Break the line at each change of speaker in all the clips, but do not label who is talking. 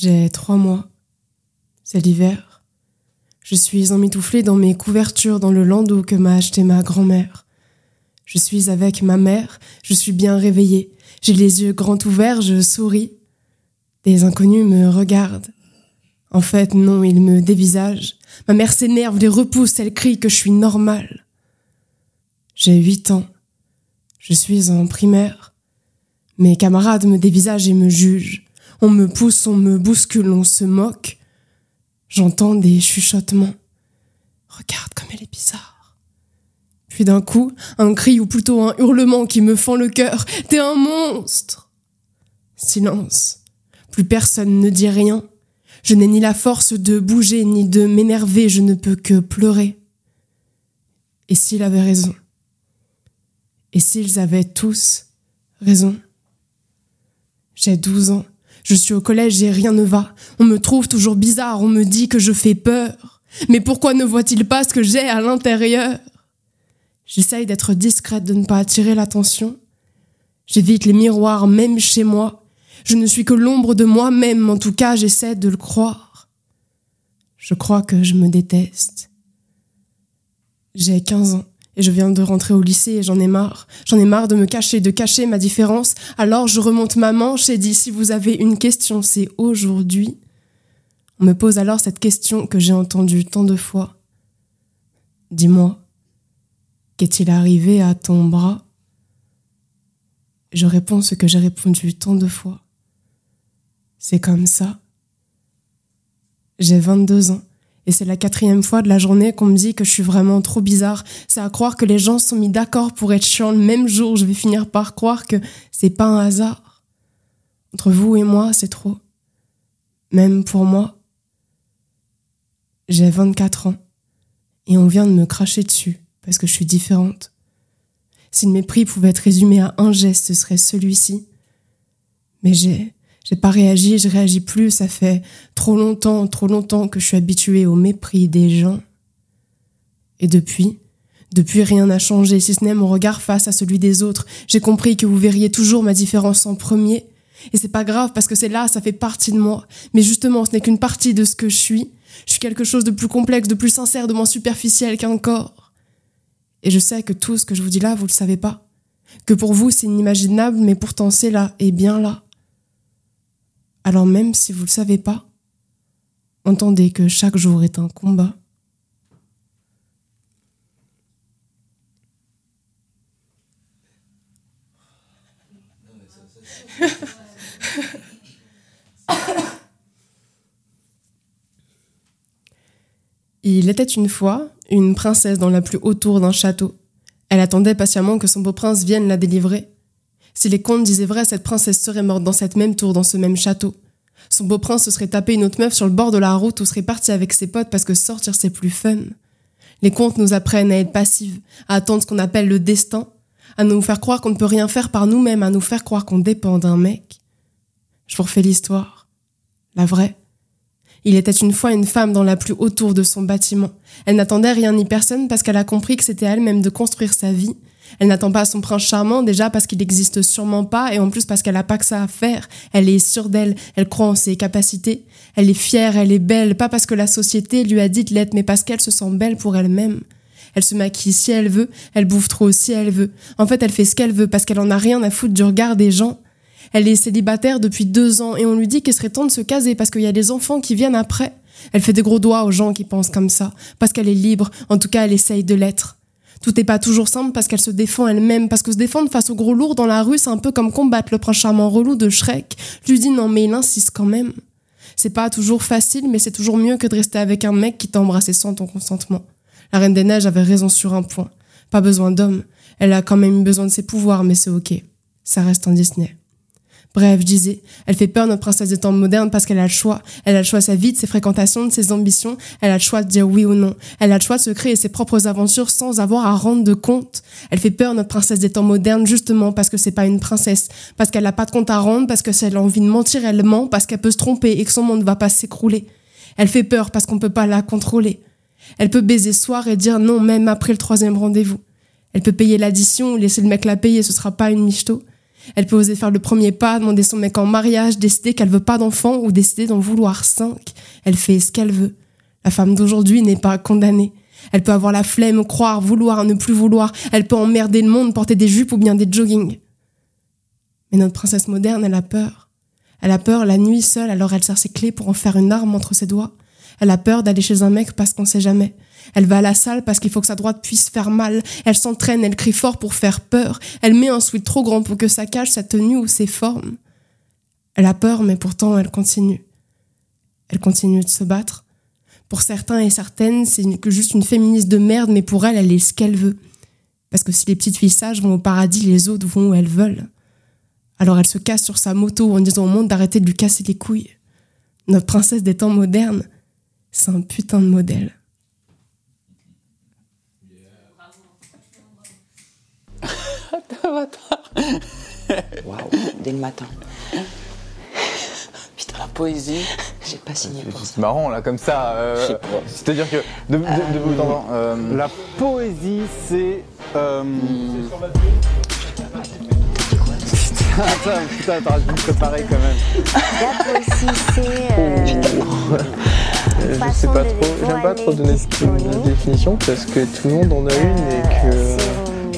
J'ai trois mois. C'est l'hiver. Je suis emmitouflée dans mes couvertures dans le landau que m'a acheté ma grand-mère. Je suis avec ma mère, je suis bien réveillée. J'ai les yeux grands ouverts, je souris. Des inconnus me regardent. En fait, non, ils me dévisagent. Ma mère s'énerve, les repousse, elle crie que je suis normale. J'ai huit ans. Je suis en primaire. Mes camarades me dévisagent et me jugent. On me pousse, on me bouscule, on se moque. J'entends des chuchotements. Regarde comme elle est bizarre. Puis d'un coup, un cri ou plutôt un hurlement qui me fend le cœur. T'es un monstre. Silence. Plus personne ne dit rien. Je n'ai ni la force de bouger ni de m'énerver, je ne peux que pleurer. Et s'il avait raison Et s'ils avaient tous raison J'ai douze ans, je suis au collège et rien ne va. On me trouve toujours bizarre, on me dit que je fais peur. Mais pourquoi ne voit-il pas ce que j'ai à l'intérieur? J'essaye d'être discrète, de ne pas attirer l'attention. J'évite les miroirs, même chez moi. Je ne suis que l'ombre de moi-même, en tout cas j'essaie de le croire. Je crois que je me déteste. J'ai 15 ans et je viens de rentrer au lycée et j'en ai marre. J'en ai marre de me cacher, de cacher ma différence. Alors je remonte ma manche et dis si vous avez une question, c'est aujourd'hui. On me pose alors cette question que j'ai entendue tant de fois. Dis-moi, qu'est-il arrivé à ton bras? Je réponds ce que j'ai répondu tant de fois. C'est comme ça. J'ai 22 ans et c'est la quatrième fois de la journée qu'on me dit que je suis vraiment trop bizarre. C'est à croire que les gens sont mis d'accord pour être chiants le même jour. Je vais finir par croire que c'est pas un hasard. Entre vous et moi, c'est trop. Même pour moi. J'ai 24 ans et on vient de me cracher dessus parce que je suis différente. Si le mépris pouvait être résumé à un geste, ce serait celui-ci. Mais j'ai j'ai pas réagi, je réagis plus, ça fait trop longtemps, trop longtemps que je suis habituée au mépris des gens. Et depuis, depuis rien n'a changé, si ce n'est mon regard face à celui des autres. J'ai compris que vous verriez toujours ma différence en premier. Et c'est pas grave parce que c'est là, ça fait partie de moi. Mais justement, ce n'est qu'une partie de ce que je suis. Je suis quelque chose de plus complexe, de plus sincère, de moins superficiel qu'un corps. Et je sais que tout ce que je vous dis là, vous le savez pas. Que pour vous, c'est inimaginable, mais pourtant c'est là, et bien là. Alors même si vous ne le savez pas, entendez que chaque jour est un combat. Il était une fois une princesse dans la plus haute tour d'un château. Elle attendait patiemment que son beau prince vienne la délivrer. Si les contes disaient vrai, cette princesse serait morte dans cette même tour, dans ce même château. Son beau prince se serait tapé une autre meuf sur le bord de la route ou serait parti avec ses potes parce que sortir c'est plus fun. Les contes nous apprennent à être passives, à attendre ce qu'on appelle le destin, à nous faire croire qu'on ne peut rien faire par nous-mêmes, à nous faire croire qu'on dépend d'un mec. Je vous refais l'histoire. La vraie. Il était une fois une femme dans la plus haute tour de son bâtiment. Elle n'attendait rien ni personne parce qu'elle a compris que c'était elle-même de construire sa vie elle n'attend pas son prince charmant déjà parce qu'il n'existe sûrement pas et en plus parce qu'elle n'a pas que ça à faire. Elle est sûre d'elle, elle croit en ses capacités. Elle est fière, elle est belle, pas parce que la société lui a dit de l'être, mais parce qu'elle se sent belle pour elle-même. Elle se maquille si elle veut, elle bouffe trop si elle veut. En fait, elle fait ce qu'elle veut parce qu'elle en a rien à foutre du regard des gens. Elle est célibataire depuis deux ans et on lui dit qu'il serait temps de se caser parce qu'il y a des enfants qui viennent après. Elle fait des gros doigts aux gens qui pensent comme ça, parce qu'elle est libre, en tout cas elle essaye de l'être. Tout n'est pas toujours simple parce qu'elle se défend elle-même, parce que se défendre face au gros lourd dans la rue, c'est un peu comme combattre le prince charmant relou de Shrek. Je lui dis non, mais il insiste quand même. C'est pas toujours facile, mais c'est toujours mieux que de rester avec un mec qui t'a embrassé sans ton consentement. La Reine des Neiges avait raison sur un point. Pas besoin d'homme. Elle a quand même besoin de ses pouvoirs, mais c'est ok. Ça reste un Disney. Bref, je disais, elle fait peur notre princesse des temps modernes parce qu'elle a le choix. Elle a le choix de sa vie, de ses fréquentations, de ses ambitions. Elle a le choix de dire oui ou non. Elle a le choix de se créer ses propres aventures sans avoir à rendre de compte. Elle fait peur notre princesse des temps modernes justement parce que c'est pas une princesse, parce qu'elle n'a pas de compte à rendre, parce que si elle a envie de mentir, elle ment, parce qu'elle peut se tromper et que son monde va pas s'écrouler. Elle fait peur parce qu'on peut pas la contrôler. Elle peut baiser soir et dire non même après le troisième rendez-vous. Elle peut payer l'addition ou laisser le mec la payer, ce sera pas une michto. Elle peut oser faire le premier pas, demander son mec en mariage, décider qu'elle veut pas d'enfant ou décider d'en vouloir cinq. Elle fait ce qu'elle veut. La femme d'aujourd'hui n'est pas condamnée. Elle peut avoir la flemme, croire, vouloir, ne plus vouloir. Elle peut emmerder le monde, porter des jupes ou bien des joggings. Mais notre princesse moderne, elle a peur. Elle a peur la nuit seule, alors elle sert ses clés pour en faire une arme entre ses doigts. Elle a peur d'aller chez un mec parce qu'on sait jamais. Elle va à la salle parce qu'il faut que sa droite puisse faire mal. Elle s'entraîne, elle crie fort pour faire peur. Elle met un sweat trop grand pour que ça cache sa tenue ou ses formes. Elle a peur, mais pourtant elle continue. Elle continue de se battre. Pour certains et certaines, c'est juste une féministe de merde, mais pour elle, elle est ce qu'elle veut. Parce que si les petites filles sages vont au paradis, les autres vont où elles veulent. Alors elle se casse sur sa moto en disant au monde d'arrêter de lui casser les couilles. Notre princesse des temps modernes, c'est un putain de modèle.
Waouh, dès le matin.
Putain, la poésie.
J'ai pas signé pour ça.
C'est marrant là comme ça. euh. C'est-à-dire que de, de, de bout en temps, euh,
La poésie, c'est. Euh... Attends, putain, t'aurais dû me préparer quand même.
La poésie, c'est euh,
Je sais pas trop, j'aime pas trop donner de
est.
définition parce que tout le monde en a une et que
Euh,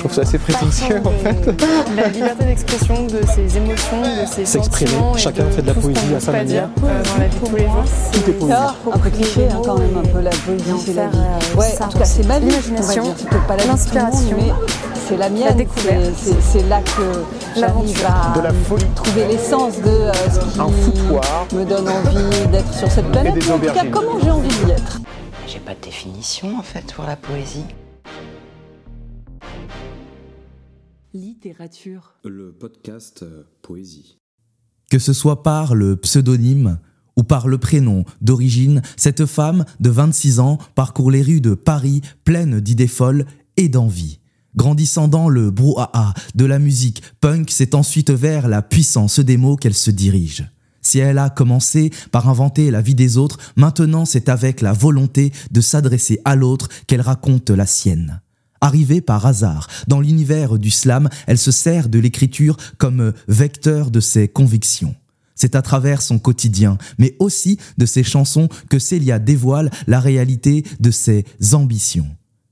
trouve ça assez prétentieux en fait.
La liberté d'expression de ses émotions, de ses
S'exprimer. Chacun fait de la poésie à sa manière.
euh, dans la vie de tous les jours.
Tout est poésie.
Un peu cliché hein, quand même, un peu la poésie, c'est la vie.
euh,
Ouais, en tout cas, c'est ma vie.
L'imagination.
C'est la
l'inspiration,
mais c'est la mienne.
découverte.
C'est- là que j'arrive à
De la folie.
trouver l'essence de euh, ce qui
Un foutoir.
me donne envie d'être sur cette planète. en tout cas, comment j'ai envie d'y être?
J'ai pas de définition en fait pour la poésie.
Littérature.
Le podcast euh, Poésie.
Que ce soit par le pseudonyme ou par le prénom d'origine, cette femme de 26 ans parcourt les rues de Paris pleine d'idées folles et d'envie. Grandissant dans le brouhaha de la musique punk, c'est ensuite vers la puissance des mots qu'elle se dirige. Si elle a commencé par inventer la vie des autres, maintenant c'est avec la volonté de s'adresser à l'autre qu'elle raconte la sienne. Arrivée par hasard dans l'univers du slam, elle se sert de l'écriture comme vecteur de ses convictions. C'est à travers son quotidien, mais aussi de ses chansons que Célia dévoile la réalité de ses ambitions.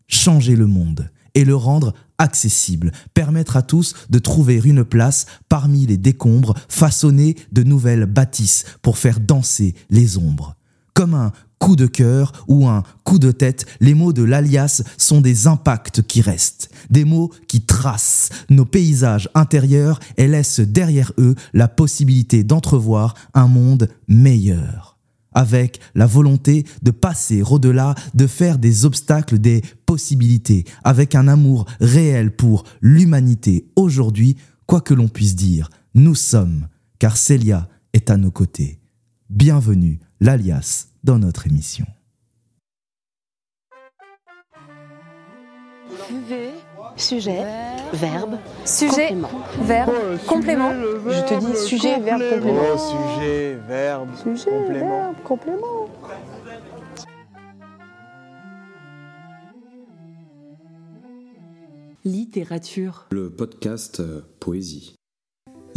Changer le monde et le rendre accessible, permettre à tous de trouver une place parmi les décombres, façonner de nouvelles bâtisses pour faire danser les ombres. Comme un coup de cœur ou un coup de tête, les mots de l'alias sont des impacts qui restent, des mots qui tracent nos paysages intérieurs et laissent derrière eux la possibilité d'entrevoir un monde meilleur avec la volonté de passer au-delà, de faire des obstacles des possibilités, avec un amour réel pour l'humanité. Aujourd'hui, quoi que l'on puisse dire, nous sommes, car Célia est à nos côtés. Bienvenue, l'alias, dans notre émission.
sujet, verbe,
Sujet,
complément.
verbe, complément.
Je
te dis sujet, verbe, complément.
Oh, sujet, verbe, complément.
complément. Littérature.
Le podcast euh, Poésie.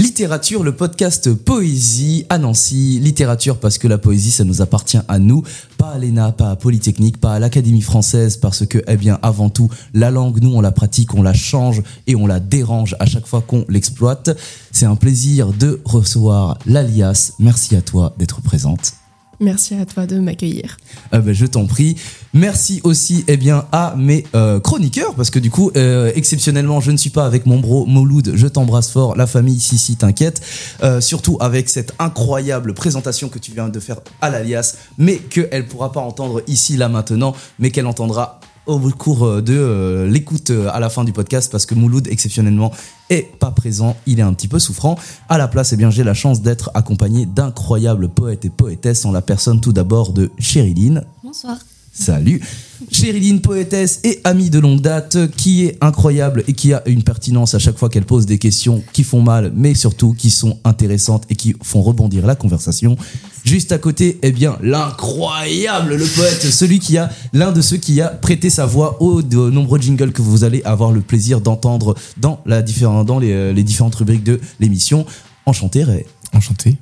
Littérature, le podcast Poésie à Nancy. Littérature parce que la poésie, ça nous appartient à nous, pas à l'ENA, pas à Polytechnique, pas à l'Académie française, parce que, eh bien, avant tout, la langue, nous, on la pratique, on la change et on la dérange à chaque fois qu'on l'exploite. C'est un plaisir de recevoir l'alias. Merci à toi d'être présente.
Merci à toi de m'accueillir.
Euh, ben, je t'en prie. Merci aussi eh bien à mes euh, chroniqueurs parce que du coup euh, exceptionnellement je ne suis pas avec mon bro Mouloud, je t'embrasse fort, la famille si si t'inquiète. Euh, surtout avec cette incroyable présentation que tu viens de faire à l'alias, mais qu'elle pourra pas entendre ici là maintenant, mais qu'elle entendra au cours euh, de euh, l'écoute euh, à la fin du podcast parce que Mouloud exceptionnellement est pas présent, il est un petit peu souffrant. À la place, eh bien j'ai la chance d'être accompagné d'incroyables poètes et poétesses en la personne tout d'abord de Chériline.
Bonsoir.
Salut. Chériline, poétesse et amie de longue date, qui est incroyable et qui a une pertinence à chaque fois qu'elle pose des questions qui font mal, mais surtout qui sont intéressantes et qui font rebondir la conversation. Juste à côté, eh bien, l'incroyable, le poète, celui qui a, l'un de ceux qui a prêté sa voix aux de nombreux jingles que vous allez avoir le plaisir d'entendre dans, la différent- dans les, euh, les différentes rubriques de l'émission. Enchanté, Ray.
Enchanté.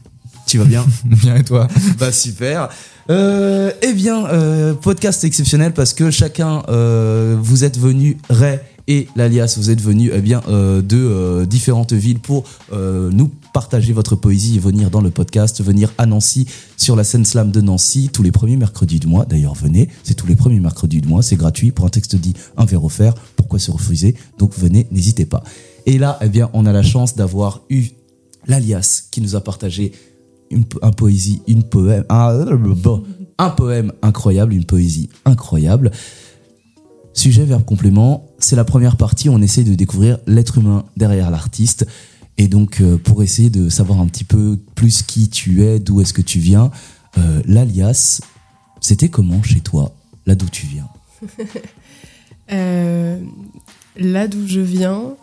Tu vas bien
Bien et toi
Bah super. Euh, eh bien, euh, podcast exceptionnel parce que chacun, euh, vous êtes venus, Ray et l'alias, vous êtes venus eh bien, euh, de euh, différentes villes pour euh, nous partager votre poésie et venir dans le podcast, venir à Nancy sur la scène slam de Nancy tous les premiers mercredis du mois. D'ailleurs, venez, c'est tous les premiers mercredis du mois, c'est gratuit. Pour un texte dit, un verre offert. Pourquoi se refuser? Donc venez, n'hésitez pas. Et là, eh bien, on a la chance d'avoir eu l'alias qui nous a partagé une, un poésie, une poème, un poème incroyable, une poésie incroyable. Sujet, verbe, complément. C'est la première partie. On essaie de découvrir l'être humain derrière l'artiste. Et donc, euh, pour essayer de savoir un petit peu plus qui tu es, d'où est-ce que tu viens, euh, l'alias, c'était comment chez toi, là d'où tu viens
Euh, là d'où je viens,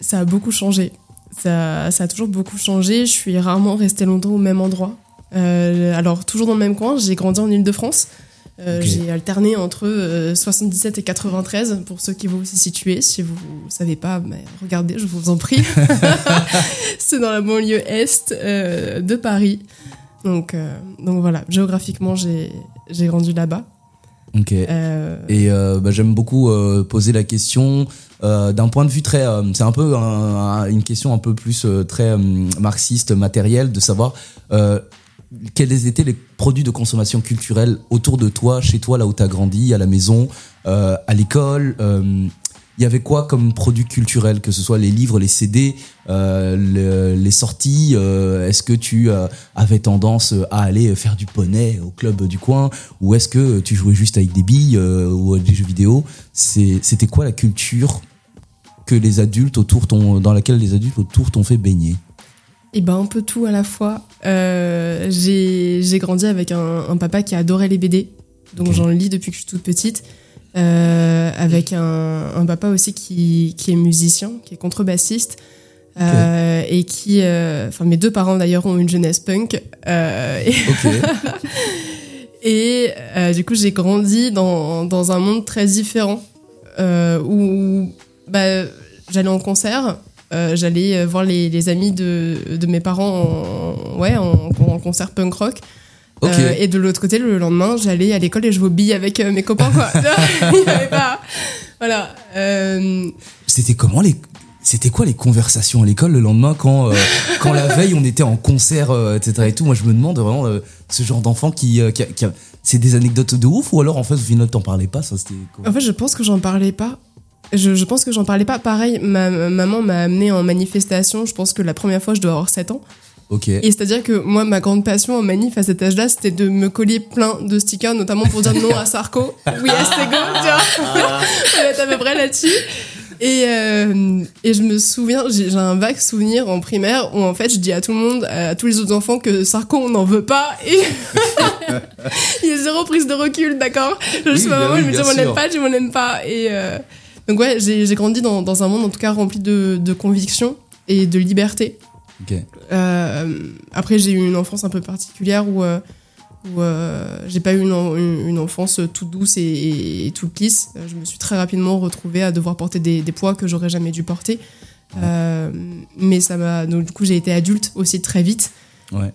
ça a beaucoup changé. Ça, ça a toujours beaucoup changé. Je suis rarement restée longtemps au même endroit. Alors, toujours dans le même coin, j'ai grandi en Ile-de-France. Euh. J'ai alterné entre euh, 77 et 93, pour ceux qui vont aussi situer. Si vous ne savez pas, bah, regardez, je vous en prie. C'est dans la banlieue est euh, de Paris. Donc, euh, donc voilà, géographiquement, j'ai j'ai grandi là-bas.
Ok.
Euh,
Et euh, bah, j'aime beaucoup euh, poser la question euh, d'un point de vue très. euh, c'est un peu un- un- une question un peu plus euh, très euh, marxiste, matérielle, de savoir euh, quels étaient les produits de consommation culturelle autour de toi, chez toi, là où tu as grandi, à la maison, euh, à l'école. euh, il y avait quoi comme produit culturel, que ce soit les livres, les CD, euh, le- les sorties euh, Est-ce que tu euh, avais tendance à aller faire du poney au club du coin Ou est-ce que tu jouais juste avec des billes euh, ou des jeux vidéo? C'était quoi la culture que les adultes autour dans laquelle les adultes autour t'ont fait baigner?
Et ben un peu tout à la fois. Euh, j'ai grandi avec un, un papa qui adorait les BD, donc j'en lis depuis que je suis toute petite. Euh, avec un, un papa aussi qui, qui est musicien, qui est contrebassiste. euh, et qui, euh, enfin mes deux parents d'ailleurs ont une jeunesse punk. et et du coup, j'ai grandi dans, dans un monde très différent où bah, j'allais en concert, euh, j'allais euh, voir les, les amis de, de mes parents en, ouais, en, en concert punk rock. Euh, et de l'autre côté, le lendemain, j'allais à l'école et je billes avec euh, mes copains. Quoi. Il y avait pas. Voilà.
C'était comment les c'était quoi les conversations à l'école le lendemain quand quand la veille on était en concert etc et tout? Moi je me demande vraiment ce genre d'enfant qui, qui, a- qui a- c'est des anecdotes de ouf ou alors en fait au final t'en parlais pas ça c'était
En fait, je pense que j'en parlais pas. Je, je pense que j'en parlais pas. Pareil, ma, ma maman m'a amené en manifestation. Je pense que la première fois, je dois avoir 7 ans.
ok
Et c'est-à-dire que moi, ma grande passion en manif à cet âge-là, c'était de me coller plein de stickers, notamment pour dire non à Sarko, oui à Stego, tu vois. On est à peu près là-dessus. Et, euh, et je me souviens, j'ai un vague souvenir en primaire où en fait je dis à tout le monde, à tous les autres enfants que Sarko on n'en veut pas et il y a zéro prise de recul, d'accord? Je
Oui,
suis
bah
ma maman,
oui,
je me dis on
sûr.
n'aime pas, je dis on n'aime pas et euh, donc ouais j'ai grandi dans, dans un monde en tout cas rempli de, de convictions et de liberté. Euh, après, j'ai eu une enfance un peu particulière où, euh, où euh, j'ai pas eu une, en- une- une enfance toute douce et, et- et toute lisse. Euh, Je me suis très rapidement retrouvée à devoir porter des, des poids que j'aurais jamais dû porter. Euh, mais ça m'a. donc, Du coup, j'ai été adulte aussi très vite.
ouais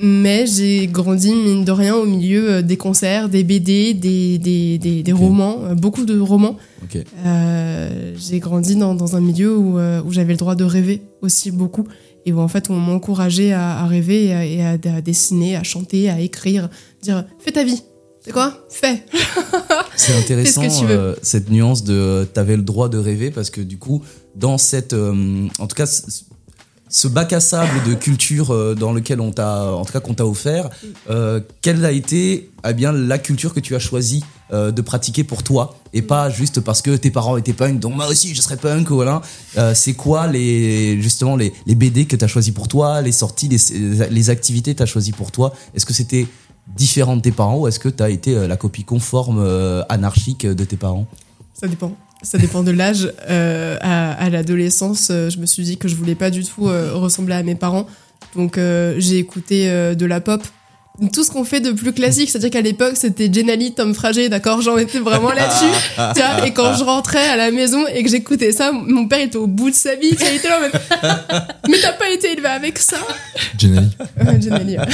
Mais j'ai grandi, mine de rien, au milieu euh, des concerts, des BD, des, des, des, romans, euh, beaucoup de romans. Euh, j'ai grandi dans, dans un milieu où, où j'avais le droit de rêver aussi beaucoup et où en fait on m'encourageait à, à rêver et, à, et à- à dessiner, à chanter, à écrire, dire fais ta vie. C'est quoi? Fais.
c'est intéressant
Fais ce que tu veux.
euh, cette nuance de t'avais le droit de rêver parce que du coup dans cette euh, en tout cas ce bac à sable de culture euh, dans lequel on t'a en tout cas qu'on t'a offert euh, quelle a été eh bien la culture que tu as choisi euh, de pratiquer pour toi et pas juste parce que tes parents étaient punk donc moi aussi je serais punk voilà. Euh, c'est quoi les justement les, les BD que tu as choisi pour toi les sorties les, les activités que tu as choisi pour toi? Est-ce que c'était différent de tes parents ou est-ce que tu as été euh, la copie conforme euh, anarchique de tes parents?
Ça dépend. Ça dépend de l'âge. Euh, à à l'adolescence, euh, je me suis dit que je voulais pas du tout euh, ressembler à mes parents. Donc euh, j'ai écouté de la pop. Tout ce qu'on fait de plus classique, c'est-à-dire qu'à l'époque c'était Jenali, Tom Frager, d'accord, j'en étais vraiment là-dessus. et quand je rentrais à la maison et que j'écoutais ça, mon père était au bout de sa vie, il était là mode, mais t'as pas été élevé avec ça. Ouais, Jenali, ouais.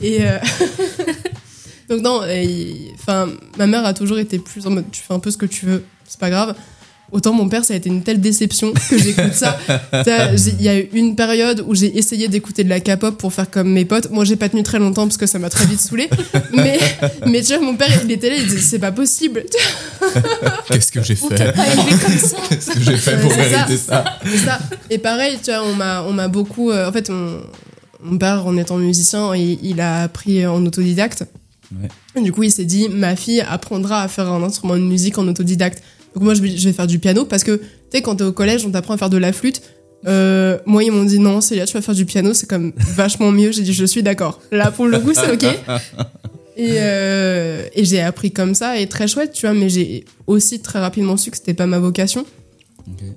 et donc non, enfin ma mère a toujours été plus en mode tu fais un peu ce que tu veux, c'est pas grave. Autant mon père, ça a été une telle déception que j'écoute ça. Il y a eu une période où j'ai essayé d'écouter de la K-pop pour faire comme mes potes. Moi, j'ai pas tenu très longtemps parce que ça m'a très vite saoulé. Mais, mais tu vois, mon père, il était là, il disait c'est pas possible.
Qu'est-ce que j'ai
On
fait
t'a pas élevé comme ça.
Qu'est-ce que j'ai fait pour
ça.
mériter ça
ça. Et pareil, tu vois, on m'a, on m'a beaucoup. euh, en fait, mon, mon père, en étant musicien, il, il a appris en autodidacte.
Ouais.
Du coup, il s'est dit, ma fille apprendra à faire un instrument de musique en autodidacte. Donc moi, je vais, faire du piano parce que, tu sais, quand t'es au collège, on t'apprend à faire de la flûte. Euh, moi, ils m'ont dit non, Célia, tu vas faire du piano, c'est comme vachement mieux. J'ai dit, je suis d'accord. Là, pour le coup, c'est ok. Et, euh, et j'ai appris comme ça, et très chouette, tu vois, mais j'ai aussi très rapidement su que c'était pas ma vocation.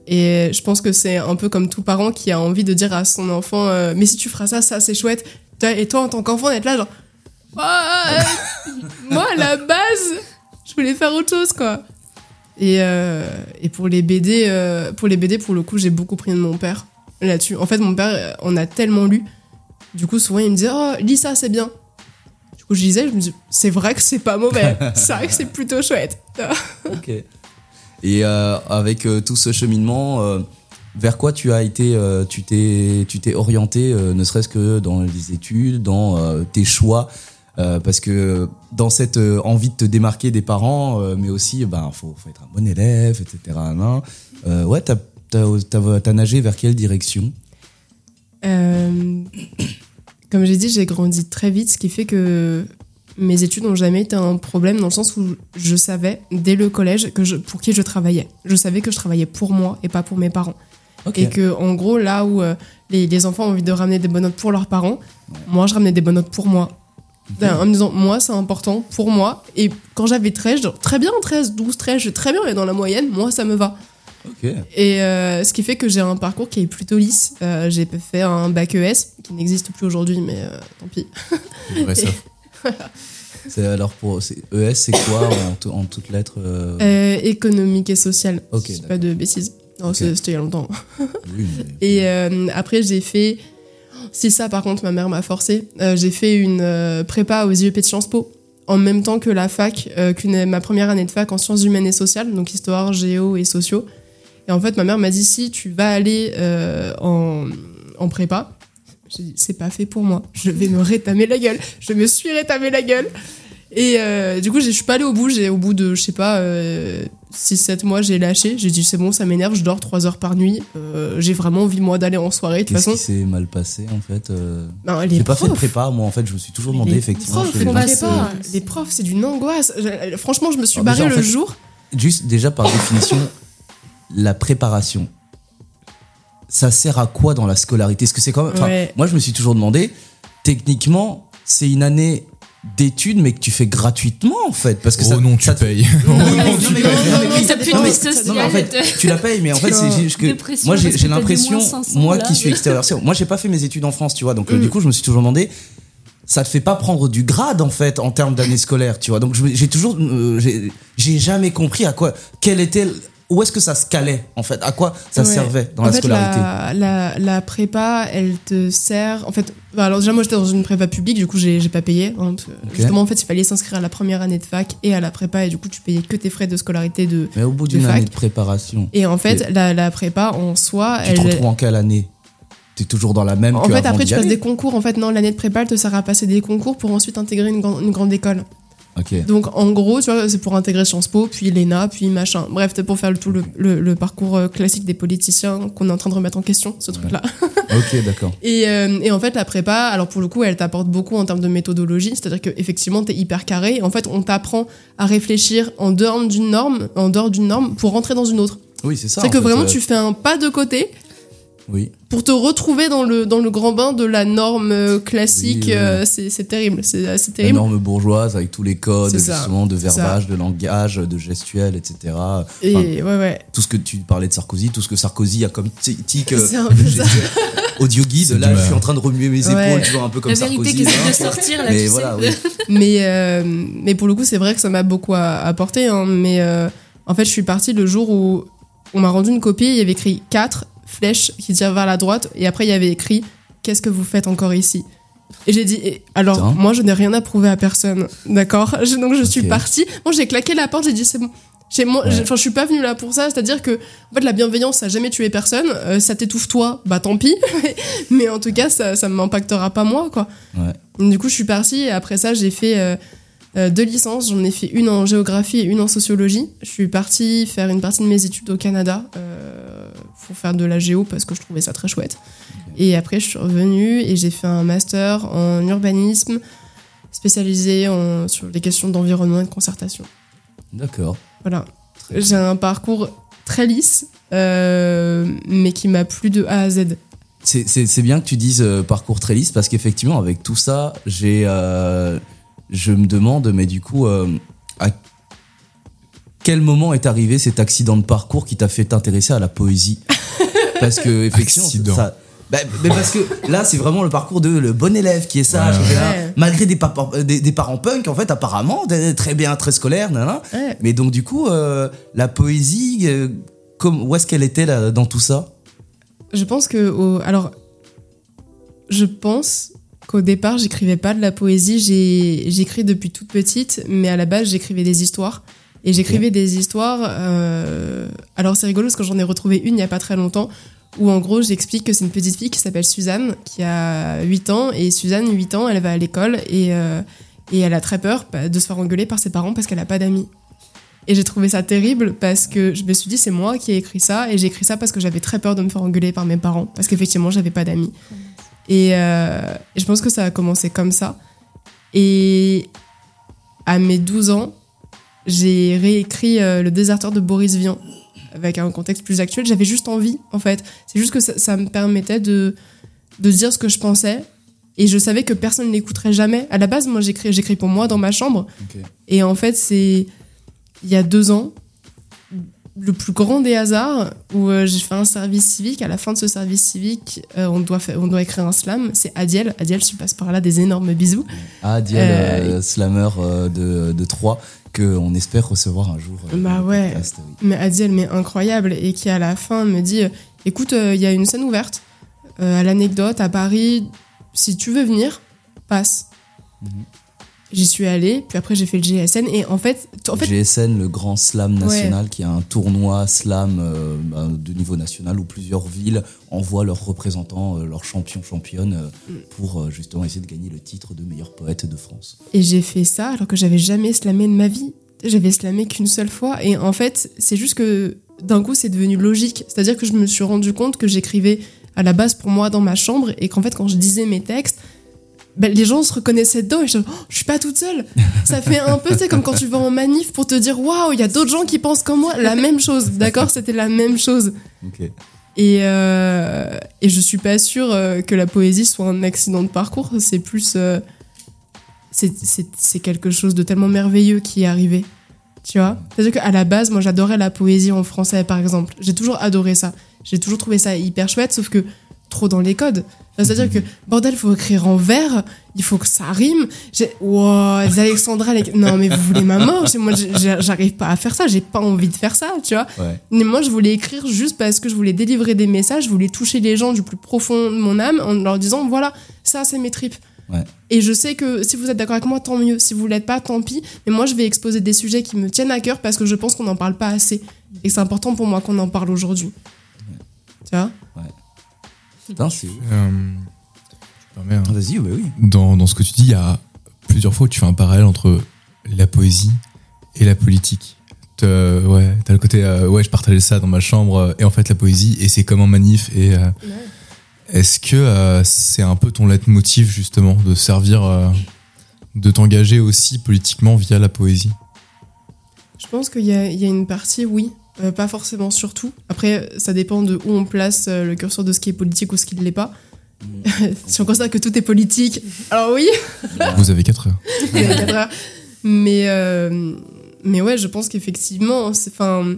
Et je pense que c'est un peu comme tout parent qui a envie de dire à son enfant euh, Mais si tu feras ça, ça c'est chouette. Et toi, en tant qu'enfant, d'être là, genre Euh, Moi, à la base, je voulais faire autre chose, quoi. Et, euh, et pour les BD, euh, pour les BD, pour le coup, j'ai beaucoup pris de mon père là-dessus. En fait, mon père, on a tellement lu. Du coup, souvent, il me disait Oh, lis ça, c'est bien. Du coup, je lisais, je me dis C'est vrai que c'est pas mauvais. c'est vrai que c'est plutôt chouette.
Ok. Et euh, avec tout ce cheminement, vers quoi tu as été, euh, tu t'es, tu t'es orienté, euh, ne serait-ce que dans les études, dans euh, tes choix, euh, parce que dans cette euh, envie de te démarquer des parents, euh, mais aussi, ben, faut, faut être un bon élève, etc. hein. Euh, ouais, t'as, t'as nagé vers quelle direction?
Comme j'ai dit, j'ai grandi très vite, ce qui fait que mes études n'ont jamais été un problème dans le sens où je savais dès le collège que je, pour qui je travaillais. Je savais que je travaillais pour moi et pas pour mes parents. Et que en gros, là où les, les enfants ont envie de ramener des bonnes notes pour leurs parents, moi je ramenais des bonnes notes pour moi. En me disant, moi c'est important pour moi. Et quand j'avais 13, genre, très bien, 13, 12, 13, je suis très bien, et dans la moyenne, moi ça me va.
Ok.
Et euh, ce qui fait que j'ai un parcours qui est plutôt lisse. Euh, j'ai fait un bac ES, qui n'existe plus aujourd'hui, mais euh, tant pis.
Ça. C'est alors pour ES, c'est quoi en, en toutes lettres
économique et social.
Ok,
Si je dis pas de bêtises. Non,
Ok.
c'est- c'était il y a longtemps.
oui, mais-
Et après, j'ai fait. Si ça, par contre, ma mère m'a forcé. Euh, j'ai fait une euh, prépa aux IEP de Sciences Po en même temps que la fac, euh, ma première année de fac en sciences humaines et sociales, donc histoire, géo et sociaux. Et en fait, ma mère m'a dit si tu vas aller en, prépa, j'ai dit c'est pas fait pour moi. Je vais me rétamer la gueule. Je me suis rétamé la gueule. Et du coup, je suis pas allée au bout. J'ai au bout de je sais pas 6-7 mois, j'ai lâché. J'ai dit c'est bon, ça m'énerve. Je dors 3 heures par nuit. Euh, j'ai vraiment envie moi d'aller en soirée. De toute façon,
s'est mal passé en fait euh,
Non, les
J'ai pas fait de prépa, moi en fait, je me suis toujours demandé
les
effectivement.
profs,
fais-
profs,
pas.
les profs, c'est d'une angoisse. Je- franchement, je me suis
Alors
barrée
déjà, en
le
fait,
jour.
Juste déjà par définition, la préparation, ça sert à quoi dans la scolarité? Est-ce que c'est quand même.
Ouais.
Moi, je me suis toujours demandé. Techniquement, c'est une année d'études, mais que tu fais gratuitement en fait, parce que
Oh
ça,
non, tu
ça
payes.
Non, non, mais en fait, tu la payes, mais en fait, c'est juste que moi, j'ai l'impression,
moins 500
moi qui suis extérieur, moi, j'ai pas fait mes études en France, tu vois, donc euh,
Mm.
du coup, je me suis toujours demandé. Ça te fait pas prendre du grade en fait en termes d'année scolaire, tu vois. Donc j'ai toujours, euh, j'ai j'ai jamais compris à quoi, quel était, le- où est-ce que ça se calait en fait, à quoi ça
Ouais.
servait dans
en
la
fait,
scolarité?
La, la, la prépa, elle te sert. En fait, bah, alors déjà, moi j'étais dans une prépa publique, du coup j'ai pas payé. hein, que Justement, en fait, il fallait s'inscrire à la première année de fac et à la prépa, et du coup, tu payais que tes frais de scolarité de.
Mais au bout d'une année de préparation,
Et en fait, la, la prépa en soi,
tu te
elle.
retrouves en quelle année? T'es toujours dans la même.
En
que
fait, après, tu passes des concours. En fait, non, l'année de prépa, elle te sert à passer des concours pour ensuite intégrer une grande école. Donc, en gros, tu vois, c'est pour intégrer Sciences Po, puis l'ENA, puis machin. Bref, c'est pour faire le, tout le, le- le parcours euh, classique des politiciens qu'on est en train de remettre en question, ce truc-là.
Ok, d'accord.
Et, euh, et en fait, la prépa, alors pour le coup, elle t'apporte beaucoup en termes de méthodologie, c'est-à-dire qu'effectivement, t'es hyper carré. En fait, on t'apprend à réfléchir en dehors d'une norme, en dehors d'une norme, pour rentrer dans une autre.
Oui, c'est ça.
C'est que
fait,
vraiment,
euh,
tu fais un pas de côté
Oui.
pour te retrouver dans le, dans le grand bain de la norme euh, classique,
Oui,
euh, c'est terrible. C'est assez
La
terrible.
norme bourgeoise avec tous les codes,
ça,
justement, de
ça.
verbage, de langage, de gestuel, etc.
Et
Enfin,
ouais, ouais.
tout ce que tu parlais de Sarkozy, tout ce que Sarkozy a comme ti- tic euh,
C'est un peu
de
ça.
gestuel. audio guide. Là, je suis en train de remuer mes épaules,
Ouais.
tu vois, un peu comme
La vérité
Sarkozy.
qui essaie
hein.
de sortir, là,
Mais
tu
voilà,
sais.
oui.
mais, euh, mais pour le coup, c'est vrai que ça m'a beaucoup a- apporté. hein, mais euh, en fait, je suis partie le jour où on m'a rendu une copie. Il y avait écrit 4 flèches qui tirent vers la droite. Et après, il y avait écrit Qu'est-ce que vous faites encore ici? Et j'ai dit eh, Alors, moi, je n'ai rien à prouver à personne. D'accord? Donc, je suis partie. Moi, j'ai claqué la porte. J'ai dit C'est bon. J'ai- moi,
Ouais.
je suis pas venue là pour ça. C'est-à-dire que, en fait, la bienveillance, ça a jamais tué personne. Euh, ça t'étouffe toi, bah tant pis. Mais en tout cas, ça, ça m'impactera pas moi, quoi.
Ouais.
Du coup, je suis partie et après ça, j'ai fait euh, euh, deux licences. J'en ai fait une en géographie et une en sociologie. Je suis partie faire une partie de mes études au Canada euh, pour faire de la géo parce que je trouvais ça très chouette. Et après, je suis revenue et j'ai fait un master en urbanisme spécialisé en, sur les questions d'environnement et de concertation.
D'accord.
Voilà. J'ai un parcours très lisse, euh, mais qui m'a plu de A à Z.
C'est- bien que tu dises euh, parcours très lisse parce qu'effectivement, avec tout ça, j'ai, je me demande, mais du coup, euh, à quel moment est arrivé cet accident de parcours qui t'a fait t'intéresser à la poésie Parce que effectivement, ça. bah, mais parce que là, c'est vraiment le parcours de le bon élève qui est sage,
Ouais,
ouais.
malgré des, papa- euh, des, des parents punk, en fait, apparemment, très bien, très scolaire, nanana.
Ouais.
Mais donc, du coup, euh, la poésie, euh, comme, où est-ce qu'elle était là, dans tout ça?
Je pense que. au- alors. Je pense qu'au départ, j'écrivais pas de la poésie. J'écris depuis toute petite, mais à la base, j'écrivais des histoires. Et j'écrivais des histoires. euh, Alors, c'est rigolo parce que j'en ai retrouvé une il y a pas très longtemps. Où en gros, j'explique que c'est une petite fille qui s'appelle Suzanne, qui a 8 ans. Et Suzanne, 8 ans, elle va à l'école et, euh, elle a très peur bah, de se faire engueuler par ses parents parce qu'elle a pas d'amis. Et j'ai trouvé ça terrible parce que je me suis dit, c'est moi qui ai écrit ça. Et j'ai écrit ça parce que j'avais très peur de me faire engueuler par mes parents. Parce qu'effectivement, j'avais pas d'amis. Et, euh, et je pense que ça a commencé comme ça. Et à mes 12 ans, j'ai réécrit euh, Le déserteur de Boris Vian avec un contexte plus actuel. J'avais juste envie, en fait. C'est juste que ça, ça me permettait de, de dire ce que je pensais. Et je savais que personne ne l'écouterait jamais. À la base, moi, j'écris, j'écris pour moi dans ma chambre. Et en fait, c'est il y a deux ans, le plus grand des hasards, où euh, j'ai fait un service civique. À la fin de ce service civique, euh, on, doit on doit écrire un slam. C'est Adiel. Adiel, je passe par là des énormes bisous.
Ah, Diel,
Euh,
euh, slammer de, de Troyes, qu'on espère recevoir un jour.
Bah ouais.
podcast, oui.
Mais Adiel, mais incroyable. Et qui, à la fin, me dit Écoute, il y a une scène ouverte à l'anecdote à Paris. Si tu veux venir, passe.
Mhm.
J'y suis allée, puis après j'ai fait le GSN. Et en fait, en fait
GSN, le grand slam
Ouais.
national, qui est un tournoi slam euh, bah, de niveau national où plusieurs villes envoient leurs représentants, euh, leurs champions, championnes, euh,
Mm.
pour justement essayer de gagner le titre de meilleur poète de France.
Et j'ai fait ça alors que j'avais jamais slamé de ma vie. J'avais slamé qu'une seule fois. Et en fait, c'est juste que d'un coup, c'est devenu logique. C'est-à-dire que je me suis rendu compte que j'écrivais à la base pour moi dans ma chambre et qu'en fait, quand je disais mes textes, ben, les gens se reconnaissaient dedans et je, oh, je suis pas toute seule. Ça fait un peu, sais, comme quand tu vas en manif pour te dire waouh, il y a d'autres gens qui pensent comme moi. La même chose, d'accord? C'était la même chose. Et, euh, et je suis pas sûre euh, que la poésie soit un accident de parcours. C'est plus. euh, c'est- c'est c'est quelque chose de tellement merveilleux qui est arrivé. Tu vois? C'est-à-dire qu'à la base, moi, j'adorais la poésie en français, par exemple. J'ai toujours adoré ça. J'ai toujours trouvé ça hyper chouette, sauf que trop dans les codes. C'est-à-dire que, bordel, faut écrire en vers, il faut que ça rime. J'ai, wow, les Alexandra, les- non, mais vous voulez ma mort. Moi, j'arrive pas à faire ça, j'ai pas envie de faire ça, tu vois.
Ouais.
Mais moi, je voulais écrire juste parce que je voulais délivrer des messages, je voulais toucher les gens du plus profond de mon âme en leur disant, voilà, ça, c'est mes tripes.
Ouais.
Et je sais que si vous êtes d'accord avec moi, tant mieux. Si vous l'êtes pas, tant pis. Mais moi, je vais exposer des sujets qui me tiennent à cœur parce que je pense qu'on n'en parle pas assez. Et c'est important pour moi qu'on en parle aujourd'hui. Tu vois?
Putain, c'est ouf.
Euh, je me permets, hein.
Vas-y, oui, oui.
Dans, dans ce que tu dis, il y a plusieurs fois où tu fais un parallèle entre la poésie et la politique. T'as- ouais, t'as le côté, euh, ouais, je partageais ça dans ma chambre, euh, et en fait, la poésie, et c'est comme un manif. Et euh, est-ce que euh, c'est un peu ton leitmotiv, justement, de servir, euh, de t'engager aussi politiquement via la poésie?
Je pense qu'il y a, il y a une partie, oui. Euh, pas forcément surtout. Après, ça dépend de où on place euh, le curseur de ce qui est politique ou ce qui ne l'est pas. si on considère que tout est politique, alors oui,
Vous avez 4 heures.
heures. Mais, euh, mais ouais, je pense qu'effectivement, enfin,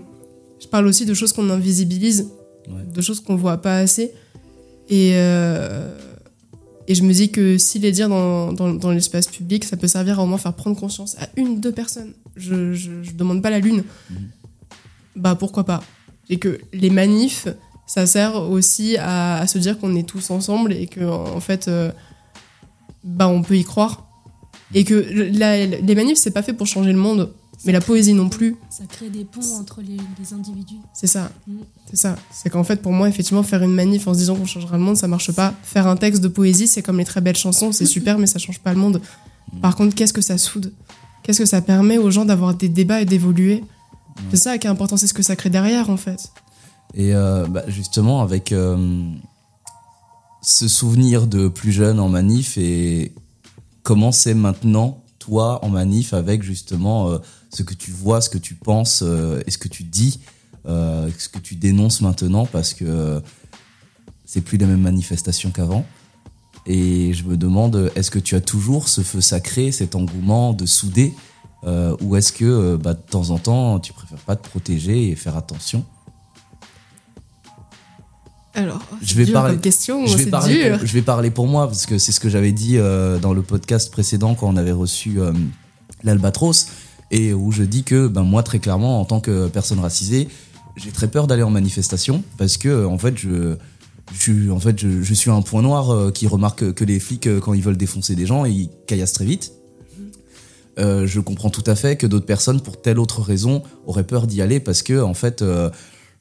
je parle aussi de choses qu'on invisibilise,
Ouais.
de choses qu'on voit pas assez. Et, euh, et je me dis que si les dire dans, dans, dans l'espace public, ça peut servir à au moins faire prendre conscience à une, deux personnes. Je, je, je demande pas la lune.
Mhm.
Bah pourquoi pas. Et que les manifs, ça sert aussi à, à se dire qu'on est tous ensemble et que en fait, euh, bah on peut y croire. Et que la- les manifs, c'est pas fait pour changer le monde, mais la poésie non plus.
Ça crée des ponts entre les, les individus.
C'est ça.
Mm.
C'est ça. C'est qu'en fait, pour moi, effectivement, faire une manif en se disant qu'on changera le monde, ça marche pas. Faire un texte de poésie, c'est comme les très belles chansons, c'est super, mais ça change pas le monde. Par contre, qu'est-ce que ça soude? Qu'est-ce que ça permet aux gens d'avoir des débats et d'évoluer? C'est ça qui est important, c'est ce que ça crée derrière, en fait.
Et euh, bah, justement, avec euh, ce souvenir de plus jeune en manif et comment c'est maintenant, toi, en manif, avec justement euh, ce que tu vois, ce que tu penses et ce que tu dis, ce que tu dénonces maintenant, parce que c'est plus les mêmes manifestations qu'avant. Et je me demande, est-ce que tu as toujours ce feu sacré, cet engouement de souder, euh, ou est-ce que euh, bah, de temps en temps, tu préfères pas te protéger et faire attention
Alors,
je vais
dur
parler.
comme question,
je vais parler.
dur.
Pour, je vais parler pour moi parce que c'est ce que j'avais dit euh, dans le podcast précédent quand on avait reçu euh, l'Albatros et où je dis que ben moi très clairement en tant que personne racisée, j'ai très peur d'aller en manifestation parce que en fait je je, suis- en fait, je, je suis un point noir qui remarque que les flics, quand ils veulent défoncer des gens, ils caillassent très vite. Euh, je comprends tout à fait que d'autres personnes, pour telle autre raison, auraient peur d'y aller parce que, en fait,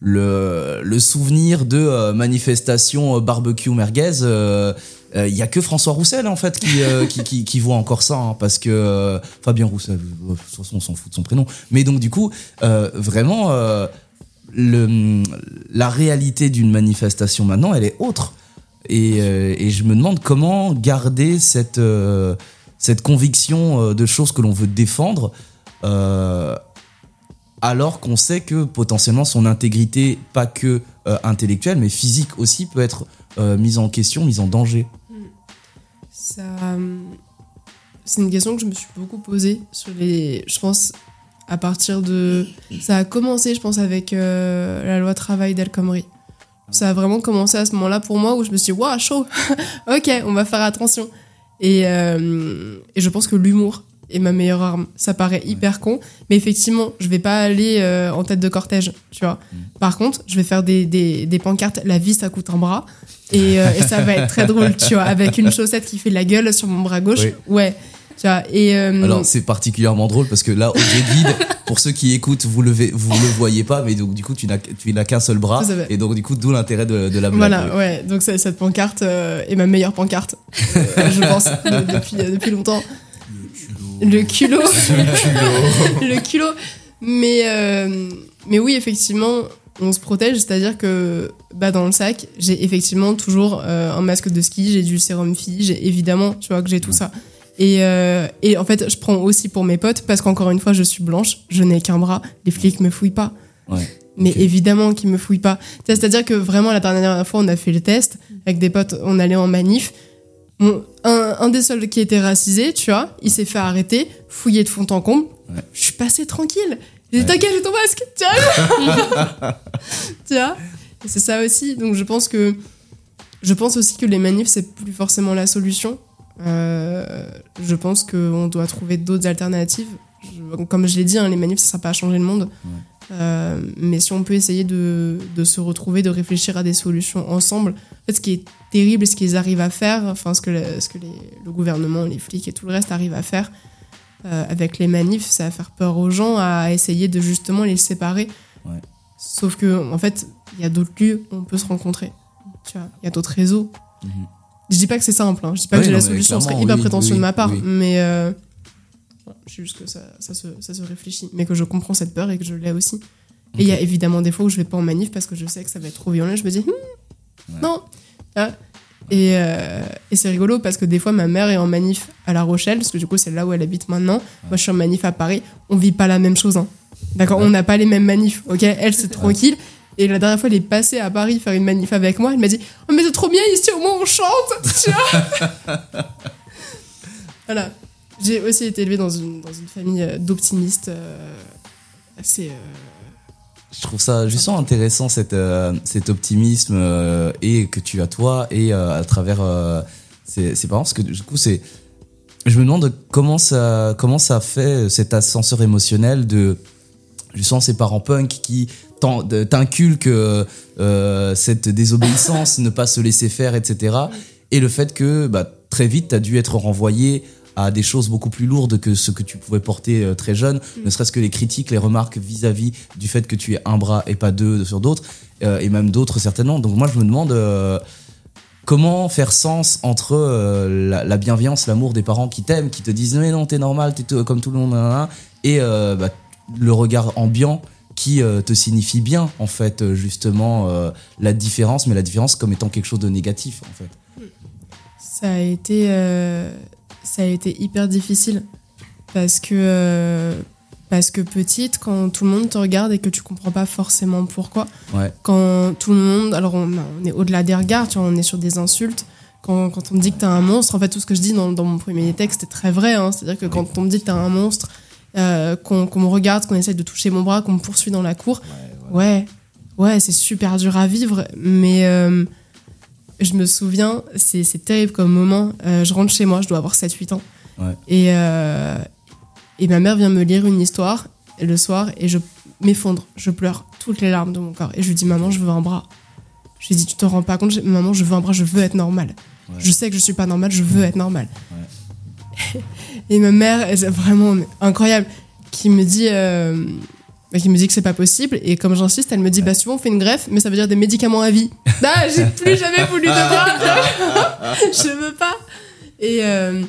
euh, le, souvenir de euh, manifestations euh, barbecue merguez, il y a que François Roussel en fait qui, voit encore ça hein, parce que Fabien Roussel, de toute façon on s'en fout de son prénom. Mais donc du coup, vraiment, la réalité d'une manifestation maintenant, elle est autre. Et, je me demande comment garder cette, cette conviction euh, de choses que l'on veut défendre, euh, alors qu'on sait que potentiellement son intégrité, pas que euh, intellectuelle, mais physique aussi, peut être mise en question, mise en danger.
Ça, c'est une question que je me suis beaucoup posée. Je pense à partir de. Ça a commencé, je pense, avec la loi travail d'El Khomri. Ça a vraiment commencé à ce moment-là pour moi où je me suis dit, waouh, chaud, ok, on va faire attention. Et, euh, et je pense que l'humour est ma meilleure arme. Ça paraît hyper con, mais effectivement, je vais pas aller euh, en tête de cortège, tu vois. Par contre, je vais faire des, des, des pancartes, la vie, ça coûte un bras. Et, euh, et ça va être très drôle, tu vois, avec une chaussette qui fait la gueule sur mon bras gauche.
Oui.
Ouais, tu vois. Et, euh,
Alors c'est particulièrement drôle parce que là, au guide, pour ceux qui écoutent, vous le, vous le voyez pas, mais donc du coup, tu n'as qu'un seul bras.
Ça, ça va.
Et donc du coup, d'où l'intérêt de, de la blague.
Voilà, ouais. Donc cette pancarte euh, est ma meilleure pancarte, euh, je pense, de- depuis, depuis longtemps. Le culot. Le culot. Mais, euh, mais oui, effectivement, on se protège, c'est-à-dire que bah, dans le sac, j'ai effectivement toujours euh, un masque de ski, j'ai du sérum fille, j'ai évidemment, tu vois, que j'ai tout ça. Et, euh, et en fait, je prends aussi pour mes potes, parce qu'encore une fois, je suis blanche, je n'ai qu'un bras, les flics me fouillent pas.
Ouais.
Mais évidemment qu'ils me fouillent pas. C'est-à-dire que vraiment, la dernière fois, on a fait le test avec des potes, on allait en manif. Bon, un, un des seuls qui était racisé, tu vois, il s'est fait arrêter, fouillé de fond en comble. Je suis passée tranquille. J'ai dit, t'inquiète, j'ai ton masque, tu vois. tu vois Et c'est ça aussi. Donc je pense que je pense aussi que les manifs c'est plus forcément la solution. Euh, je pense qu'on doit trouver d'autres alternatives. Je- comme je l'ai dit, hein, les manifs ça sert pas à changer le monde. Euh, mais si on peut essayer de, de se retrouver, de réfléchir à des solutions ensemble, en fait, ce qui est terrible ce qu'ils arrivent à faire, enfin ce que, le, ce que les- le gouvernement, les flics et tout le reste arrivent à faire euh, avec les manifs, c'est à faire peur aux gens, à essayer de justement les séparer.
Ouais.
Sauf que en fait, il y a d'autres lieux où on peut se rencontrer. Il y a d'autres réseaux.
Mhm.
Je dis pas que c'est simple, hein. je dis pas
Oui,
que j'ai la solution, ce serait hyper
oui,
prétentieux
oui,
de ma part, mais euh, je sais juste que ça, ça, se, ça se réfléchit, mais que je comprends cette peur et que je l'ai aussi. Et il y a évidemment des fois où je vais pas en manif parce que je sais que ça va être trop violent, je me dis, Hmm, non. Ah. Et, euh, et c'est rigolo parce que des fois ma mère est en manif à La Rochelle, parce que du coup c'est là où elle habite maintenant. Moi je suis en manif à Paris, on vit pas la même chose. hein. D'accord, on n'a pas les mêmes manifs, ok? Elle, c'est tranquille. Et la dernière fois, elle est passée à Paris faire une manif avec moi. Elle m'a dit Oh, mais c'est trop bien ici, au moins on chante Tu vois Voilà. J'ai aussi été élevée dans une, dans une famille euh, d'optimistes euh, assez. euh,
Je trouve ça justement intéressant cet, euh, cet optimisme et que tu as toi et à travers ces parents parce que du coup c'est je me demande comment ça comment ça fait cet ascenseur émotionnel de justement ces parents punk qui t'inculquent euh, euh, cette désobéissance ne pas se laisser faire etc et le fait que bah, très vite tu as dû être renvoyé à des choses beaucoup plus lourdes que ce que tu pouvais porter euh, très jeune, ne serait-ce que les critiques, les remarques vis-à-vis du fait que tu es un bras et pas deux sur d'autres, euh, et même d'autres certainement. Donc moi je me demande euh, comment faire sens entre euh, la, la bienveillance, l'amour des parents qui t'aiment, qui te disent mais non t'es normal, t'es comme tout le monde, et bah, le regard ambiant qui euh, te signifie bien en fait euh, justement euh, la différence, mais la différence comme étant quelque chose de négatif en fait.
Ça a été, euh, ça a été hyper difficile parce que, euh, parce que petite, quand tout le monde te regarde et que tu comprends pas forcément pourquoi,
Ouais.
quand tout le monde, alors on, on est au-delà des regards, tu vois, on est sur des insultes. Quand, quand on me dit que t'es un monstre, en fait, tout ce que je dis dans, dans mon premier texte est très vrai. hein. C'est-à-dire que quand on me dit que t'es un monstre, euh, qu'on me regarde, qu'on essaie de toucher mon bras, qu'on me poursuit dans la cour, ouais, ouais, c'est super dur à vivre. Mais euh, je me souviens, c'est terrible comme moment. Euh, je rentre chez moi, je dois avoir 7-8 ans.
Ouais.
Et, et ma mère vient me lire une histoire le soir et je m'effondre, je pleure toutes les larmes de mon corps. Et je lui dis, maman, je veux un bras. Je lui dis, tu te rends pas compte, maman, je veux un bras, je veux être normale. Je sais que je suis pas normale, je veux être normale. Et ma mère, elle, c'est vraiment incroyable, qui me dit, euh, bah, qui me dit que c'est pas possible. Et comme j'insiste, elle me dit, bah, souvent on fait une greffe, mais ça veut dire des médicaments à vie. Ah, j'ai plus jamais voulu de bras. je veux pas. Et, euh,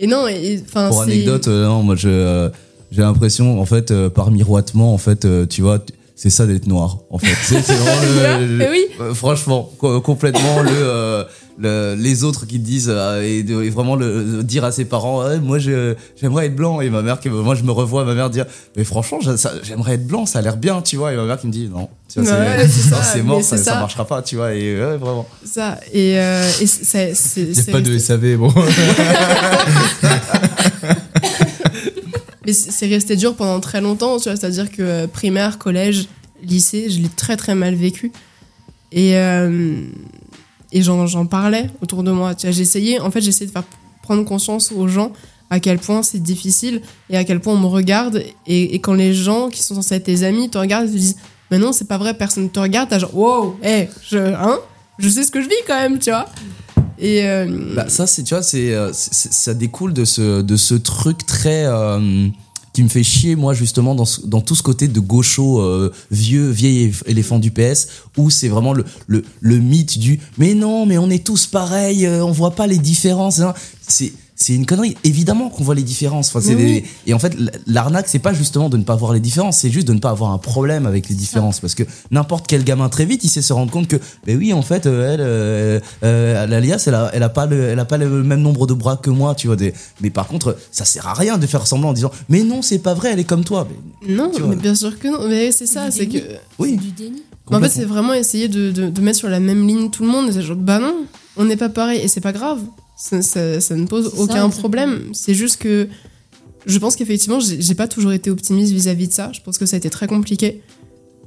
et non, et, enfin,
Pour anecdote, euh, non, moi je, euh, j'ai l'impression, en fait, euh, par miroitement, en fait, euh, tu vois, c'est ça d'être noir, en fait. C'est, vraiment le,
oui.
euh, franchement, co- complètement le, euh, le- les autres qui te disent euh, et, de- et vraiment le, dire à ses parents, moi j'aimerais être blanc et ma mère qui, moi je me revois ma mère dire, mais franchement, j'aimerais être blanc, ça a l'air bien, tu vois, et ma mère qui me dit, non,
Ouais,
c'est,
c'est
c'est mort, ça,
c'est
ça
ça.
marchera pas, tu vois, et ouais, vraiment.
ça. Et, euh, et c'est, c'est,
Il n'y
c'est
a pas de SAV, bon.
Mais c'est c'est resté dur pendant très longtemps, tu vois. C'est-à-dire que euh, primaire, collège, lycée, je l'ai très très mal vécu. Et, euh, et j'en, parlais autour de moi. Tu j'essayais, en fait, j'essayais de faire prendre conscience aux gens à quel point c'est difficile et à quel point on me regarde. Et, et quand les gens qui sont censés être tes amis te regardent, ils te disent Mais non, c'est pas vrai, personne ne te regarde. T'as genre Wow, hé, je, hein, je sais ce que je vis quand même, tu vois. Et. euh,
Bah, ça, c'est, tu vois, euh, c'est- ça découle de ce, de ce truc très. euh, qui me fait chier, moi, justement, dans, dans tout ce côté de gaucho euh, vieux, vieil éléphant du PS, où c'est vraiment le, le, le mythe du mais non, mais on est tous pareils, euh, on voit pas les différences. hein. C'est. C'est une connerie. Évidemment qu'on voit les différences. Enfin, c'est
Mais oui.
des- Et en fait, l'arnaque, c'est pas justement de ne pas voir les différences, c'est juste de ne pas avoir un problème avec les différences. Parce que n'importe quel gamin très vite, il sait se rendre compte que, ben oui, en fait, euh, elle, euh, euh, l'alias, elle a, elle a pas le, elle a pas le même nombre de bras que moi, tu vois. Des... Mais par contre, ça sert à rien de faire semblant en disant, mais non, c'est pas vrai, elle est comme toi. Mais
Non, mais bien sûr que non. Mais c'est ça, c'est que.
Oui.
C'est du déni.
Mais en fait, c'est vraiment essayer de, de, de mettre sur la même ligne tout le monde. Et c'est genre, bah non, on n'est pas pareil. Et c'est pas grave. Ça, ça- ça ne pose
ça,
aucun problème. C'est juste que je pense qu'effectivement, j'ai pas toujours été optimiste vis-à-vis de ça. Je pense que ça a été très compliqué.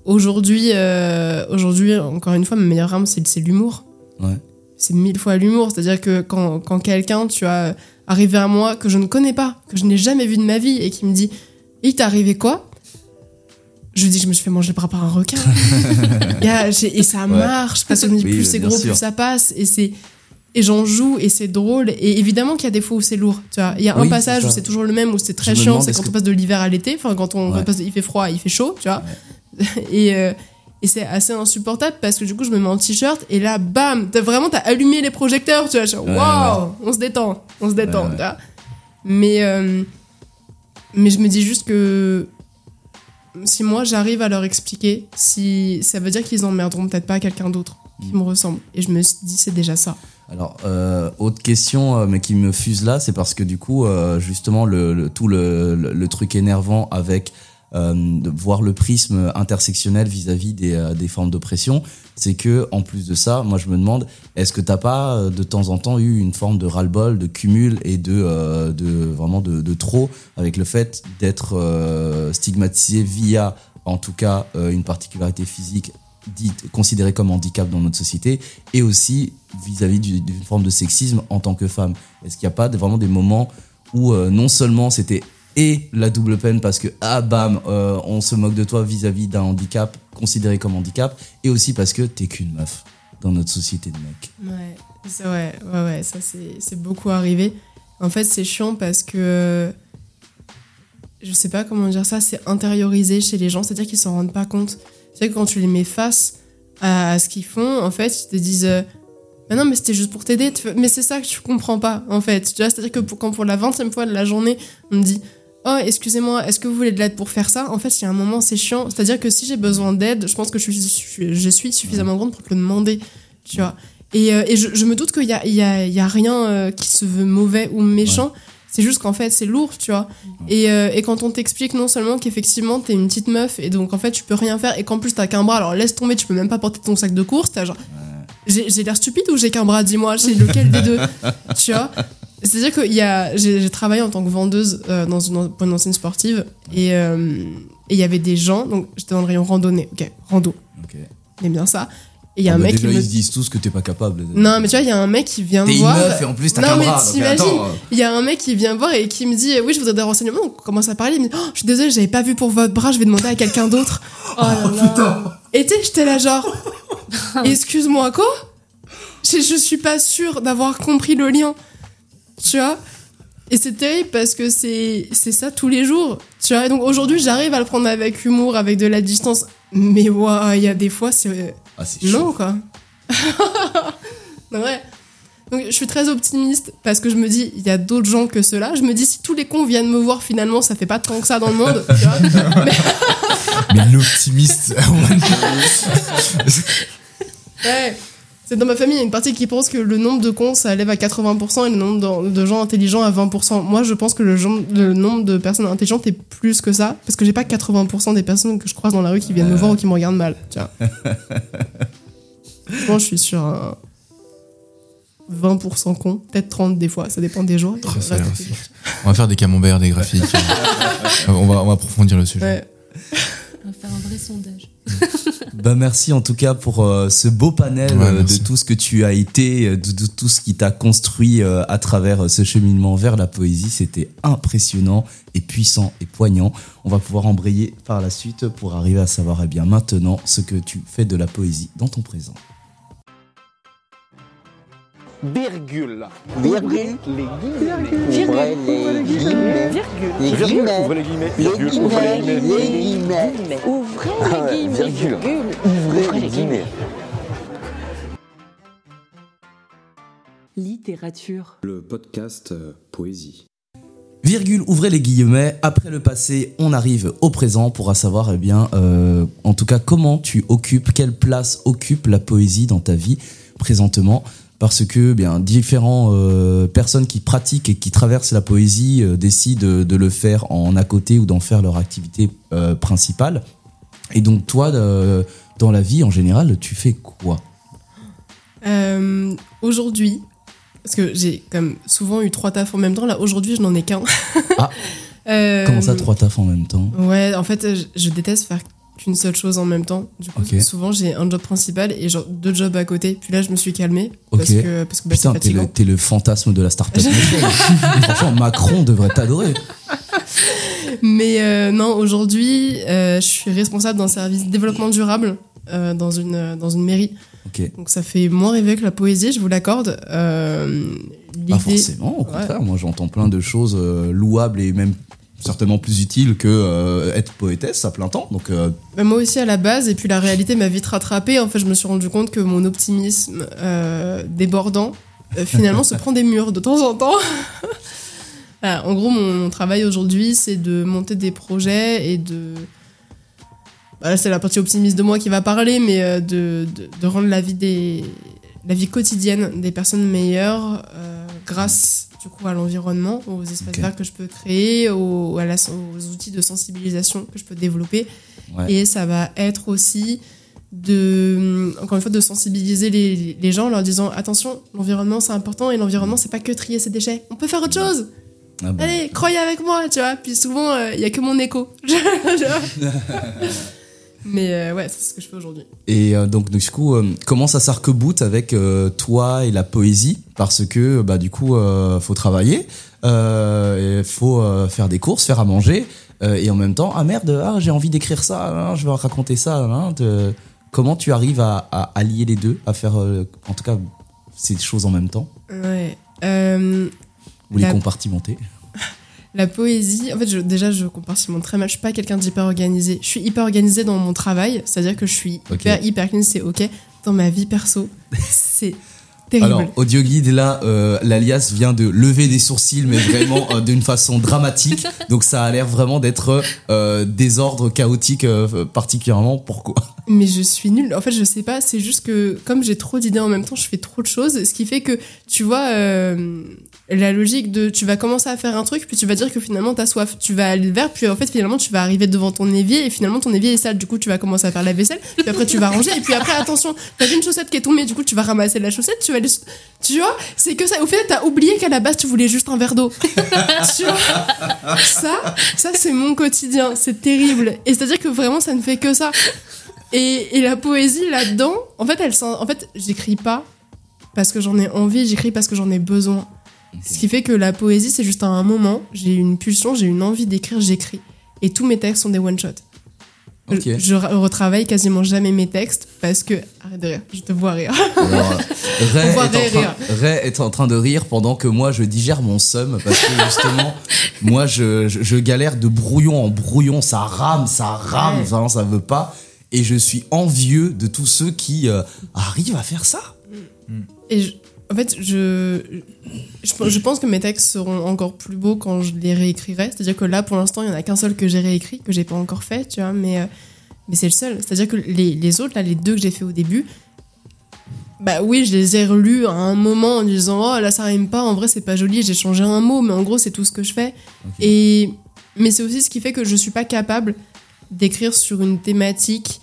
Aujourd'hui, euh, aujourd'hui, encore une fois, ma meilleure arme, c'est c'est l'humour.
Ouais.
C'est mille fois l'humour. C'est-à-dire que quand, quand quelqu'un, tu as arrivé à moi que je ne connais pas, que je n'ai jamais vu de ma vie, et qui me dit, il t'est arrivé quoi? Je dis que je me suis fait manger le bras par un requin. Yeah, et ça marche parce que
Oui,
plus c'est gros,
sûr.
plus ça passe. Et c'est et j'en joue et c'est drôle. Et évidemment qu'il y a des fois où c'est lourd. Tu vois, il y a un passage où c'est toujours le même où c'est très
Je
chiant. C'est quand
que-
on passe de l'hiver à l'été. Enfin, quand on,
Ouais.
passe de- il fait froid, il fait chaud. Tu vois. et euh, et c'est assez insupportable parce que du coup je me mets en t-shirt et là bam t'as vraiment t'as allumé les projecteurs tu vois genre,
Ouais,
waouh on se détend on se détend tu vois. mais euh, mais je me dis juste que si moi j'arrive à leur expliquer, si ça veut dire qu'ils emmerderont peut-être pas quelqu'un d'autre qui
Mm.
me ressemble. Et je me dit c'est déjà ça.
Alors, euh, autre question, euh, mais qui me fuse là, c'est parce que du coup, euh, justement, le, le- tout le, le, le truc énervant avec de voir le prisme intersectionnel vis-à-vis des, euh, des formes d'oppression, c'est que en plus de ça, moi je me demande, est-ce que t'as pas euh, de temps en temps eu une forme de ras-le-bol, de cumul et de, euh, de vraiment de, de trop avec le fait d'être euh, stigmatisé via, en tout cas, euh, une particularité physique dite considérée comme handicap dans notre société et aussi vis-à-vis du- d'une forme de sexisme en tant que femme? Est-ce qu'il n'y a pas vraiment des moments où euh, non seulement c'était et la double peine parce que ah bam euh, on se moque de toi vis-à-vis d'un handicap considéré comme handicap et aussi parce que t'es qu'une meuf dans notre société de mecs.
Ouais, c'est ouais, ouais, ouais, ça c'est c'est beaucoup arrivé. En fait, c'est chiant parce que je sais pas comment dire ça, c'est intériorisé chez les gens, c'est-à-dire qu'ils s'en rendent pas compte. C'est-à-dire que quand tu les mets face à, ce qu'ils font, en fait, ils te disent euh, mais non, mais c'était juste pour t'aider. Mais c'est ça que tu comprends pas, en fait. C'est-à-dire que pour, quand pour la vingtième fois de la journée, on me dit Oh, excusez-moi, est-ce que vous voulez de l'aide pour faire ça? En fait, il y a un moment, c'est chiant. C'est-à-dire que si j'ai besoin d'aide, je pense que je suis, je suffisamment grande pour te le demander. Tu vois Et, euh, et je, je me doute qu'il y a, il y, a, il y a rien euh, qui se veut mauvais ou méchant. C'est juste qu'en fait, c'est lourd, tu vois. Et, euh, et quand on t'explique non seulement qu'effectivement, t'es une petite meuf et donc en fait, tu peux rien faire et qu'en plus, t'as qu'un bras, alors laisse tomber, tu peux même pas porter ton sac de course, t'as genre. J'ai j'ai l'air stupide ou j'ai qu'un bras, dis-moi, c'est lequel des deux Tu vois? C'est-à-dire que il y a, j'ai j'ai travaillé en tant que vendeuse euh, dans une, pour une enseigne sportive et euh, et il y avait des gens, donc j'étais dans le rayon randonnée, ok, rando.
Ok.
On aime bien ça. Et il y a
Ah
un
bah
mec
déjà
qui me
ils se disent tous que t'es pas capable. de-
non, mais tu vois, il y a un mec qui vient me
T'es une
voir.
meuf et en plus, t'as
non, mais t'imagines, il y a un mec qui vient me voir et qui me dit Oui, je voudrais des renseignements. On commence à parler. Il me dit Oh, Je suis désolée, j'avais pas vu pour votre bras, je vais demander à quelqu'un d'autre. Oh, là là. Et tu sais, j'étais là, genre Excuse-moi, quoi? Je, je suis pas sûre d'avoir compris le lien. Tu vois Et c'est terrible parce que c'est ça tous les jours. Tu vois Et donc aujourd'hui, j'arrive à le prendre avec humour, avec de la distance. Mais ouais, il y a des fois, c'est.
Ah,
non, quoi. Non, ouais. Donc je suis très optimiste parce que je me dis, il y a d'autres gens que ceux-là. Je me dis, si tous les cons viennent me voir, finalement, ça fait pas tant que ça dans le monde. tu vois. Mais-
Mais l'optimiste.
ouais. C'est dans ma famille, il y a une partie qui pense que le nombre de cons, ça élève à 80% et le nombre de, de gens intelligents à 20%. Moi, je pense que le, nombre de personnes intelligentes est plus que ça parce que j'ai pas 80% des personnes que je croise dans la rue qui viennent me voir ou qui me regardent mal. Tu vois. Franchement, je suis sur un 20% con, peut-être 30 des fois, ça dépend des jours.
Oh, ça. On va faire des camemberts, des graphiques. On, va, on va approfondir le sujet.
Ouais.
On va faire un vrai sondage.
Bah merci en tout cas pour euh, ce beau panel
Ouais,
euh, de tout ce que tu as été, euh, de, de tout ce qui t'a construit euh, à travers ce cheminement vers la poésie. C'était impressionnant et puissant et poignant. On va pouvoir embrayer par la suite pour arriver à savoir eh bien maintenant ce que tu fais de la poésie dans ton présent.
Virgule.
Virgule.
Les guillemets.
Ouvrez les guillemets.
Virgule. Ouvrez les guillemets. Virgule. Ouvrez les
guillemets.
Ouvrez les guillemets.
virgule.
virgule.
Ouvrez les guillemets.
Littérature.
Le podcast euh, Poésie.
Virgule, ouvrez les guillemets. Après le passé, on arrive au présent pour savoir, eh bien, euh, en tout cas, comment tu occupes, quelle place occupe la poésie dans ta vie présentement. Parce que, bien, différentes euh, personnes qui pratiquent et qui traversent la poésie euh, décident de, de le faire en à côté ou d'en faire leur activité euh, principale. Et donc, toi, dans la vie en général, tu fais quoi?
Aujourd'hui, parce que j'ai comme souvent eu trois tafs en même temps, là aujourd'hui je n'en ai qu'un.
Ah. Comment ça, trois tafs en même temps?
Ouais, en fait, je, je déteste faire qu'une seule chose en même temps. Du coup, souvent j'ai un job principal et genre deux jobs à côté. Puis là, je me suis calmée
Ok.
parce que parce que bah,
Putain, t'es le, t'es le fantasme de la startup. Franchement, Macron devrait t'adorer.
Mais euh, non, aujourd'hui, euh, je suis responsable d'un service développement durable euh, dans une dans une mairie.
Ok.
Donc ça fait moins rêver que la poésie, je vous l'accorde.
Pas forcément, au
Ouais.
contraire. Moi, j'entends plein de choses louables et même certainement plus utiles que euh, être poétesse à plein temps. Donc, euh,
Bah, moi aussi à la base, et puis la réalité m'a vite rattrapée. En fait, je me suis rendu compte que mon optimisme euh, débordant, euh, finalement, se prend des murs de temps en temps. Voilà, en gros, mon, mon travail aujourd'hui, c'est de monter des projets et de. Bah, c'est la partie optimiste de moi qui va parler, mais de, de, de rendre la vie, des, la vie quotidienne des personnes meilleure euh, grâce, du coup à l'environnement, aux espaces verts que je peux créer, aux, à la- aux outils de sensibilisation que je peux développer.
Ouais.
Et ça va être aussi de, encore une fois, de sensibiliser les, les gens en leur disant attention, l'environnement c'est important et l'environnement c'est pas que trier ses déchets. On peut faire autre chose.
Ah bon.
Allez, croyez avec moi, tu vois. Puis souvent, euh, il y a que mon écho. Mais euh, ouais, c'est ce que je fais aujourd'hui.
Et euh, donc, du coup, euh, comment ça s'arc-boute avec toi et la poésie? Parce que, bah, du coup, faut travailler, et faut faire des courses, faire à manger, et en même temps, ah merde, ah, j'ai envie d'écrire ça, hein, je vais raconter ça. hein, te- Comment tu arrives à, à allier les deux, à faire, en tout cas, ces choses en même temps?
Ouais.
Ou les
La-
compartimenter?
La poésie, en fait, je- déjà, je compartimente très mal. Je suis pas quelqu'un d'hyper organisé. Je suis hyper organisé dans mon travail, c'est-à-dire que je suis hyper, hyper clean, c'est ok. Dans ma vie perso, c'est terrible.
Alors, audio guide, là, euh, l'alias vient de lever des sourcils, mais vraiment euh, d'une façon dramatique. Donc, ça a l'air vraiment d'être euh, désordre chaotique, particulièrement. Pourquoi?
Mais je suis nulle. En fait, je sais pas. C'est juste que comme j'ai trop d'idées en même temps, je fais trop de choses. Ce qui fait que, tu vois, la logique de tu vas commencer à faire un truc, puis tu vas dire que finalement t'as soif. Tu vas aller le vers, puis en fait, finalement, tu vas arriver devant ton évier, et finalement, ton évier est sale. Du coup, tu vas commencer à faire la vaisselle, puis après, tu vas ranger, et puis après, attention, t'as une chaussette qui est tombée, du coup, tu vas ramasser la chaussette, tu vas aller. Tu vois, c'est que ça. Au fait, t'as oublié qu'à la base, tu voulais juste un verre d'eau. tu vois, ça, ça, c'est mon quotidien. C'est terrible. Et c'est-à-dire que vraiment, ça ne fait que ça. Et, et la poésie là-dedans, en fait, elle, en fait, j'écris pas parce que j'en ai envie, j'écris parce que j'en ai besoin. Ce qui fait que la poésie, c'est juste à un moment, j'ai une pulsion, j'ai une envie d'écrire, j'écris. Et tous mes textes sont des one-shots. Je, je re- retravaille quasiment jamais mes textes parce que. Arrête de rire, je te vois rire.
Alors, Ray,
voit
est en
Ray
train,
rire.
Ray est en train de rire pendant que moi je digère mon seum parce que justement moi je, je, je galère de brouillon en brouillon, ça rame, ça rame,
Ouais.
ça veut pas et je suis envieux de tous ceux qui euh, arrivent à faire ça.
Et je- en fait, je, je, je pense que mes textes seront encore plus beaux quand je les réécrirai. C'est-à-dire que là, pour l'instant, il y en a qu'un seul que j'ai réécrit, que j'ai pas encore fait, tu vois, mais, euh, mais c'est le seul. C'est-à-dire que les, les autres, là, les deux que j'ai fait au début, bah oui, je les ai relus à un moment en disant oh là ça rime pas, en vrai c'est pas joli, j'ai changé un mot, mais en gros c'est tout ce que je fais. Et mais c'est aussi ce qui fait que je suis pas capable d'écrire sur une thématique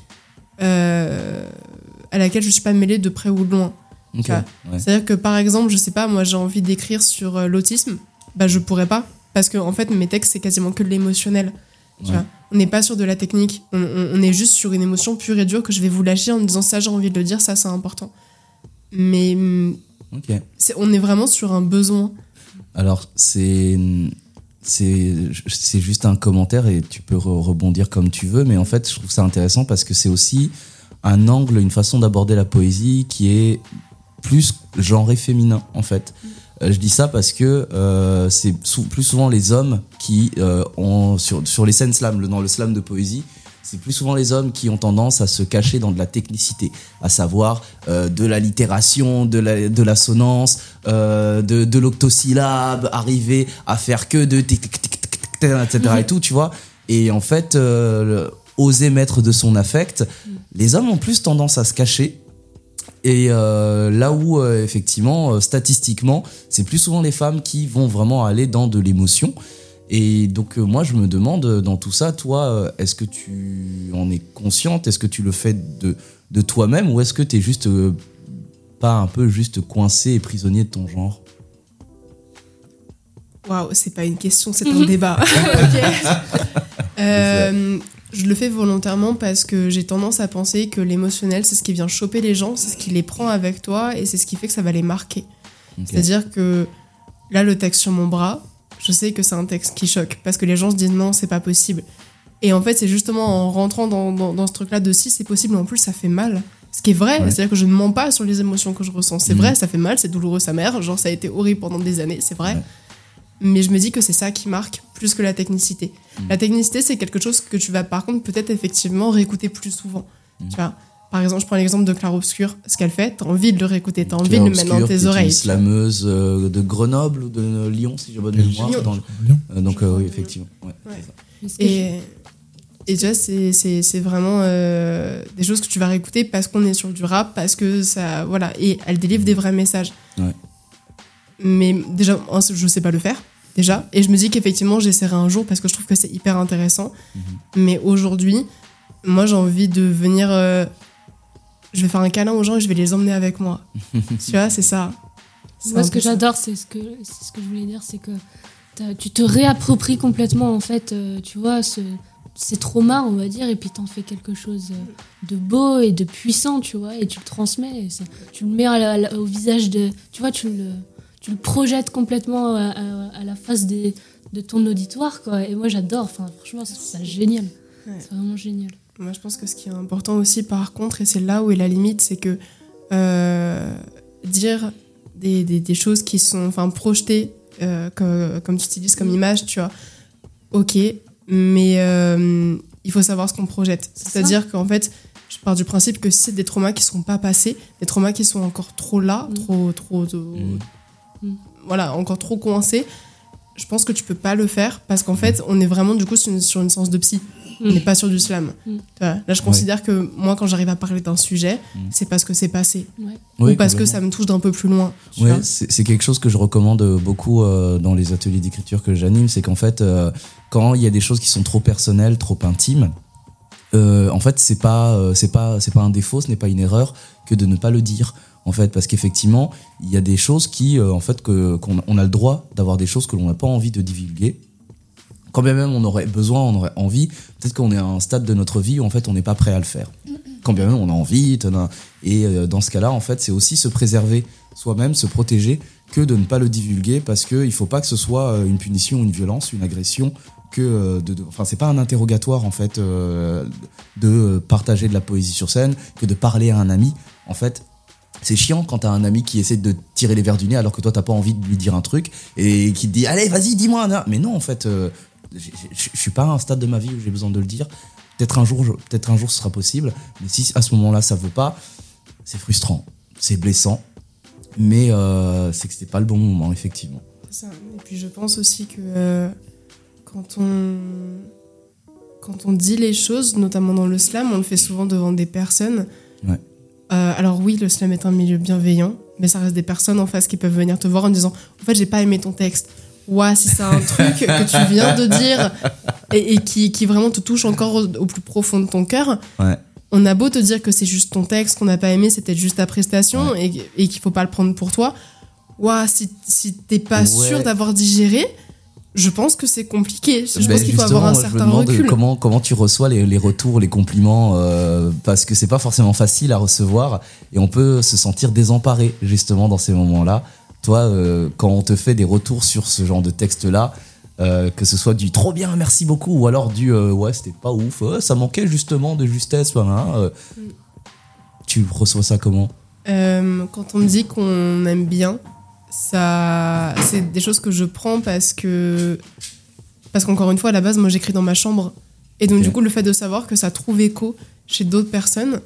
euh, à laquelle je suis pas mêlée de près ou de loin.
Ouais.
C'est-à-dire que par exemple, je sais pas, moi j'ai envie d'écrire sur euh, l'autisme, bah je pourrais pas parce que en fait mes textes c'est quasiment que de l'émotionnel. tu
Ouais.
vois. On n'est pas sur de la technique, on, on- on est juste sur une émotion pure et dure que je vais vous lâcher en me disant ça j'ai envie de le dire, ça c'est important. Mais c'est- on est vraiment sur un besoin.
Alors c'est c'est c'est juste un commentaire et tu peux re- rebondir comme tu veux, mais en fait je trouve ça intéressant parce que c'est aussi un angle, une façon d'aborder la poésie qui est plus genré féminin en fait. Euh, je dis ça parce que euh, c'est sou- plus souvent les hommes qui euh, ont sur sur les scènes slam, dans le slam de poésie. C'est plus souvent les hommes qui ont tendance à se cacher dans de la technicité, à savoir euh, de la littération, de la, de l'assonance, euh, de, de l'octosyllabe, arriver à faire que de tic, tic, tic, tic, tic, etc. et tout, tu vois. Et en fait, euh, le- oser mettre de son affect, les hommes ont plus tendance à se cacher. Et euh, là où, euh, effectivement, euh, statistiquement, c'est plus souvent les femmes qui vont vraiment aller dans de l'émotion. Et donc, euh, moi, je me demande, dans tout ça, toi, euh, est-ce que tu en es consciente? Est-ce que tu le fais de, de toi-même? Ou est-ce que tu es juste euh, pas un peu juste coincé et prisonnier de ton genre?
Waouh, c'est pas une question, c'est un débat. Ok. Euh, je le fais volontairement parce que j'ai tendance à penser que l'émotionnel, c'est ce qui vient choper les gens, c'est ce qui les prend avec toi et c'est ce qui fait que ça va les marquer. C'est-à-dire que là, le texte sur mon bras, je sais que c'est un texte qui choque parce que les gens se disent non, c'est pas possible. Et en fait, c'est justement en rentrant dans, dans, dans ce truc-là de si c'est possible, en plus, ça fait mal. Ce qui est vrai,
Ouais.
c'est-à-dire que je ne mens pas sur les émotions que je ressens. C'est
Mhm.
vrai, ça fait mal, c'est douloureux, sa mère. Genre, ça a été horrible pendant des années, c'est vrai. Mais je me dis que c'est ça qui marque plus que la technicité.
Mhm.
La technicité, c'est quelque chose que tu vas par contre peut-être effectivement réécouter plus souvent.
Mhm.
Tu vois par exemple, je prends l'exemple de Claire Obscur. Ce qu'elle fait, t'as envie de le réécouter, t'as envie
Claire
de le mettre dans tes oreilles.
Une slameuse euh, de Grenoble ou de Lyon, si j'ai bonne
Lyon.
mémoire. dans le-
Lyon.
Euh, donc, euh, oui, effectivement. ouais,
Ouais.
c'est ça.
Et, et tu vois, c'est, c'est, c'est vraiment euh, des choses que tu vas réécouter parce qu'on est sur du rap, parce que ça. Voilà. Et elle délivre des vrais messages.
Ouais.
Mais déjà, je sais pas le faire, déjà. Et je me dis qu'effectivement, j'essaierai un jour parce que je trouve que c'est hyper intéressant. Mais aujourd'hui, moi, j'ai envie de venir. euh, je vais faire un câlin aux gens et je vais les emmener avec moi. tu vois, c'est ça. C'est
Moi, ce que
ça.
j'adore, c'est ce que, c'est ce que je voulais dire, c'est que tu te réappropries complètement, en fait, euh, tu vois, ce, ces traumas, on va dire, et puis t'en fais quelque chose euh, de beau et de puissant, tu vois, et tu le transmets, et ça- tu le mets à la- à la- au visage de. Tu vois, tu le, tu le projettes complètement à, à- à la face des, de ton auditoire, quoi. Et moi, j'adore, enfin, franchement, c'est ça génial.
Ouais.
C'est vraiment génial.
Moi, je pense que ce qui est important aussi, par contre, et c'est là où est la limite, c'est que euh, dire des, des- des choses qui sont enfin, projetées, euh, comme, comme tu utilises comme image, tu vois, ok, mais euh, il faut savoir ce qu'on projette. C'est-à-dire qu'en fait, je pars du principe que si c'est des traumas qui ne sont pas passés, des traumas qui sont encore trop là, trop, trop, trop-
Mm.
voilà, encore trop coincés, je pense que tu peux pas le faire parce qu'en fait, on est vraiment du coup sur une, sur une séance de psy. On n'est pas sur du slam.
Mm.
Là, je considère que moi, quand j'arrive à parler d'un sujet, c'est parce que c'est passé.
Ouais.
Oui,
Ou parce que ça me touche d'un peu plus loin.
Ouais, c'est quelque chose que je recommande beaucoup euh, dans les ateliers d'écriture que j'anime, c'est qu'en fait, euh, quand il y a des choses qui sont trop personnelles, trop intimes, euh, en fait, c'est pas, euh, c'est pas, c'est pas un défaut, ce n'est pas une erreur que de ne pas le dire. En fait, parce qu'effectivement, il y a des choses qui, euh, en fait, que qu'on on a le droit d'avoir des choses que l'on n'a pas envie de divulguer. Quand bien même on aurait besoin, on aurait envie, peut-être qu'on est à un stade de notre vie où en fait on n'est pas prêt à le faire. Quand bien même on a envie, et euh, dans ce cas-là, en fait, c'est aussi se préserver soi-même, se protéger, que de ne pas le divulguer parce qu'il ne faut pas que ce soit euh, une punition, une violence, une agression, que de, de- enfin c'est pas un interrogatoire en fait de partager de la poésie sur scène, que de parler à un ami. En fait, c'est chiant quand t'as un ami qui essaie de tirer les verres du nez alors que toi t'as pas envie de lui dire un truc et qui te dit allez vas-y dis-moi mais non en fait euh, je suis pas à un stade de ma vie où j'ai besoin de le dire peut-être un jour peut-être un jour ce sera possible mais si à ce moment-là ça veut pas c'est frustrant c'est blessant mais euh, c'est que c'était pas le bon moment effectivement
ça. Et puis je pense aussi que euh, quand on quand on dit les choses, notamment dans le slam, on le fait souvent devant des personnes.
Ouais.
Euh, alors oui, le slam est un milieu bienveillant, mais ça reste des personnes en face qui peuvent venir te voir en disant en fait j'ai pas aimé ton texte. Ouais, si c'est un truc que tu viens de dire et, et qui, qui vraiment te touche encore au, au plus profond de ton cœur,
ouais
on a beau te dire que c'est juste ton texte qu'on n'a pas aimé, peut-être juste ta prestation et, et qu'il faut pas le prendre pour toi. Ouah, si, si t'es pas
Ouais.
sûr d'avoir digéré, je pense que c'est compliqué. Je
Ben,
pense qu'il faut avoir un certain recul.
Comment, comment tu reçois les, les retours, les compliments, euh, parce que c'est pas forcément facile à recevoir et on peut se sentir désemparé justement dans ces moments-là. Toi, euh, quand on te fait des retours sur ce genre de texte-là, euh, que ce soit du trop bien, merci beaucoup, ou alors du ouais, c'était pas ouf, ça manquait justement de justesse, voilà, euh, tu reçois ça comment?
Quand on me dit qu'on aime bien, ça, c'est des choses que je prends parce que, parce qu'encore une fois, à la base, moi, j'écris dans ma chambre, et donc du coup, le fait de savoir que ça trouve écho chez d'autres personnes,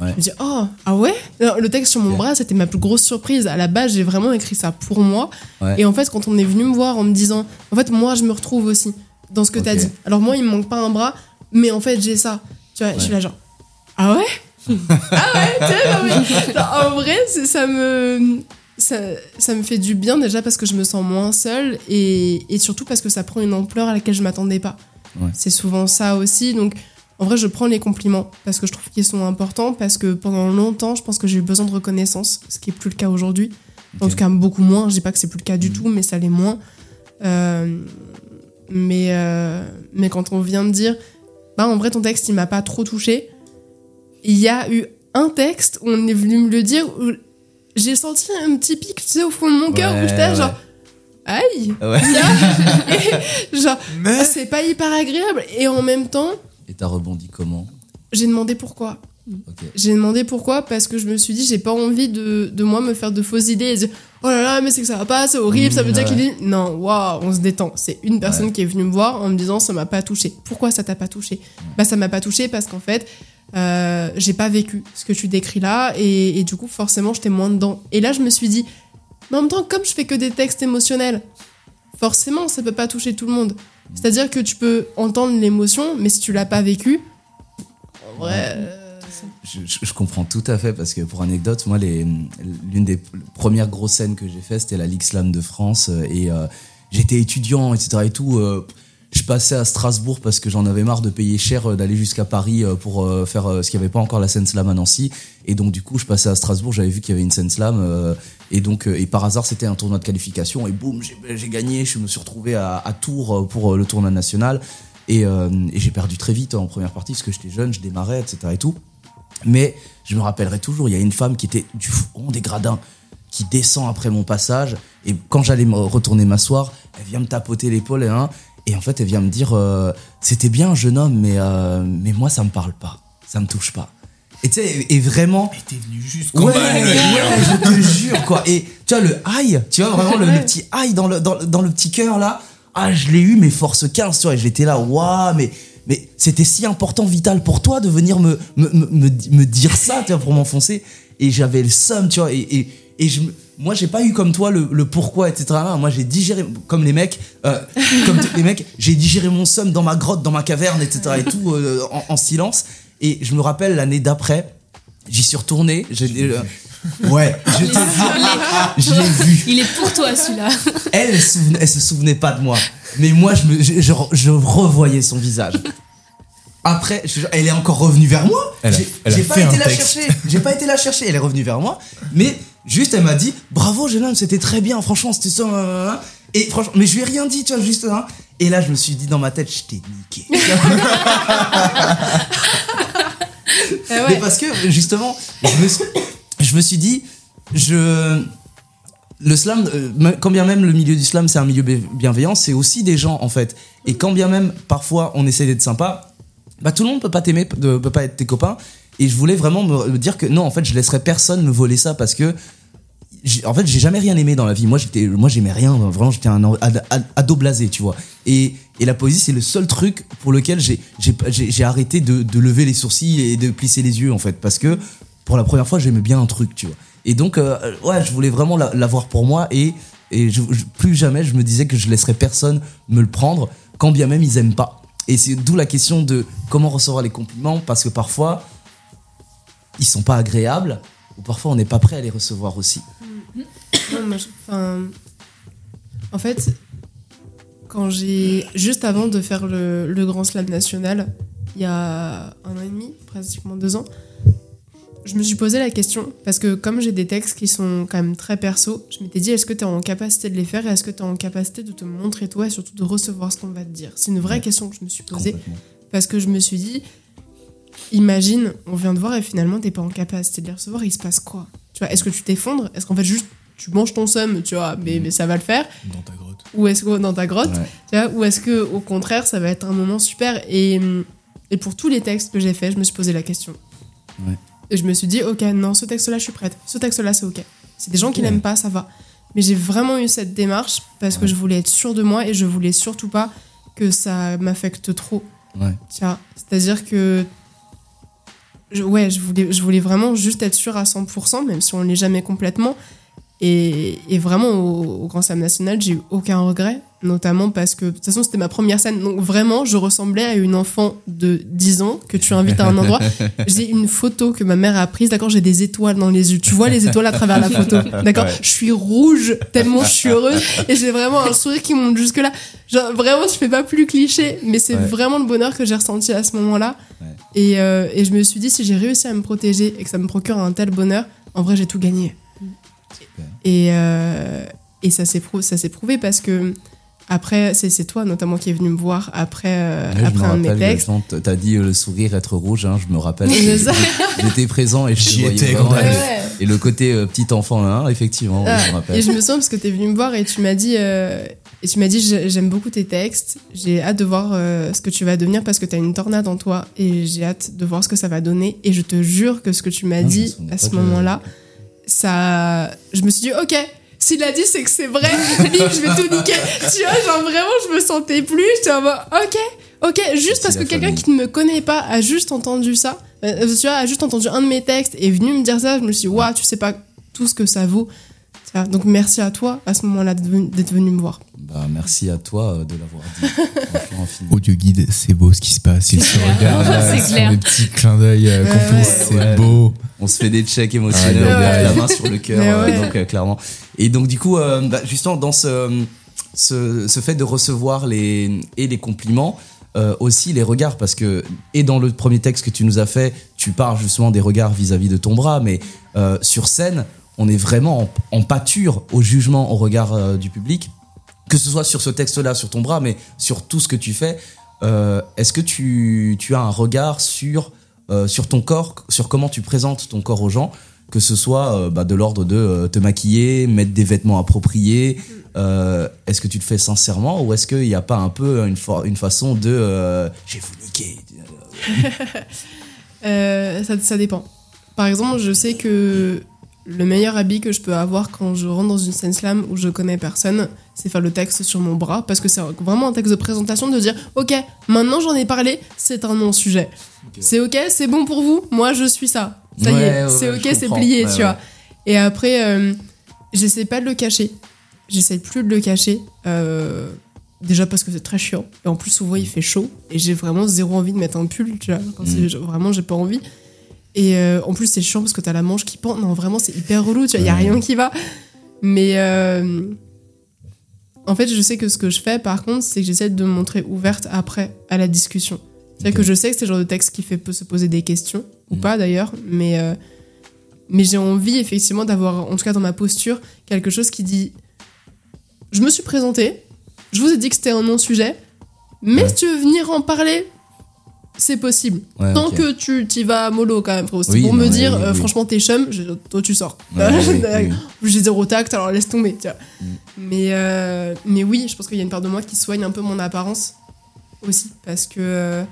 Ouais.
je me dis oh ah ouais? Le texte sur mon bras, c'était ma plus grosse surprise. À la base, j'ai vraiment écrit ça pour moi,
Ouais.
et en fait, quand on est venu me voir en me disant, en fait, moi, je me retrouve aussi dans ce que t'as
Ok.
dit. Alors moi, il me manque pas un bras, mais en fait, j'ai ça. Tu vois, je suis là genre ah ouais? Ah ouais, tu sais, non, mais- non, en vrai, ça me, ça, ça me fait du bien déjà parce que je me sens moins seule et, et surtout parce que ça prend une ampleur à laquelle je m'attendais pas.
Ouais.
C'est souvent ça aussi. Donc, en vrai, je prends les compliments parce que je trouve qu'ils sont importants parce que pendant longtemps, je pense que j'ai eu besoin de reconnaissance, ce qui est plus le cas aujourd'hui. En tout cas, beaucoup moins. Je dis pas que c'est plus le cas du tout, mais ça l'est moins. Euh, mais, euh, mais quand on vient me dire, bah en vrai, ton texte, il m'a pas trop touché, il y a eu un texte où on est venu me le dire où j'ai senti un petit pic, tu sais, au fond de mon cœur, où
Ouais,
j'étais là,
ouais.
genre, aïe,
Ouais.
Et genre, c'est pas hyper agréable. Et en même temps,
Et t'as rebondi comment?
j'ai demandé pourquoi. J'ai demandé pourquoi parce que je me suis dit j'ai pas envie de, de moi me faire de fausses idées et dire oh là là mais c'est que ça va pas c'est horrible ça veut
Mmh,
dire
ouais.
qu'il est non waouh on se détend c'est une personne
Ouais.
qui est venue me voir en me disant ça m'a pas touché pourquoi ça t'a pas touché bah ça m'a pas touché parce qu'en fait euh, j'ai pas vécu ce que tu décris là et, et du coup forcément j'étais moins dedans et là je me suis dit mais en même temps comme je fais que des textes émotionnels forcément ça peut pas toucher tout le monde c'est à dire que tu peux entendre l'émotion mais si tu l'as pas vécu en vrai euh,
je, comprends tout à fait parce que pour anecdote, moi, l'une des premières grosses scènes que j'ai fait, c'était la Ligue Slam de France euh, et euh, j'étais étudiant, etc. et tout. euh, je passais à Strasbourg parce que j'en avais marre de payer cher euh, d'aller jusqu'à Paris euh, pour euh, faire ce qu'il n'y avait pas encore la scène slam à Nancy. Et donc du coup, je passais à Strasbourg, j'avais vu qu'il y avait une scène slam et donc et par hasard, c'était un tournoi de qualification et boum, j'ai gagné. Je me suis retrouvé à, Tours pour le tournoi national et, j'ai perdu très vite en première partie parce que j'étais jeune, je démarrais, etc. et tout. Mais je me rappellerai toujours, il y a une femme qui était du fond des gradins, qui descend après mon passage, et quand j'allais retourner m'asseoir, elle vient me tapoter l'épaule, et, hein, et en fait, elle vient me dire, euh, c'était bien, jeune homme, mais, euh, mais moi, ça me parle pas, ça me touche pas. Et tu sais, et vraiment.
Mais t'es venu jusqu'en
Ouais, ouais, je te jure, quoi. Et tu vois, le aïe, tu vois, vraiment, le, le petit aïe dans le, dans, dans le petit cœur, là. Ah, je l'ai eu, mais force 15, tu vois, et j'étais là, waouh, mais, mais c'était si important, vital pour toi de venir me, me, me, me, me dire ça, tu vois, pour m'enfoncer. Et j'avais le seum, tu vois, et, et, et je, me- moi, j'ai pas eu comme toi le, le pourquoi, etc. Moi, j'ai digéré, comme les mecs, euh, comme tous les mecs, j'ai digéré mon seum dans ma grotte, dans ma caverne, etc. et tout, euh, en, en silence. Et je me rappelle l'année d'après, j'y suis retourné, j'ai, euh, ouais, je te jure, je l'ai vu.
Il est pour toi celui-là.
Elle, elle, se souvenait- elle se souvenait pas de moi. Mais moi, je, me, je, je- je revoyais son visage. Après, je- elle est encore revenue vers moi.
Elle a-
J'ai pas été la chercher. J'ai pas été la chercher. Elle est revenue vers moi. Mais juste, elle m'a dit Bravo, jeune homme, c'était très bien. Franchement, c'était ça. nan, nan, nan. Et franchement, mais je lui ai rien dit, tu vois, juste. hein. Et là, je me suis dit dans ma tête Je t'ai niqué. Mais parce que justement, je me suis, je me suis dit, je le slam, euh, quand bien même le milieu du slam c'est un milieu bi- bienveillant, c'est aussi des gens en fait. Et quand bien même parfois on essaie d'être sympa, bah tout le monde peut pas t'aimer, ne peut pas être tes copains. Et je voulais vraiment me, dire que non, en fait, je laisserai personne me voler ça parce que en fait, j'ai jamais rien aimé dans la vie. Moi, j'étais, moi, j'aimais rien. Vraiment, j'étais un ad- ad- ado blasé, tu vois. Et, et la poésie, c'est le seul truc pour lequel j'ai, j'ai, arrêté de, de lever les sourcils et de plisser les yeux, en fait, parce que pour la première fois, j'aimais bien un truc, tu vois. Et donc, euh, ouais, je voulais vraiment la- l'avoir pour moi et, et je- plus jamais, je me disais que je laisserais personne me le prendre, quand bien même ils aiment pas. Et c'est d'où la question de comment recevoir les compliments, parce que parfois, ils sont pas agréables, ou parfois on n'est pas prêt à les recevoir aussi.
Je- enfin, en fait, quand j'ai juste avant de faire le, le Grand Slam national, il y a un an et demi, pratiquement deux ans, je me suis posé la question parce que comme j'ai des textes qui sont quand même très perso, je m'étais dit est-ce que tu es en capacité de les faire et est-ce que tu es en capacité de te montrer toi et surtout de recevoir ce qu'on va te dire? C'est une vraie question que je me suis posée parce que je me suis dit imagine, on vient de voir et finalement t'es pas en capacité de les recevoir, il se passe quoi? Tu vois, est-ce que tu t'effondres? Est-ce qu'en fait juste tu manges ton seum, tu vois, mais, mais ça va le faire?
Dans ta grotte.
Ou est-ce que dans ta grotte?
Ouais.
tu vois, Ou est-ce que au contraire ça va être un moment super? Et, et pour tous les textes que j'ai faits, je me suis posé la question.
Ouais.
Et je me suis dit, ok, non, ce texte-là, je suis prête. Ce texte-là, c'est ok. C'est des gens qui n'aiment pas, ça va. Mais j'ai vraiment eu cette démarche parce que je voulais être sûre de moi et je voulais surtout pas que ça m'affecte trop.
Ouais.
C'est-à-dire que. Ouais, je voulais, je voulais vraiment juste être sûre à 100%, même si on l'est jamais complètement. Et, vraiment, au, au Grand Slam National, j'ai eu aucun regret, notamment parce que, de toute façon, c'était ma première scène. Donc, vraiment, je ressemblais à une enfant de 10 ans que tu invites à un endroit. J'ai une photo que ma mère a prise, d'accord J'ai des étoiles dans les yeux. Tu vois les étoiles à travers la photo, d'accord
Ouais.
Je suis rouge, tellement je suis heureuse. Et j'ai vraiment un sourire qui monte jusque-là. Genre, vraiment, je fais pas plus cliché, mais c'est
Ouais.
vraiment le bonheur que j'ai ressenti à ce moment-là. Et, euh, et je me suis dit, si j'ai réussi à me protéger et que ça me procure un tel bonheur, en vrai, j'ai tout gagné. Et, euh, et ça s'est ça s'est prouvé parce que après, c'est toi notamment qui est venu me voir après, euh,
Ouais, je me
après un de mes
rappelle,
textes.
t'as dit euh, le sourire être rouge, hein, je me rappelle. J'étais présent et je
J'y étais,
vraiment.
quand même.
Et-
Ouais.
Et le côté euh, petit enfant, hein, effectivement, oui,
Ah,
je me rappelle.
et je me sens parce que tu es venu me voir et tu m'as dit, euh, et tu m'as dit j'ai- j'aime beaucoup tes textes, j'ai hâte de voir euh, ce que tu vas devenir parce que tu as une tornade en toi et j'ai hâte de voir ce que ça va donner. Et je te jure que ce que tu m'as
Ah,
dit à ce moment-là, ça, je me suis dit ok. S'il a dit, c'est que c'est vrai. Bim, je vais tout niquer. Tu vois, genre vraiment, je me sentais plus. J'étais en mode, ok, ok, juste parce que quelqu'un qui ne me connaît pas a juste entendu ça, euh, tu vois, a juste entendu un de mes textes et est venu me dire ça, je me suis dit, waouh, tu sais pas tout ce que ça vaut. Donc merci à toi à ce moment-là d'être venu, me voir.
Bah, merci à toi euh, de l'avoir dit.
Audio guide, c'est beau ce qui se passe. Ils se regardent, là,
C'est clair.
des petits clins d'œil euh,
Ouais,
complices,
ouais.
c'est
Ouais.
beau.
On se fait des checks émotionnels,
Ah,
on met
ouais.
la main sur le cœur, euh,
ouais.
donc euh, clairement. Et donc du coup, euh, bah, justement dans ce, ce, ce fait de recevoir les et les compliments, euh, aussi les regards, parce que et dans le premier texte que tu nous as fait, tu parles justement des regards vis-à-vis de ton bras, mais euh, sur scène, on est vraiment en, pâture au jugement, au regard euh, du public, que ce soit sur ce texte-là, sur ton bras, mais sur tout ce que tu fais. Euh, Est-ce que tu, as un regard sur, euh, sur ton corps, sur comment tu présentes ton corps aux gens, que ce soit bah, de l'ordre de te maquiller, mettre des vêtements appropriés Est-ce que tu le fais sincèrement ou est-ce qu'il n'y a pas un peu une, fa- une façon de j'ai vous
ça, ça dépend. Par exemple, je sais que le meilleur habit que je peux avoir quand je rentre dans une scène slam où je connais personne, c'est faire le texte sur mon bras, parce que c'est vraiment un texte de présentation de dire Ok, maintenant j'en ai parlé, c'est un non-sujet. C'est ok, c'est bon pour vous, moi je suis ça. Ça y est,
ouais,
c'est ok, c'est plié,
Ouais,
tu vois. Et après, euh, j'essaie pas de le cacher. J'essaie plus de le cacher. euh, déjà parce que c'est très chiant. Et en plus, souvent, il fait chaud. Et j'ai vraiment zéro envie de mettre un pull, tu vois. Quand
Mm.
vraiment, j'ai pas envie. Et euh, en plus, c'est chiant parce que t'as la manche qui pend. Non, vraiment, c'est hyper relou, tu vois. Il y a rien qui va. Mais euh, en fait, je sais que ce que je fais, par contre, c'est que j'essaie de me montrer ouverte après à la discussion. C'est-à-dire que je sais que c'est le genre de texte qui fait peut se poser des questions, ou
Mm.
pas d'ailleurs, mais, euh, mais j'ai envie effectivement d'avoir, en tout cas dans ma posture, quelque chose qui dit Je me suis présenté, je vous ai dit que c'était un non-sujet, mais
Ouais.
si tu veux venir en parler, c'est possible.
Ouais,
Tant que tu t'y vas mollo quand même, frérot. C'est
Oui,
pour
non,
me dire,
oui,
euh,
oui.
franchement, t'es chum, je- toi tu sors.
Ouais.
J'ai zéro tact, alors laisse tomber. Tu vois.
Mm.
Mais, euh, mais oui, je pense qu'il y a une part de moi qui soigne un peu mon apparence aussi. Parce que. euh,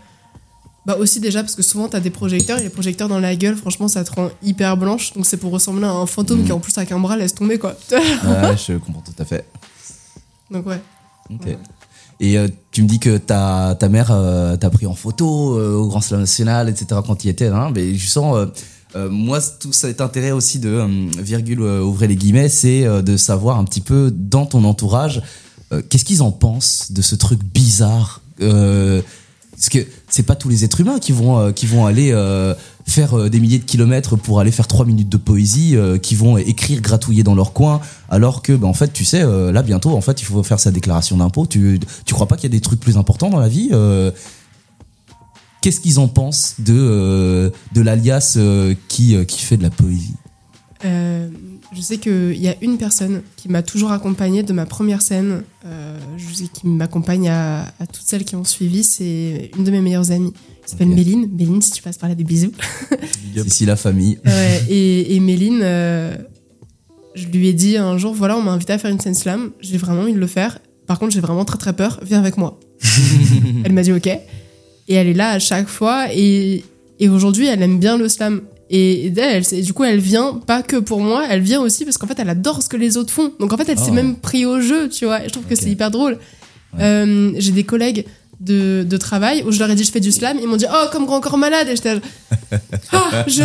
bah aussi déjà parce que souvent t'as des projecteurs et les projecteurs dans la gueule franchement ça te rend hyper blanche donc c'est pour ressembler à un fantôme
Mm.
qui en plus avec un bras laisse tomber quoi
Ouais, je comprends tout à fait.
donc ouais
Ok.
Ouais.
Et euh, tu me dis que ta, ta mère euh, t'a pris en photo euh, au Grand Slam National, etc. quand il était. Hein, mais je sens, moi, tout cet intérêt aussi de, virgule, ouvrez les guillemets, c'est de savoir un petit peu dans ton entourage, qu'est-ce qu'ils en pensent de ce truc bizarre Parce que c'est pas tous les êtres humains qui vont, qui vont aller faire euh, des milliers de kilomètres pour aller faire trois minutes de poésie, euh, qui vont écrire, gratouiller dans leur coin, alors que, ben, en fait, tu sais, euh, là bientôt, en fait, il faut faire sa déclaration d'impôt. Tu, tu crois pas qu'il y a des trucs plus importants dans la vie Qu'est-ce qu'ils en pensent de, de l'alias qui, qui fait de la poésie?
Je sais qu'il y a une personne qui m'a toujours accompagnée de ma première scène, qui m'accompagne à, à toutes celles qui ont suivi. C'est une de mes meilleures amies. Elle s'appelle
Ok.
Méline. Méline, si tu passes par là, des bisous.
C'est ici la famille.
Ouais, et, et Méline, euh, je lui ai dit un jour voilà, on m'a invité à faire une scène slam. J'ai vraiment envie de le faire. Par contre, j'ai vraiment très très peur. Viens avec moi. elle m'a dit ok. Et elle est là à chaque fois. Et, et aujourd'hui, elle aime bien le slam. Et, et elle, c'est- du coup, elle vient pas que pour moi, elle vient aussi parce qu'en fait, elle adore ce que les autres font. Donc en fait, elle s'est
Oh.
même pris au jeu, tu vois. Et je trouve que c'est hyper drôle.
Ouais.
Euh, j'ai des collègues de, de travail où je leur ai dit je fais du slam. Ils m'ont dit oh, comme grand corps malade. Et j'étais ah, je.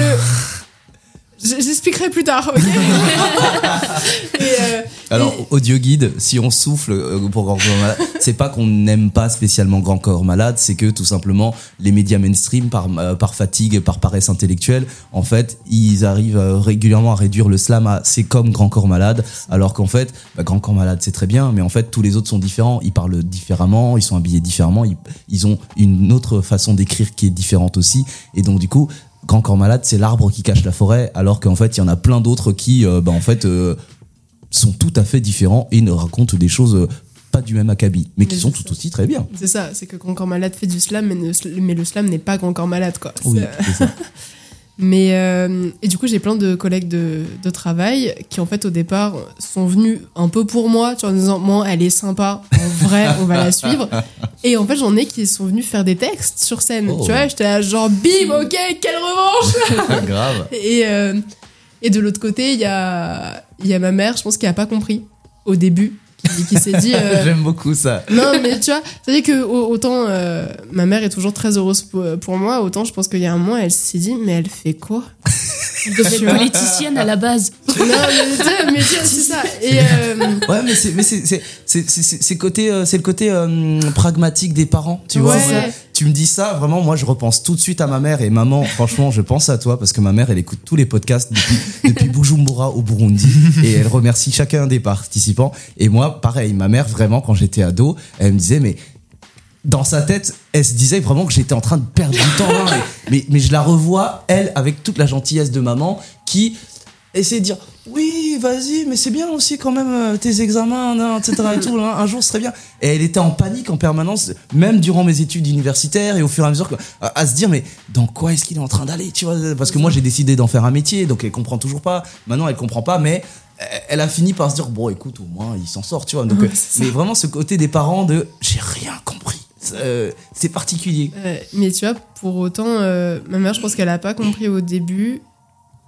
Je- J'expliquerai plus tard, ok Et, euh,
Alors,
et-
audio guide, si on souffle euh, pour Grand Corps Malade, c'est pas qu'on n'aime pas spécialement Grand Corps Malade, c'est que tout simplement les médias mainstream, par, euh, par fatigue, par paresse intellectuelle, en fait, ils arrivent régulièrement à réduire le slam à c'est comme Grand Corps Malade, alors qu'en fait, bah, Grand Corps Malade c'est très bien, mais en fait tous les autres sont différents, ils parlent différemment, ils sont habillés différemment, ils, ils ont une autre façon d'écrire qui est différente aussi, et donc du coup, Grand Corps Malade c'est l'arbre qui cache la forêt, alors qu'en fait il y en a plein d'autres qui, euh, bah, en fait, euh, sont tout à fait différents et ne racontent des choses euh, pas du même acabit, mais qui sont tout
ça.
aussi très bien.
c'est ça, c'est que Grand Corps Malade fait du slam, mais, ne- mais le slam n'est pas Grand Corps Malade, quoi.
Oui,
c'est
ça.
Mais euh, et du coup, j'ai plein de collègues de, de travail qui, en fait, au départ, sont venus un peu pour moi, tu vois, en disant, moi, elle est sympa, en vrai, on va la suivre. Et en fait, j'en ai qui sont venus faire des textes sur scène.
Oh.
Tu vois, j'étais là, genre, bim, ok, quelle revanche
Grave.
Et, euh, et de l'autre côté, il y a, il y a ma mère, je pense, qui a pas compris au début, qui, qui s'est dit. euh,
J'aime beaucoup ça.
non, mais tu vois, c'est-à-dire que au- autant euh, ma mère est toujours très heureuse pour, pour moi, autant je pense qu'il y a un moment, elle s'est dit, mais elle fait quoi?
Être politicienne à la base.
non, mais, tu sais, mais c'est ça. Et euh,
Ouais, mais c'est mais c'est c'est c'est c'est c'est côté euh, c'est le côté euh, pragmatique des parents, tu vois.
Ouais.
c'est- Tu me dis ça, vraiment, moi je repense tout de suite à ma mère et maman. Franchement, je pense à toi parce que ma mère, elle écoute tous les podcasts depuis depuis Bujumbura au Burundi et elle remercie chacun des participants. Et moi, pareil, ma mère, vraiment, quand j'étais ado, elle me disait mais dans sa tête, elle se disait vraiment que j'étais en train de perdre du temps. hein, mais, mais, mais je la revois, elle, avec toute la gentillesse de maman, qui essaie de dire Oui, vas-y, mais c'est bien aussi quand même euh, tes examens, hein, etc. Et tout, hein, un jour ce serait bien. Et elle était en panique en permanence, même durant mes études universitaires et au fur et à mesure, à, à se dire Mais dans quoi est-ce qu'il est en train d'aller tu vois? Parce que moi j'ai décidé d'en faire un métier, donc elle comprend toujours pas. Maintenant elle comprend pas, mais elle- elle a fini par se dire Bon, écoute, au moins il s'en sort, tu vois. Donc,
Ouais,
euh, mais vraiment ce côté des parents de J'ai rien compris. Euh, c'est particulier.
Euh, mais tu vois, pour autant, euh, ma mère, je pense qu'elle a pas compris au début,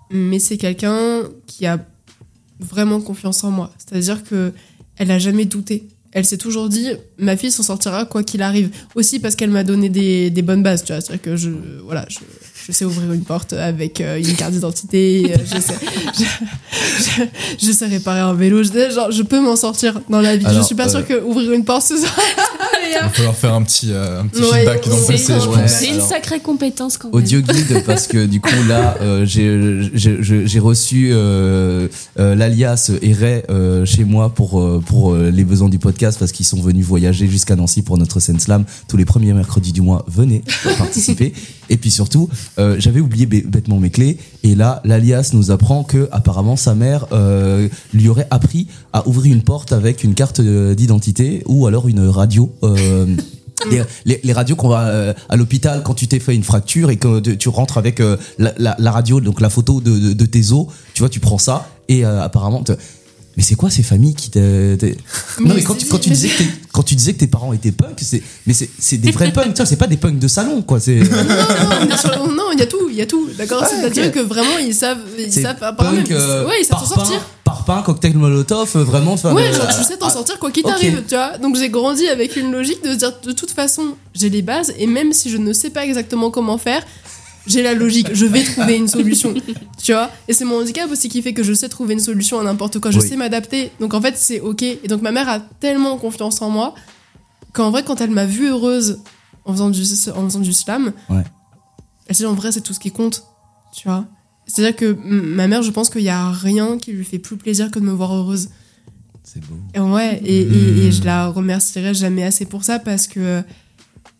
mais c'est quelqu'un qui a vraiment confiance en moi. C'est-à-dire que elle a jamais douté. Elle s'est toujours dit, ma fille s'en sortira quoi qu'il arrive. Aussi parce qu'elle m'a donné des, des bonnes bases, tu vois. C'est-à-dire que je, voilà, je, je sais ouvrir une porte avec euh, une carte d'identité, euh, je sais, je, je- je sais réparer un vélo. Je, genre, je peux m'en sortir dans la vie. je
Alors,
suis pas
euh,
sûre que ouvrir une porte, ce soit.
Il va falloir faire un petit, euh, un petit
Ouais,
feedback dans le
c'est-
passé, je
ouais.
pense.
C'est une sacrée compétence quand même.
Audio guide parce que du coup là euh, j'ai reçu euh, euh, l'alias et Ray euh, chez moi pour euh, pour euh, les besoins du podcast parce qu'ils sont venus voyager jusqu'à Nancy pour notre scène slam tous les premiers mercredis du mois venez participer et puis surtout euh, j'avais oublié bêtement mes clés et là l'alias nous apprend que apparemment sa mère euh, lui aurait appris à ouvrir une porte avec une carte euh, d'identité ou alors une radio euh, les, les- les radios qu'on va à l'hôpital quand tu t'es fait une fracture et que tu- rentres avec la, la- la radio, donc la photo de, de- de tes os, tu vois, tu prends ça et apparemment. Mais c'est quoi ces familles qui te. te- Non mais quand tu, quand tu disais que tes- quand tu disais que tes parents étaient punks, c'est mais c'est c'est des vrais punks, tu vois, c'est pas des punks de salon quoi. C'est
non, sûr, non, il y a tout, il y a tout, d'accord C'est-à-dire
ok.
que vraiment, ils savent, ils
c'est
savent, apparemment,
punk, euh,
ouais, ils savent s'en
parpaing-
sortir.
Parpaing, cocktail molotov, euh, vraiment. enfin,
Ouais,
euh,
genre, tu sais t'en
ah,
sortir quoi qu'il
ok.
t'arrive, tu vois. Donc j'ai grandi avec une logique de se dire, de toute façon, j'ai les bases, et même si je ne sais pas exactement comment faire, j'ai la logique, je vais trouver une solution, tu vois. Et c'est mon handicap aussi qui fait que je sais trouver une solution à n'importe quoi, je
Oui.
sais m'adapter. Donc en fait, c'est ok. Et donc ma mère a tellement confiance en moi qu'en vrai, quand elle m'a vue heureuse en faisant du, en faisant du slam,
Ouais.
elle s'est dit en vrai, c'est tout ce qui compte, tu vois. C'est-à-dire que ma mère, je pense qu'il y a rien qui lui fait plus plaisir que de me voir heureuse.
C'est beau.
Et Ouais, et, et- et je la remercierai jamais assez pour ça parce que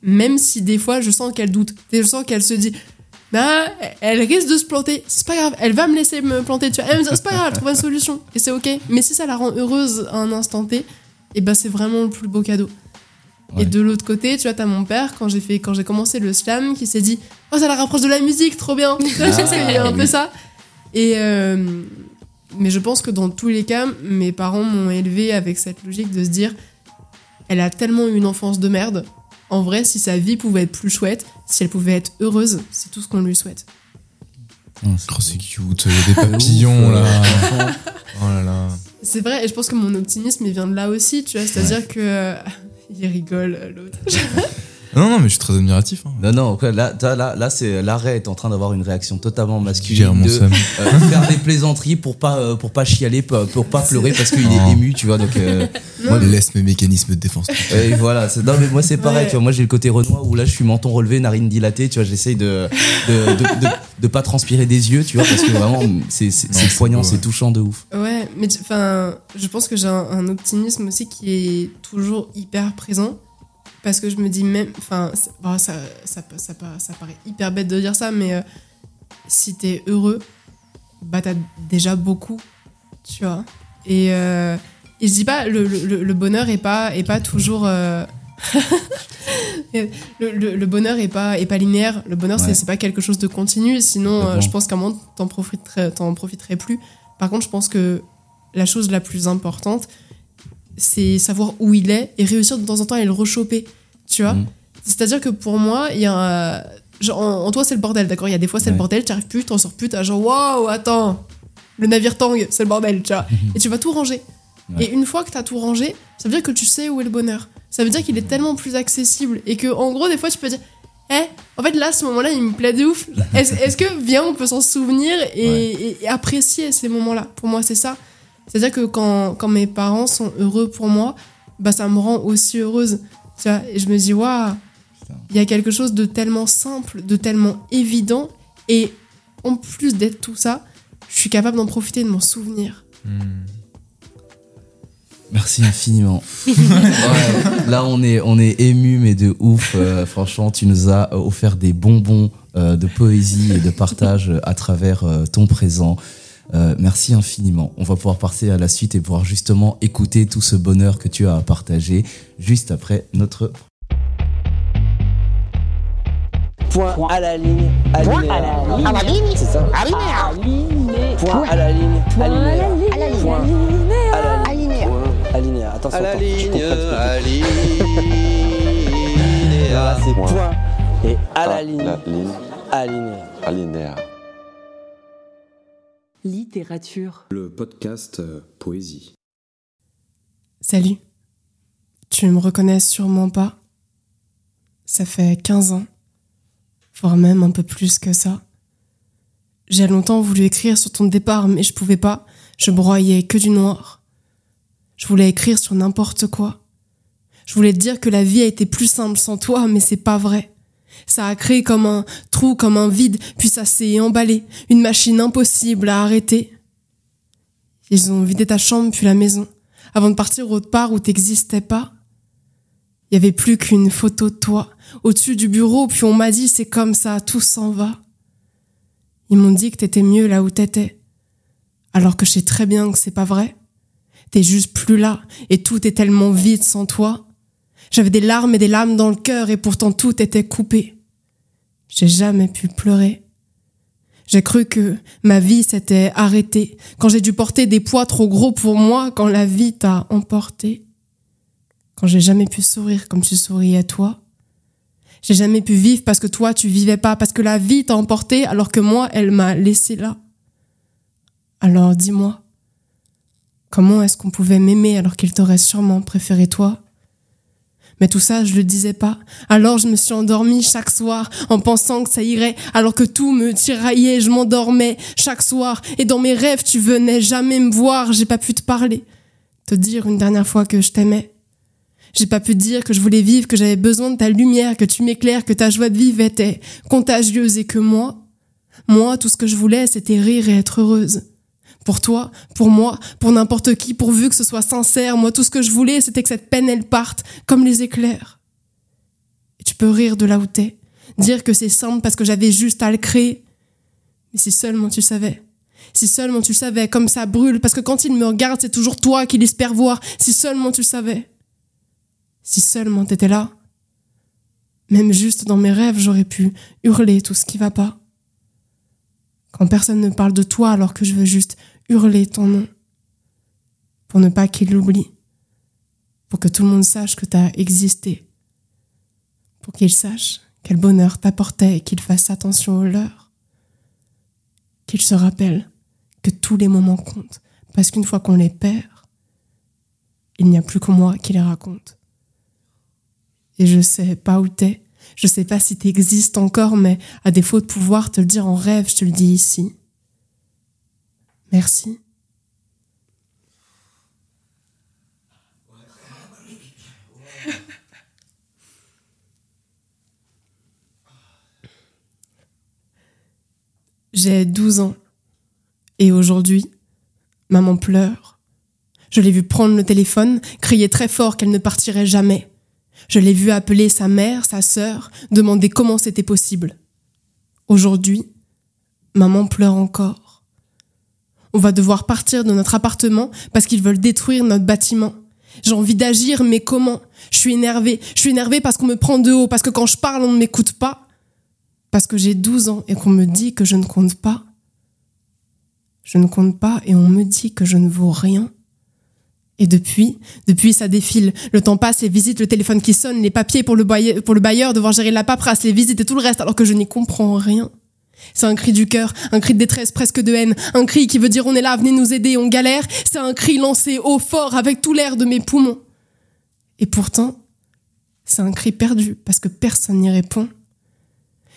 même si des fois je sens qu'elle doute, je sens qu'elle se dit, bah, elle risque de se planter, c'est pas grave, elle va me laisser me planter, tu vois, elle me dit, c'est pas grave, elle trouve une solution, et c'est ok. Mais si ça la rend heureuse à un instant T, et ben c'est vraiment le plus beau cadeau.
Ouais.
Et de l'autre côté, tu vois, t'as mon père, quand j'ai fait, quand j'ai commencé le slam, qui s'est dit, oh, ça la rapproche de la musique, trop bien. Tu vois, il y a un peu ça. Et, euh, mais je pense que dans tous les cas, mes parents m'ont élevé avec cette logique de se dire, elle a tellement eu une enfance de merde. En vrai, si sa vie pouvait être plus chouette, si elle pouvait être heureuse, c'est tout ce qu'on lui souhaite.
Oh, c'est
Oh, c'est cute, il y a des papillons là. Oh là là.
C'est vrai, et je pense que mon optimisme, il vient de là aussi, tu vois. C'est-à-dire que. Il rigole, l'autre.
Non, non, mais je suis très admiratif. hein.
Non, non, là, là, là, c'est l'arrêt est en train d'avoir une réaction totalement masculine
mon
de euh, faire des plaisanteries pour pas euh, pour pas chialer, pour, pour pas pleurer parce qu'il est ému, tu vois. Donc euh,
Moi, laisse mes mécanismes de défense.
et voilà. Non, mais moi c'est pareil,
Ouais.
tu vois. Moi j'ai le côté Renoir où là je suis menton relevé, narine dilatée, tu vois. J'essaye de de, de, de de pas transpirer des yeux, tu vois, parce que vraiment c'est poignant, c'est
ouais.
touchant de ouf.
Ouais, mais enfin, je pense que j'ai un, un optimisme aussi qui est toujours hyper présent. Parce que je me dis même. Enfin, bon, ça, ça, ça, ça, pa- ça paraît hyper bête de dire ça, mais euh, si t'es heureux, bah t'as déjà beaucoup, tu vois. Et, euh, et je dis pas, le, le, le bonheur est pas, est pas toujours. euh, le, bonheur est pas, est pas linéaire. Le bonheur, c'est
Ouais.
c'est pas quelque chose de continu. Sinon, euh, je pense qu'à un moment, t'en profiterais, t'en profiterais plus. Par contre, je pense que la chose la plus importante, c'est savoir où il est et réussir de temps en temps à le rechoper. Tu vois
Mhm.
C'est-à-dire que pour moi, il y a un- genre, en, toi, c'est le bordel, d'accord? Il y a des fois, c'est le bordel, tu arrives plus, t'en sors plus, t'as genre, waouh, attends, le navire tangue, c'est le bordel, tu vois Et tu vas tout ranger.
Ouais.
Et une fois que t'as tout rangé, ça veut dire que tu sais où est le bonheur. Ça veut dire qu'il est tellement plus accessible et que, en gros, des fois, tu peux dire, eh, En fait, là, ce moment-là, il me plaît de ouf. Est-ce est-ce que, viens, on peut s'en souvenir et, et- et apprécier ces moments-là? Pour moi, c'est ça. C'est-à-dire que quand, quand mes parents sont heureux pour moi, bah, ça me rend aussi heureuse. Tu vois et je me dis, waouh, il y a quelque chose de tellement simple, de tellement évident. Et en plus d'être tout ça, je suis capable d'en profiter, de m'en souvenir.
Merci infiniment. Ouais, là, on est, on est ému, mais de ouf. Euh, franchement, tu nous as offert des bonbons euh, de poésie et de partage à travers euh, ton présent. Euh, merci infiniment. On va pouvoir passer à la suite et pouvoir justement écouter tout ce bonheur que tu as à partager juste après notre.
Point à la ligne.
Point à la ligne.
À la ligne. C'est ça.
Alinéa.
Point à la ligne.
Point à la
Alinéa.
ligne.
Point à la ligne. Point. Alinéa. Attention.
À la
attention, je
ligne,
comprends pas.
alinéa.
Voilà, c'est
Point.
Et à la
Ah,
ligne.
la ligne.
Alinéa.
Alinéa.
Littérature.
Le podcast euh, Poésie.
Salut. Tu me reconnais sûrement pas. Ça fait 15 ans, voire même un peu plus que ça. J'ai longtemps voulu écrire sur ton départ, mais je pouvais pas. Je broyais que du noir. Je voulais écrire sur n'importe quoi. Je voulais te dire que la vie a été plus simple sans toi, mais c'est pas vrai. Ça a créé comme un trou, comme un vide, puis ça s'est emballé, une machine impossible à arrêter. Ils ont vidé ta chambre puis la maison, avant de partir autre part où t'existais pas. Il y avait plus qu'une photo de toi au-dessus du bureau, puis on m'a dit c'est comme ça, tout s'en va. Ils m'ont dit que t'étais mieux là où t'étais, alors que je sais très bien que c'est pas vrai. T'es juste plus là, et tout est tellement vide sans toi. J'avais des larmes et des lames dans le cœur, et pourtant tout était coupé. J'ai jamais pu pleurer. J'ai cru que ma vie s'était arrêtée quand j'ai dû porter des poids trop gros pour moi, quand la vie t'a emporté. Quand j'ai jamais pu sourire comme tu souriais toi. J'ai jamais pu vivre parce que toi tu vivais pas, parce que la vie t'a emporté alors que moi elle m'a laissé là. Alors dis-moi, comment est-ce qu'on pouvait m'aimer alors qu'il t'aurait sûrement préféré toi? Mais tout ça, je le disais pas. Alors je me suis endormie chaque soir en pensant que ça irait, alors que tout me tiraillait, je m'endormais chaque soir. Et dans mes rêves, tu venais jamais me voir, j'ai pas pu te parler, te dire une dernière fois que je t'aimais. J'ai pas pu dire que je voulais vivre, que j'avais besoin de ta lumière, que tu m'éclaires, que ta joie de vivre était contagieuse et que moi, moi, tout ce que je voulais, c'était rire et être heureuse. Pour toi, pour moi, pour n'importe qui, pourvu que ce soit sincère, moi, tout ce que je voulais, c'était que cette peine, elle parte, comme les éclairs. Et tu peux rire de là où t'es, dire que c'est simple parce que j'avais juste à le créer. Mais si seulement tu savais. Si seulement tu savais, comme ça brûle, parce que quand il me regarde, c'est toujours toi qu'il espère voir. Si seulement tu savais. Si seulement t'étais là. Même juste dans mes rêves, j'aurais pu hurler tout ce qui va pas. Quand personne ne parle de toi alors que je veux juste hurler ton nom. Pour ne pas qu'il l'oublie. Pour que tout le monde sache que t'as existé. Pour qu'il sache quel bonheur t'apportait et qu'il fasse attention aux leurs. Qu'il se rappelle que tous les moments comptent. Parce qu'une fois qu'on les perd, il n'y a plus que moi qui les raconte. Et je sais pas où t'es, je sais pas si t'existes encore, mais à défaut de pouvoir te le dire en rêve, je te le dis ici. Merci. J'ai 12 ans. Et aujourd'hui, maman pleure. Je l'ai vue prendre le téléphone, crier très fort qu'elle ne partirait jamais. Je l'ai vue appeler sa mère, sa sœur, demander comment c'était possible. Aujourd'hui, maman pleure encore. On va devoir partir de notre appartement parce qu'ils veulent détruire notre bâtiment. J'ai envie d'agir, mais comment? Je suis énervée. Je suis énervée parce qu'on me prend de haut, parce que quand je parle, on ne m'écoute pas. Parce que j'ai 12 ans et qu'on me dit que je ne compte pas. Je ne compte pas et on me dit que je ne vaux rien. Et depuis, depuis ça défile. Le temps passe, les visites, le téléphone qui sonne, les papiers pour le, bailleur, pour le bailleur, devoir gérer la paperasse, les visites et tout le reste, alors que je n'y comprends rien. C'est un cri du cœur, un cri de détresse presque de haine, un cri qui veut dire on est là, venez nous aider, on galère. C'est un cri lancé haut fort avec tout l'air de mes poumons. Et pourtant, c'est un cri perdu parce que personne n'y répond.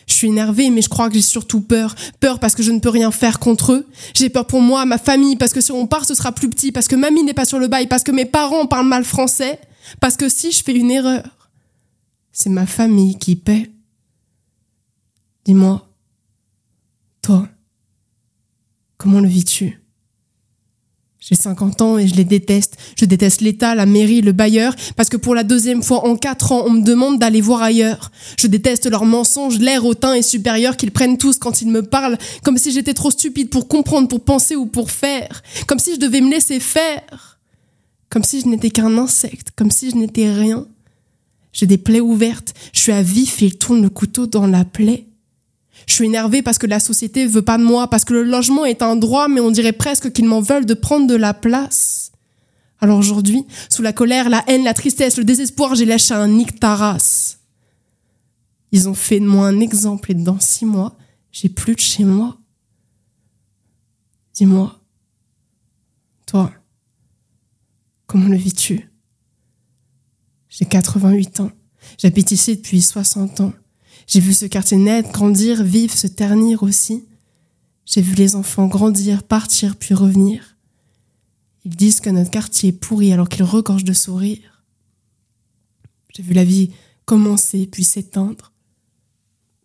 Je suis énervée, mais je crois que j'ai surtout peur. Peur parce que je ne peux rien faire contre eux. J'ai peur pour moi, ma famille, parce que si on part, ce sera plus petit, parce que mamie n'est pas sur le bail, parce que mes parents parlent mal français, parce que si je fais une erreur, c'est ma famille qui paie. Dis-moi, comment le vis-tu? J'ai 50 ans et je les déteste. Je déteste l'État, la mairie, le bailleur, parce que pour la deuxième fois en quatre ans, on me demande d'aller voir ailleurs. Je déteste leurs mensonges, l'air hautain et supérieur qu'ils prennent tous quand ils me parlent, comme si j'étais trop stupide pour comprendre, pour penser ou pour faire, comme si je devais me laisser faire, comme si je n'étais qu'un insecte, comme si je n'étais rien. J'ai des plaies ouvertes, je suis à vif et ils tournent le couteau dans la plaie. Je suis énervée parce que la société veut pas de moi, parce que le logement est un droit, mais on dirait presque qu'ils m'en veulent de prendre de la place. Alors aujourd'hui, sous la colère, la haine, la tristesse, le désespoir, j'ai lâché un nictaras. Ils ont fait de moi un exemple et dans six mois, j'ai plus de chez moi. Dis-moi, toi, comment le vis-tu? J'ai 88 ans. J'habite ici depuis 60 ans. J'ai vu ce quartier naître, grandir, vivre, se ternir aussi. J'ai vu les enfants grandir, partir, puis revenir. Ils disent que notre quartier est pourri alors qu'il regorge de sourires. J'ai vu la vie commencer puis s'éteindre.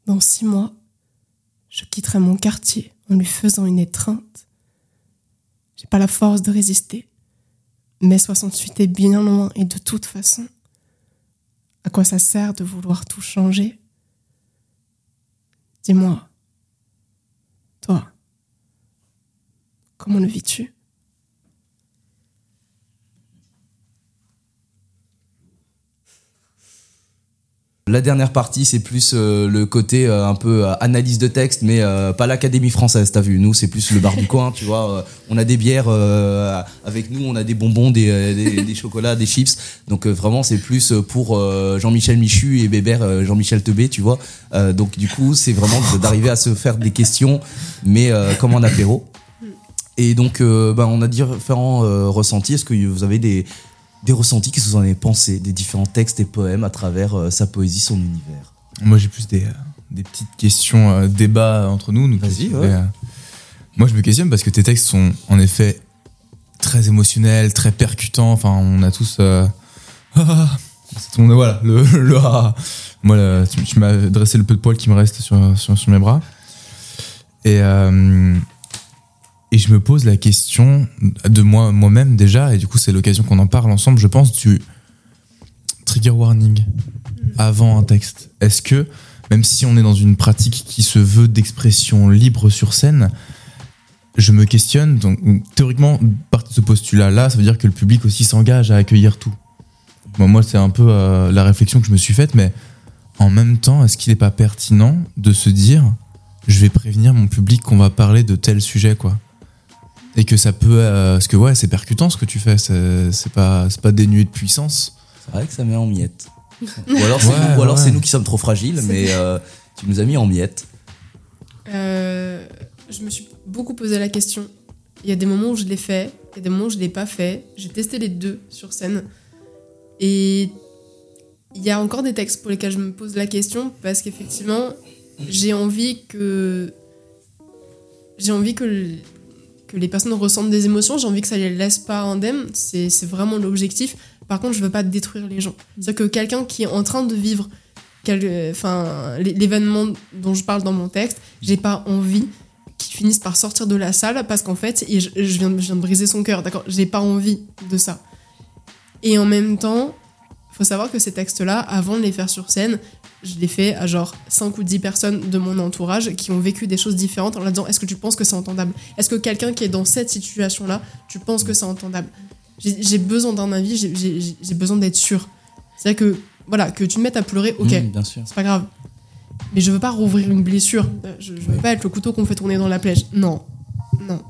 Dans six mois, je quitterai mon quartier en lui faisant une étreinte. J'ai pas la force de résister. Mai 68 est bien loin et de toute façon, à quoi ça sert de vouloir tout changer? Dis-moi, toi, comment le vis-tu?
La dernière partie, c'est plus euh, le côté euh, un peu euh, analyse de texte, mais euh, pas l'Académie française, t'as vu. Nous, c'est plus le bar du coin, tu vois. Euh, on a des bières euh, avec nous, on a des bonbons, des, des, des chocolats, des chips. Donc euh, vraiment, c'est plus pour euh, Jean-Michel Michu et Bébert euh, Jean-Michel Tebé, tu vois. Euh, donc du coup, c'est vraiment d'arriver à se faire des questions, mais euh, comme en apéro. Et donc, euh, ben, on a différents euh, ressentis. Est-ce que vous avez des, des ressentis Qu'est-ce que vous en avez pensé des différents textes et poèmes à travers euh, sa poésie, son univers
Moi, j'ai plus des, euh, des petites questions, euh, débats entre nous.
Vas-y, ouais.
moi, je me questionne parce que tes textes sont en effet très émotionnels, très percutants. Enfin, on a tous. euh, ah, c'est ton- voilà, le, le ah. Moi, là, tu, tu m'as dressé le peu de poils qui me reste sur, sur, sur mes bras. Et, et je me pose la question de moi, moi-même déjà, et du coup, c'est l'occasion qu'on en parle ensemble, je pense, du trigger warning avant un texte. Est-ce que, même si on est dans une pratique qui se veut d'expression libre sur scène, je me questionne, donc théoriquement, partir de ce postulat-là, ça veut dire que le public aussi s'engage à accueillir tout. Bon, moi, c'est un peu euh, la réflexion que je me suis faite, mais en même temps, est-ce qu'il n'est pas pertinent de se dire, je vais prévenir mon public qu'on va parler de tel sujet, quoi? Et que ça peut euh, parce que ouais c'est percutant ce que tu fais c'est pas c'est pas dénué de puissance
C'est vrai que ça met en miettes. ou alors c'est
Ouais,
nous, ou alors
ouais.
c'est nous qui sommes trop fragiles, mais euh, tu nous as mis en miettes.
Euh, je me suis beaucoup posé la question. Il y a des moments où je l'ai fait, il y a des moments où je l'ai pas fait. J'ai testé les deux sur scène. Et il y a encore des textes pour lesquels je me pose la question parce qu'effectivement, j'ai envie que j'ai envie que, que les personnes ressentent des émotions, j'ai envie que ça les laisse pas indemnes, c'est vraiment l'objectif. Par contre, je veux pas détruire les gens. C'est-à-dire que quelqu'un qui est en train de vivre quel- enfin, l'é- l'événement dont je parle dans mon texte, j'ai pas envie qu'il finisse par sortir de la salle parce qu'en fait, je, je viens, de- je viens de briser son cœur, d'accord? J'ai pas envie de ça. Et en même temps, faut savoir que ces textes-là, avant de les faire sur scène, je les fais à genre 5 ou 10 personnes de mon entourage qui ont vécu des choses différentes en leur disant est-ce que tu penses que c'est entendable? Est-ce que quelqu'un qui est dans cette situation-là, tu penses que c'est entendable? J'ai besoin d'un avis, j'ai- besoin d'être sûr. C'est-à-dire que, voilà, que tu te mettes à pleurer, ok,
Mmh,
c'est pas grave. Mais je veux pas rouvrir une blessure. Je, je veux pas être le couteau qu'on fait tourner dans la plèche. Non. Non.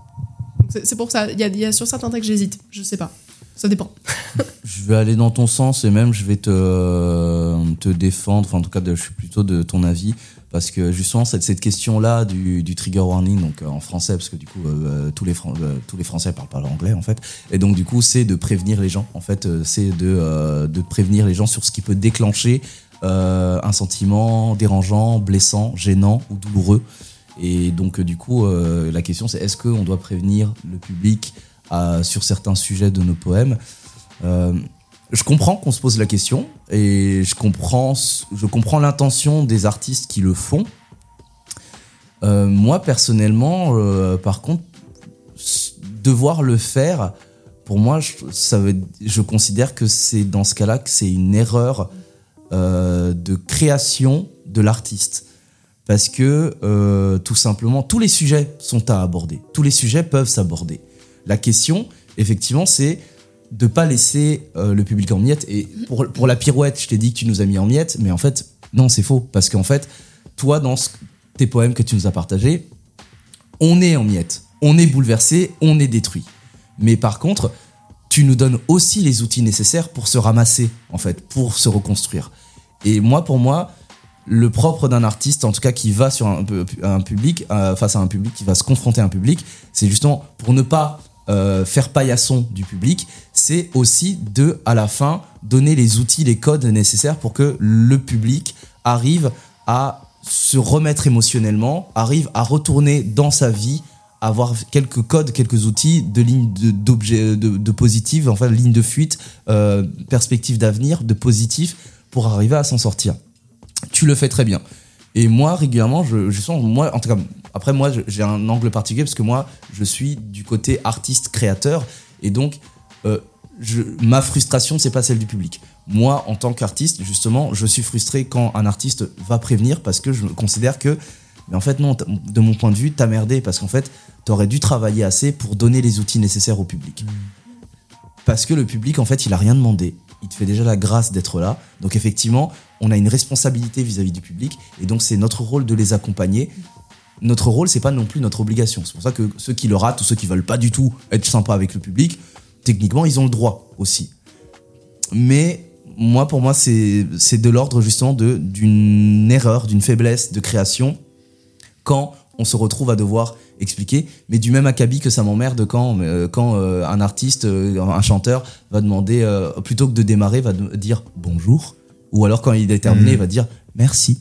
C'est pour ça. Il y a, il y a sur certains textes, j'hésite. Je sais pas. Ça dépend.
Je vais aller dans ton sens et même je vais te, te défendre, enfin en tout cas je suis plutôt de ton avis, parce que justement cette, cette question-là du, du trigger warning, donc euh, en français, parce que du coup euh, tous, les euh, tous les Français parlent pas l'anglais en fait, et donc du coup c'est de prévenir les gens, en fait euh, c'est de, euh, de prévenir les gens sur ce qui peut déclencher euh, un sentiment dérangeant, blessant, gênant ou douloureux. Et donc, euh, du coup, euh, la question c'est est-ce qu'on doit prévenir le public sur certains sujets de nos poèmes Euh, Je comprends qu'on se pose la question et je comprends, je comprends l'intention des artistes qui le font. Euh, moi, personnellement, euh, par contre, devoir le faire, pour moi, je, considère que c'est dans ce cas-là que c'est une erreur de création de l'artiste. Parce que, tout simplement, tous les sujets sont à aborder. Tous les sujets peuvent s'aborder. La question, effectivement, c'est de pas laisser euh, le public en miettes. Et pour, pour la pirouette, je t'ai dit que tu nous as mis en miettes, mais en fait, non, c'est faux. Parce qu'en fait, toi, dans tes poèmes que tu nous as partagés, on est en miettes, on est bouleversé, on est détruit. Mais par contre, tu nous donnes aussi les outils nécessaires pour se ramasser, en fait, pour se reconstruire. Et moi, pour moi, le propre d'un artiste, en tout cas qui va sur un public, euh, face à un public, qui va se confronter à un public, c'est justement pour ne pas euh, faire paillasson du public, c'est aussi de, à la fin, donner les outils, les codes nécessaires pour que le public arrive à se remettre émotionnellement, arrive à retourner dans sa vie, avoir quelques codes, quelques outils de ligne de, de, de enfin ligne de fuite, euh, perspective d'avenir, de positif, pour arriver à s'en sortir. Tu le fais très bien. Et moi, régulièrement, je sens, moi, en tout cas, après, moi, j'ai un angle particulier parce que moi, je suis du côté artiste-créateur. Et donc, euh, je, ma frustration, c'est pas celle du public. Moi, en tant qu'artiste, justement, je suis frustré quand un artiste va prévenir parce que je considère que, mais en fait, non, de mon point de vue, t'as merdé parce qu'en fait, t'aurais dû travailler assez pour donner les outils nécessaires au public. Parce que le public, en fait, il a rien demandé. Il te fait déjà la grâce d'être là. Donc, effectivement, on a une responsabilité vis-à-vis du public. Et donc, c'est notre rôle de les accompagner. Notre rôle, c'est pas non plus notre obligation. C'est pour ça que ceux qui le ratent ou ceux qui veulent pas du tout être sympas avec le public, techniquement, ils ont le droit aussi. Mais moi, pour moi, c'est de l'ordre justement d'une erreur, d'une faiblesse de création quand on se retrouve à devoir expliquer. Mais du même acabit que ça m'emmerde quand euh, quand euh, un artiste, euh, un chanteur va demander plutôt que de démarrer, va de- dire bonjour, ou alors quand il est terminé, il va dire merci.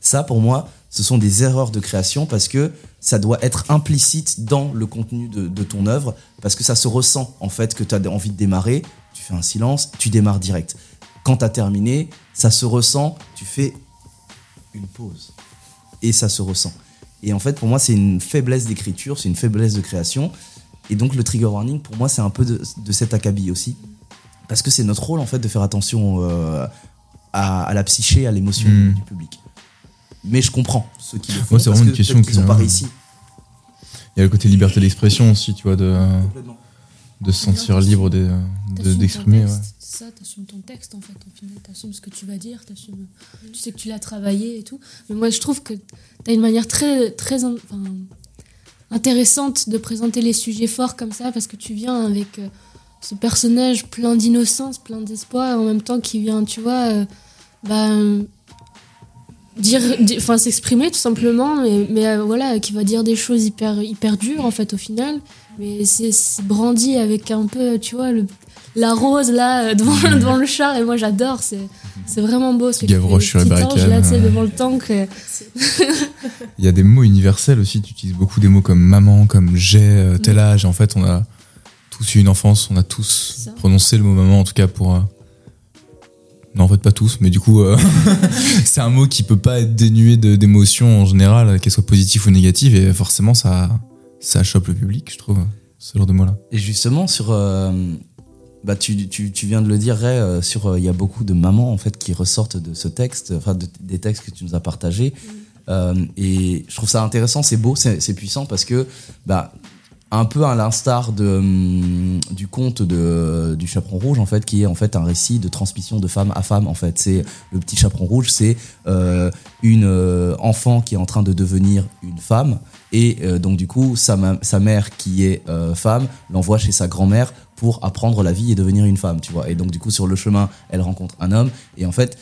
Ça, pour moi, ce sont des erreurs de création parce que ça doit être implicite dans le contenu de, de ton œuvre, parce que ça se ressent en fait que tu as envie de démarrer, tu fais un silence, tu démarres direct. Quand tu as terminé, ça se ressent, tu fais une pause. Et ça se ressent. Et en fait, pour moi, c'est une faiblesse d'écriture, c'est une faiblesse de création. Et donc, le trigger warning, pour moi, c'est un peu de, de cet acabit aussi. Parce que c'est notre rôle, en fait, de faire attention euh, à, à la psyché, à l'émotion
Mm.
du public. Mais je comprends ceux qui le font.
Ouais, c'est vraiment
que
une question
peut-être qu'ils
que-
sont pas réussi.
Il y a le côté liberté d'expression aussi, tu vois, de,
Complètement.
de se sentir libre de- de- d'exprimer. ouais.
texte, C'est ça, t'assumes ton texte en fait. Au final, t'assumes ce que tu vas dire, t'assumes. Tu sais que tu l'as travaillé et tout. Mais moi, je trouve que t'as une manière très, très in- enfin, intéressante de présenter les sujets forts comme ça parce que tu viens avec euh, ce personnage plein d'innocence, plein d'espoir, et en même temps qui vient, tu vois, euh, bah, dire, di- enfin, s'exprimer tout simplement, mais, mais, euh, voilà, qui va dire des choses hyper, hyper dures en fait au final. Mais c'est brandi avec un peu, tu vois, le, la rose là euh, devant, devant le char et moi j'adore, c'est c'est vraiment beau ce
Gavroche sur les barricades,
là,
ouais.
devant le tank. euh,
Il y a des mots universels aussi, tu utilises beaucoup des mots comme maman, comme j'ai tel âge. En fait, on a tous eu une enfance, on a tous prononcé le mot maman, en tout cas pour. Non, en fait, pas tous, mais du coup, euh, c'est un mot qui peut pas être dénué de- d'émotions en général, qu'elles soient positives ou négatives, et forcément, ça, ça chope le public, je trouve, ce genre de mots-là.
Et justement, sur. euh, bah, tu, tu, tu viens de le dire, Ray, euh, sur. euh, Il y a beaucoup de mamans, en fait, qui ressortent de ce texte, enfin, de- des textes que tu nous as partagés. Euh, et je trouve ça intéressant, c'est beau, c'est c'est puissant parce que, bah, un peu à l'instar de, hum, du conte de, du chaperon rouge, en fait, qui est en fait un récit de transmission de femme à femme, en fait. C'est le petit chaperon rouge, c'est euh, une euh, enfant qui est en train de devenir une femme. Et euh, donc, du coup, sa, sa mère, qui est femme, l'envoie chez sa grand-mère pour apprendre la vie et devenir une femme, tu vois. Et donc, du coup, sur le chemin, elle rencontre un homme. Et en fait,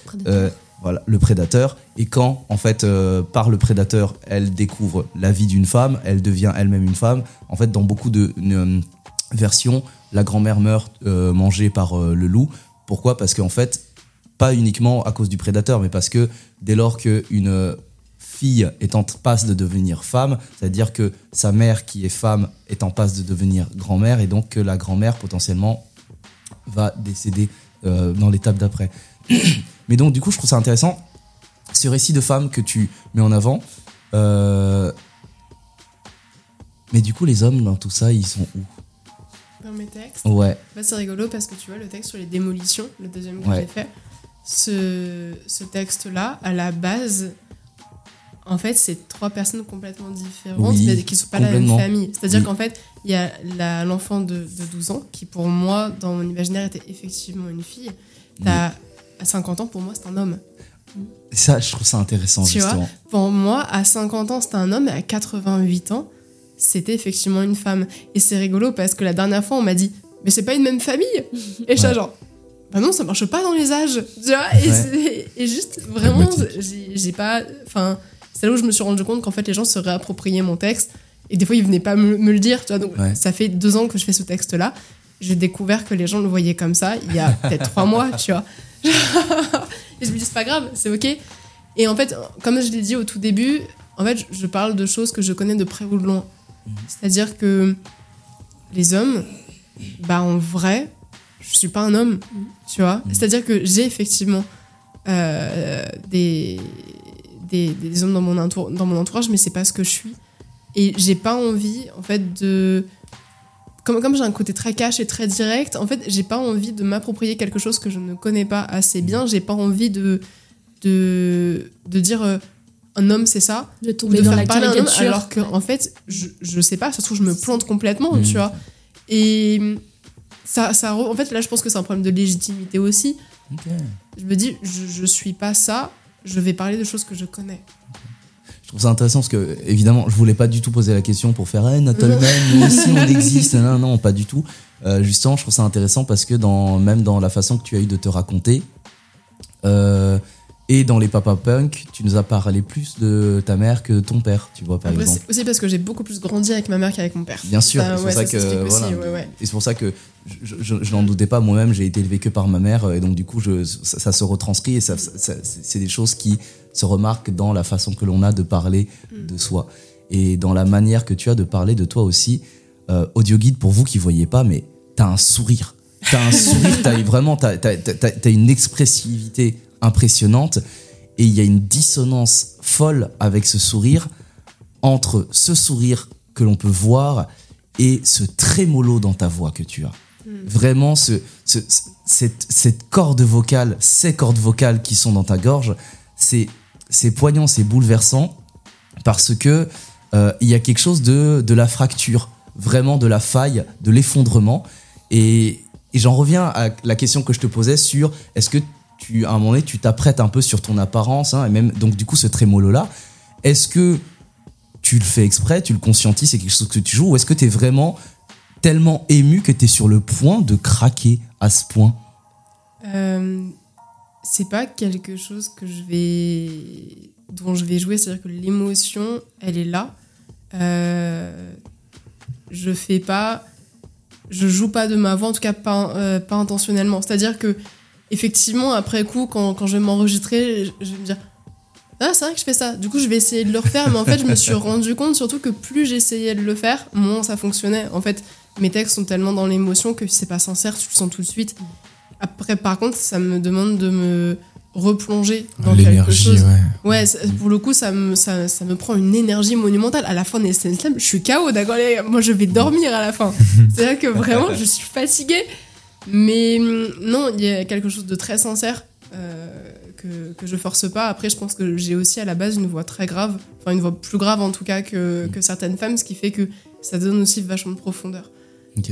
voilà, le prédateur. Et quand, en fait, euh, par le prédateur, elle découvre la vie d'une femme, elle devient elle-même une femme. En fait, dans beaucoup de euh, versions, la grand-mère meurt euh, mangée par le loup. Pourquoi? Parce qu'en fait, pas uniquement à cause du prédateur, mais parce que dès lors qu'une fille est en passe de devenir femme, c'est-à-dire que sa mère qui est femme est en passe de devenir grand-mère, et donc que la grand-mère potentiellement va décéder dans l'étape d'après. Mais donc du coup, je trouve ça intéressant, ce récit de femme que tu mets en avant. euh, mais du coup, les hommes dans tout ça, ils sont où?
Dans mes textes?
Ouais.
Bah, c'est rigolo parce que tu vois, le texte sur les démolitions, le deuxième que
Ouais.
j'ai fait, ce, ce texte-là, à la base, en fait, c'est trois personnes complètement différentes,
Oui,
qui ne sont pas la même famille. C'est-à dire
Oui.
qu'en fait, il y a l'enfant de, de 12 ans, qui pour moi, dans mon imaginaire, était effectivement une fille. T'as- À 50 ans, pour moi, c'est un homme.
Ça, je trouve ça intéressant,
Tu vois,
justement.
pour moi, à 50 ans, c'était un homme, et à 88 ans, c'était effectivement une femme. Et c'est rigolo parce que la dernière fois, on m'a dit, mais c'est pas une même famille? Et je
Ouais.
genre, bah non, ça marche pas dans les âges. Tu vois et,
Ouais.
c'est- et juste, vraiment, j'ai j'ai pas. Enfin, c'est là où je me suis rendu compte qu'en fait, les gens se réappropriaient mon texte. Et des fois, ils venaient pas me, me le dire. Tu vois, donc,
Ouais.
ça fait deux ans que je fais ce texte-là. J'ai découvert que les gens le voyaient comme ça il y a peut-être trois mois, tu vois. Et je me dis, c'est pas grave, c'est ok. Et en fait, comme je l'ai dit au tout début, en fait, je- parle de choses que je connais de près ou de loin. C'est-à-dire que les hommes, bah en vrai, je suis pas un homme, tu vois. C'est-à-dire que j'ai effectivement euh, des, des, des hommes dans mon, entour- dans mon entourage, mais c'est pas ce que je suis. Et j'ai pas envie, en fait, de. Comme, comme j'ai un côté très cash et très direct, en fait, j'ai pas envie de m'approprier quelque chose que je ne connais pas assez bien. J'ai pas envie de, de, de dire euh, un homme c'est ça.
De tomber
de
dans
faire
la
parler un homme,
caricature.
alors que, en fait, je, je sais pas, ça se trouve, je me plante complètement, tu vois. Et ça, ça, re- en fait, là, je pense que c'est un problème de légitimité aussi. Je me dis, je, je suis pas ça, je vais parler de choses que je connais.
Je trouve ça intéressant parce que, évidemment, je voulais pas du tout poser la question pour faire hey, Nathan Man, nous aussi on existe. Non, non, pas du tout. Euh, justement, je trouve ça intéressant parce que, dans, même dans la façon que tu as eu de te raconter, euh, et dans les Papa Punk, tu nous as parlé plus de ta mère que de ton père, tu vois, par
Après,
exemple.
c'est aussi parce que j'ai beaucoup plus grandi avec ma mère qu'avec mon père.
Bien sûr, c'est pour ça,
ça
que
aussi,
voilà.
ouais, ouais.
Et c'est pour ça que je, je- je n'en doutais pas moi-même, j'ai été élevé que par ma mère et donc du coup je, ça, ça se retranscrit et c'est des choses qui se remarquent dans la façon que l'on a de parler
Mm.
de soi et dans la manière que tu as de parler de toi aussi. Euh, audio guide pour vous qui voyez pas, mais t'as un sourire, t'as un sourire, t'as vraiment t'as, t'as- t'as- une expressivité impressionnante et il y a une dissonance folle avec ce sourire entre ce sourire que l'on peut voir et ce trémolo dans ta voix que tu as. Vraiment, ce, ce- ce- cette, cette corde vocale, ces cordes vocales qui sont dans ta gorge, c'est c'est poignant, c'est bouleversant parce que euh, il y a quelque chose de, de la fracture, vraiment de la faille, de l'effondrement. Et, j'en reviens à la question que je te posais sur est-ce que tu, à un moment donné, tu t'apprêtes un peu sur ton apparence, hein, et même donc du coup ce trémolo-là, est-ce que tu le fais exprès, tu le conscientises, c'est quelque chose que tu joues, ou est-ce que tu es vraiment tellement ému que tu es sur le point de craquer à ce point?
Euh, c'est pas quelque chose que je vais dont je vais jouer, c'est-à-dire que l'émotion, elle est là. Euh, je fais pas, je joue pas de ma voix, en tout cas pas, euh, pas intentionnellement. C'est-à-dire que effectivement, après coup, quand, quand je vais m'enregistrer, je, vais me dire ah c'est vrai que je fais ça. Du coup, je vais essayer de le refaire, mais en fait, je me suis rendu compte surtout que plus j'essayais de le faire, moins ça fonctionnait. En fait, mes textes sont tellement dans l'émotion que c'est pas sincère, tu le sens tout de suite. Après, par contre, ça me demande de me replonger dans quelque chose.
ouais.
Pour le coup, ça me, ça, ça me prend une énergie monumentale. À la fin des scènes je suis KO, d'accord Moi, je vais dormir à la fin. C'est-à-dire que vraiment, je suis fatiguée. Mais hum, non, il y a quelque chose de très sincère euh, que, que je force pas. Après, je pense que j'ai aussi à la base une voix très grave, enfin une voix plus grave en tout cas que, que certaines femmes, ce qui fait que ça donne aussi vachement de profondeur.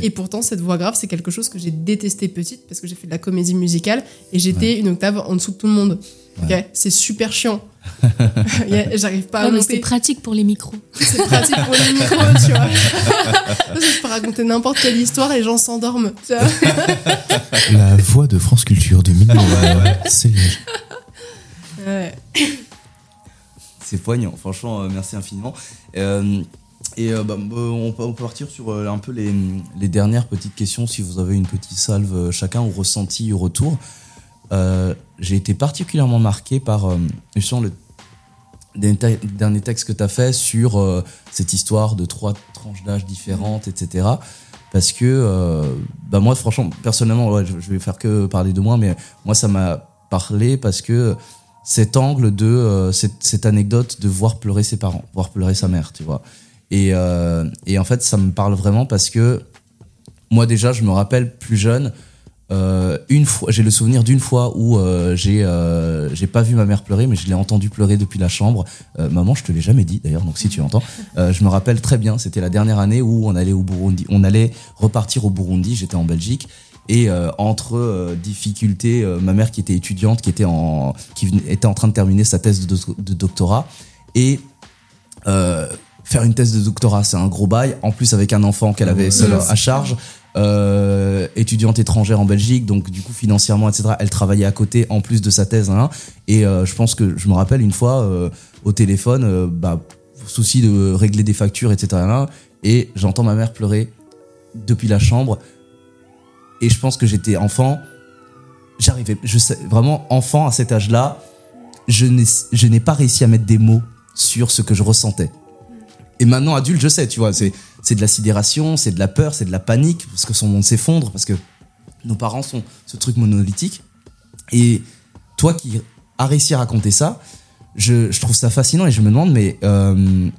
Et pourtant, cette voix grave, c'est quelque chose que j'ai détesté petite parce que j'ai fait de la comédie musicale et j'étais une octave en dessous de tout le monde. Ok c'est super chiant. J'arrive pas à
Ouais, mais
monter.
c'est pratique pour les micros.
C'est pratique pour les micros, tu vois. Je peux raconter n'importe quelle histoire et les gens s'endorment.
La voix de France Culture de Mignon, c'est.
Ouais.
C'est poignant, franchement, euh, merci infiniment. Euh, et euh, bah, bah, on, peut, partir sur euh, un peu les, dernières petites questions, si vous avez une petite salve euh, chacun, ou ressenti au retour. euh, j'ai été particulièrement marqué par euh, justement le dernier texte que tu as fait sur euh, cette histoire de trois tranches d'âge différentes, etc. Parce que, euh, bah moi, franchement, personnellement, je, je vais faire que parler de moi, mais moi, ça m'a parlé parce que cet angle de euh, cette anecdote de voir pleurer ses parents, voir pleurer sa mère, tu vois. Et, euh, et en fait, ça me parle vraiment parce que moi, déjà, je me rappelle plus jeune, euh, une fois, j'ai le souvenir d'une fois où euh, j'ai euh, j'ai pas vu ma mère pleurer, mais je l'ai entendu pleurer depuis la chambre. Maman, je te l'ai jamais dit d'ailleurs, donc si tu entends, je me rappelle très bien. C'était la dernière année où on allait au Burundi, on allait repartir au Burundi. J'étais en Belgique et entre difficultés, ma mère qui était étudiante, qui était en qui était en train de terminer sa thèse de, doc- de doctorat et faire une thèse de doctorat, c'est un gros bail. En plus, avec un enfant qu'elle avait seule à charge, euh, étudiante étrangère en Belgique, donc du coup financièrement, etc. Elle travaillait à côté en plus de sa thèse. hein. et euh, je pense que je me rappelle une fois euh, au téléphone, bah, souci de régler des factures, etc. Et j'entends ma mère pleurer depuis la chambre. Et je pense que j'étais enfant. J'arrivais, je sais, vraiment enfant à cet âge-là, je n'ai pas réussi à mettre des mots sur ce que je ressentais. Et maintenant, adulte, je sais, tu vois, c'est, c'est de la sidération, c'est de la peur, c'est de la panique, parce que son monde s'effondre, parce que nos parents sont ce truc monolithique. Et toi qui as réussi à raconter ça, je, je trouve ça fascinant et je me demande, mais euh,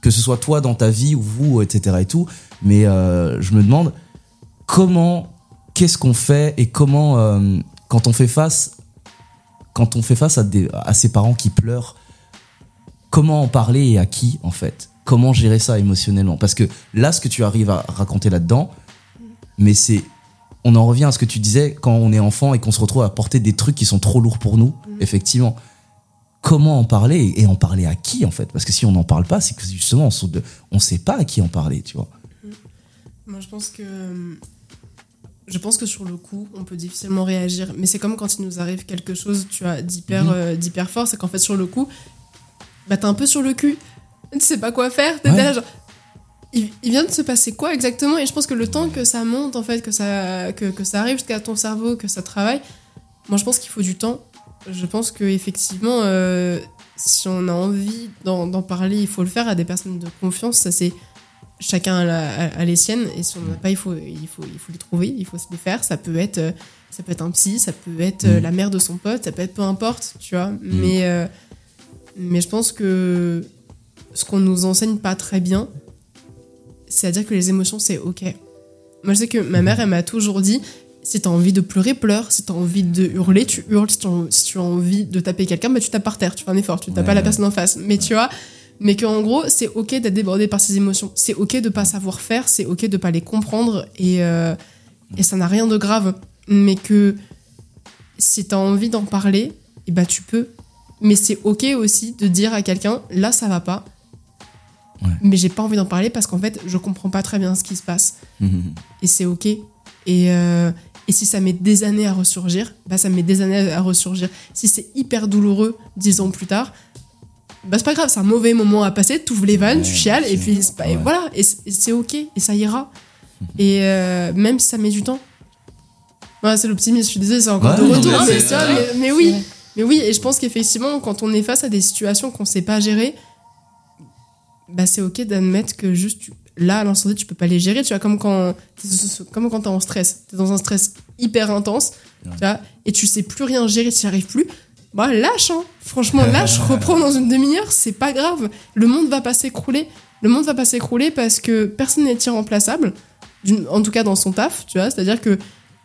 que ce soit toi dans ta vie ou vous, etc. et tout, mais euh, je me demande comment, qu'est-ce qu'on fait et comment, euh, quand on fait face, quand on fait face à, des, à ses parents qui pleurent, comment en parler et à qui en fait? Comment gérer ça émotionnellement Parce que là, ce que tu arrives à raconter là-dedans, mais c'est. On en revient à ce que tu disais quand on est enfant et qu'on se retrouve à porter des trucs qui sont trop lourds pour nous, effectivement. Comment en parler et en parler à qui en fait? Parce que si on n'en parle pas, c'est que justement on ne sait pas à qui en parler, tu vois.
Moi, je pense que. Je pense que sur le coup, on peut difficilement réagir. Mais c'est comme quand il nous arrive quelque chose, tu vois, d'hyper
Mhm.
euh, d'hyper fort. C'est qu'en fait, sur le coup, bah, t'es un peu sur le cul. Tu sais pas quoi faire. T'es
Ouais.
genre. Il, il vient de se passer quoi exactement? Et je pense que le temps que ça monte, en fait, que ça, que, que ça arrive jusqu'à ton cerveau, que ça travaille, moi, je pense qu'il faut du temps. Je pense que effectivement, euh, si on a envie d'en parler, il faut le faire à des personnes de confiance. Ça, c'est chacun a, la- a- a les siennes et si on n'en a pas il faut, il, faut, il faut les trouver il faut se les faire ça peut être euh, ça peut être un psy ça peut être euh,
Mm.
la mère de son pote ça peut être peu importe tu vois mais euh, mais je pense que ce qu'on nous enseigne pas très bien c'est à dire que les émotions c'est ok moi je sais que ma mère elle m'a toujours dit si t'as envie de pleurer pleure si t'as envie de hurler tu hurles si, tu as envie de taper quelqu'un bah tu tapes par terre tu fais un effort tu tapes
Ouais,
pas la personne en face mais tu vois mais qu'en gros, c'est ok d'être débordé par ses émotions. C'est ok de pas savoir faire, c'est ok de pas les comprendre et, euh, et ça n'a rien de grave. Mais que si t'as envie d'en parler, et bah tu peux. Mais c'est ok aussi de dire à quelqu'un, là ça va pas,
Ouais.
mais j'ai pas envie d'en parler parce qu'en fait je comprends pas très bien ce qui se passe.
Mhm.
Et c'est ok. Et, euh, et si ça met des années à ressurgir, bah ça met des années à ressurgir. Si c'est hyper douloureux dix ans plus tard, bah c'est pas grave, c'est un mauvais moment à passer, tu ouvres les vannes,
Ouais,
tu chiales, et puis pas-
Ouais.
voilà, et c'est et c'est ok, et ça ira. Et euh, même si ça met du temps. Ouais, c'est l'optimisme, je suis désolée, c'est encore
Ouais,
de retour,
mais
vois, mais, mais oui. Mais oui, et je pense qu'effectivement, quand on est face à des situations qu'on sait pas gérer, bah c'est ok d'admettre que juste tu- là, T, tu peux pas les gérer. Tu vois, comme quand comme quand t'es en stress. T'es dans un stress hyper intense, tu vois, et tu sais plus rien gérer, tu n'y arrives plus. Bah lâche, hein. Franchement, lâche, reprends dans une demi-heure, c'est pas grave. Le monde va pas s'écrouler. Le monde va pas s'écrouler parce que personne n'est irremplaçable. En tout cas, dans son taf, tu vois. C'est-à-dire que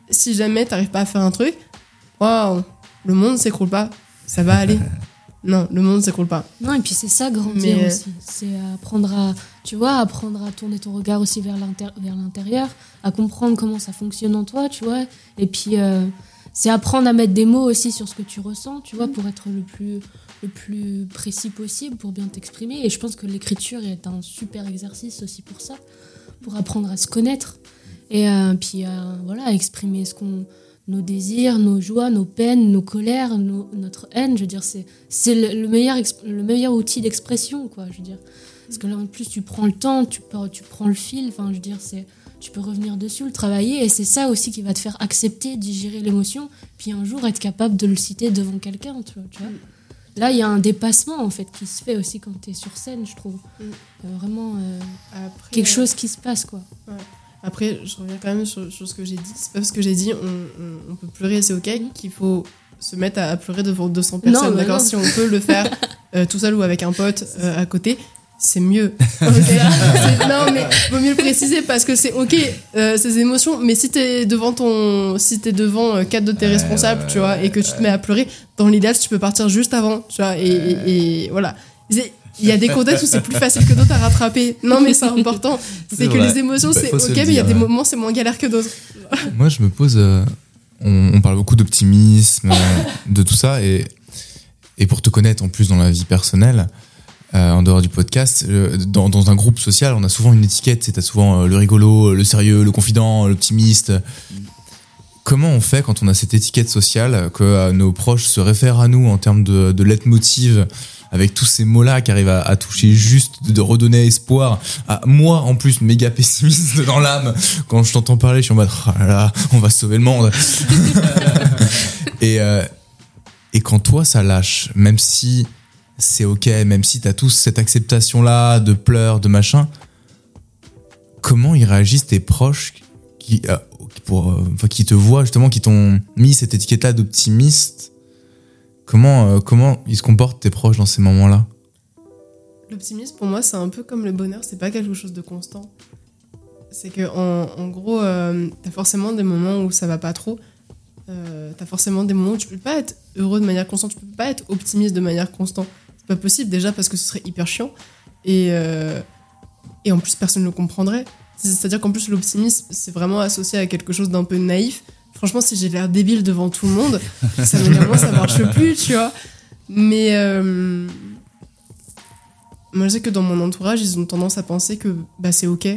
si jamais t'arrives pas à faire un truc, waouh, le monde s'écroule pas. Ça va aller. Non, le monde s'écroule pas.
Non, et puis c'est ça, grandir
Mais-
aussi. C'est apprendre à, tu vois, apprendre à tourner ton regard aussi vers l'intérieur, à comprendre comment ça fonctionne en toi, tu vois. Et puis, euh, c'est apprendre à mettre des mots aussi sur ce que tu ressens, tu vois, pour être le plus, le plus précis possible, pour bien t'exprimer. Et je pense que l'écriture est un super exercice aussi pour ça, pour apprendre à se connaître. Et euh, puis, euh, voilà, exprimer ce qu'on nos désirs, nos joies, nos peines, nos colères, nos- notre haine. Je veux dire, c'est c'est le, le meilleur le meilleur outil d'expression, quoi. Je veux dire, parce que là en plus tu prends le temps, tu tu prends le fil. Enfin, je veux dire, c'est tu peux revenir dessus, le travailler, et c'est ça aussi qui va te faire accepter, digérer l'émotion, puis un jour être capable de le citer devant quelqu'un, tu vois. tu vois. Là, il y a un dépassement en fait qui se fait aussi quand tu es sur scène, je trouve.
Mm.
Euh, vraiment euh,
Après,
quelque
euh,
chose qui se passe, quoi.
Ouais. Après, je reviens quand même sur, sur ce que j'ai dit. C'est pas parce que j'ai dit on, on- on peut pleurer, c'est ok, qu'il faut se mettre à, à pleurer devant 200
Non,
personnes.
bah
D'accord
non.
Si on peut le faire euh, tout seul ou avec un pote euh, à côté, c'est mieux. Ok C'est- non, mais vaut mieux le préciser parce que c'est ok euh, ces émotions. Mais si t'es devant ton, si t'es devant euh, quatre de tes responsables, tu vois, et que tu te mets à pleurer, dans l'idéal, tu peux partir juste avant, tu vois, et, et- et voilà. Il y a des contextes où c'est plus facile que d'autres à rattraper. Non, mais c'est important. C'est que les émotions,
Bah,
c'est ok, mais il y a des moments, c'est moins galère que d'autres.
Moi, je me pose. euh, on, on parle beaucoup d'optimisme, euh, de tout ça, et, et pour te connaître en plus dans la vie personnelle, euh, en dehors du podcast, euh, dans, dans un groupe social, on a souvent une étiquette. C'est souvent euh, le rigolo, le sérieux, le confident, l'optimiste. Comment on fait quand on a cette étiquette sociale que euh, nos proches se réfèrent à nous en termes de, de leitmotiv avec tous ces mots-là qui arrivent à, à toucher juste, de redonner espoir à moi en plus méga pessimiste dans l'âme quand je t'entends parler je suis en mode oh là là on va sauver le monde. Et euh, et quand toi ça lâche même si c'est ok même si t'as tous cette acceptation là de pleurs de machin comment ils réagissent tes proches qui euh, euh, qui te voient justement qui t'ont mis cette étiquette là d'optimiste comment euh, comment ils se comportent tes proches dans ces moments là
L'optimisme, pour moi, c'est un peu comme le bonheur, c'est pas quelque chose de constant. C'est que, en gros, euh, t'as forcément des moments où ça va pas trop. Euh, t'as forcément des moments où tu peux pas être heureux de manière constante, tu peux pas être optimiste de manière constante. C'est pas possible, déjà parce que ce serait hyper chiant. Et, euh, et en plus, personne ne le comprendrait. C'est- C'est-à-dire qu'en plus, l'optimisme, c'est vraiment associé à quelque chose d'un peu naïf. Franchement, si j'ai l'air débile devant tout le monde, ça m'énerve, ça marche plus, tu vois. Mais. euh, moi, je sais que dans mon entourage, ils ont tendance à penser que bah, c'est ok.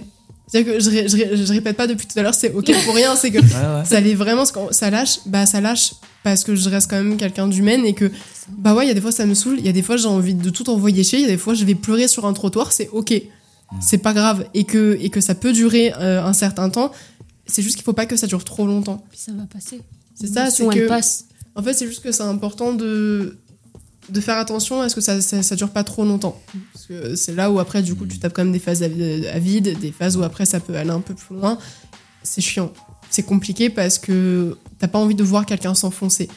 C'est-à-dire que je, ré- je, ré- je répète pas depuis tout à l'heure, c'est ok pour rien, c'est que
ouais.
ça allait vraiment, ça lâche, bah ça lâche parce que je reste quand même quelqu'un d'humaine et que, bah ouais, il y a des fois ça me saoule, il y a des fois j'ai envie de tout envoyer chier, il y a des fois je vais pleurer sur un trottoir, c'est ok. C'est pas grave. Et que, et que ça peut durer euh, un certain temps, c'est juste qu'il faut pas que ça dure trop longtemps.
Puis ça va passer.
C'est ça, c'est que.
passe.
En fait, c'est juste que c'est important de, de faire attention à ce que ça, ça, ça dure pas trop longtemps. Parce que c'est là où après, du coup, tu tapes quand même des phases à, à vide, des phases où après ça peut aller un peu plus loin. C'est chiant. C'est compliqué parce que t'as pas envie de voir quelqu'un s'enfoncer.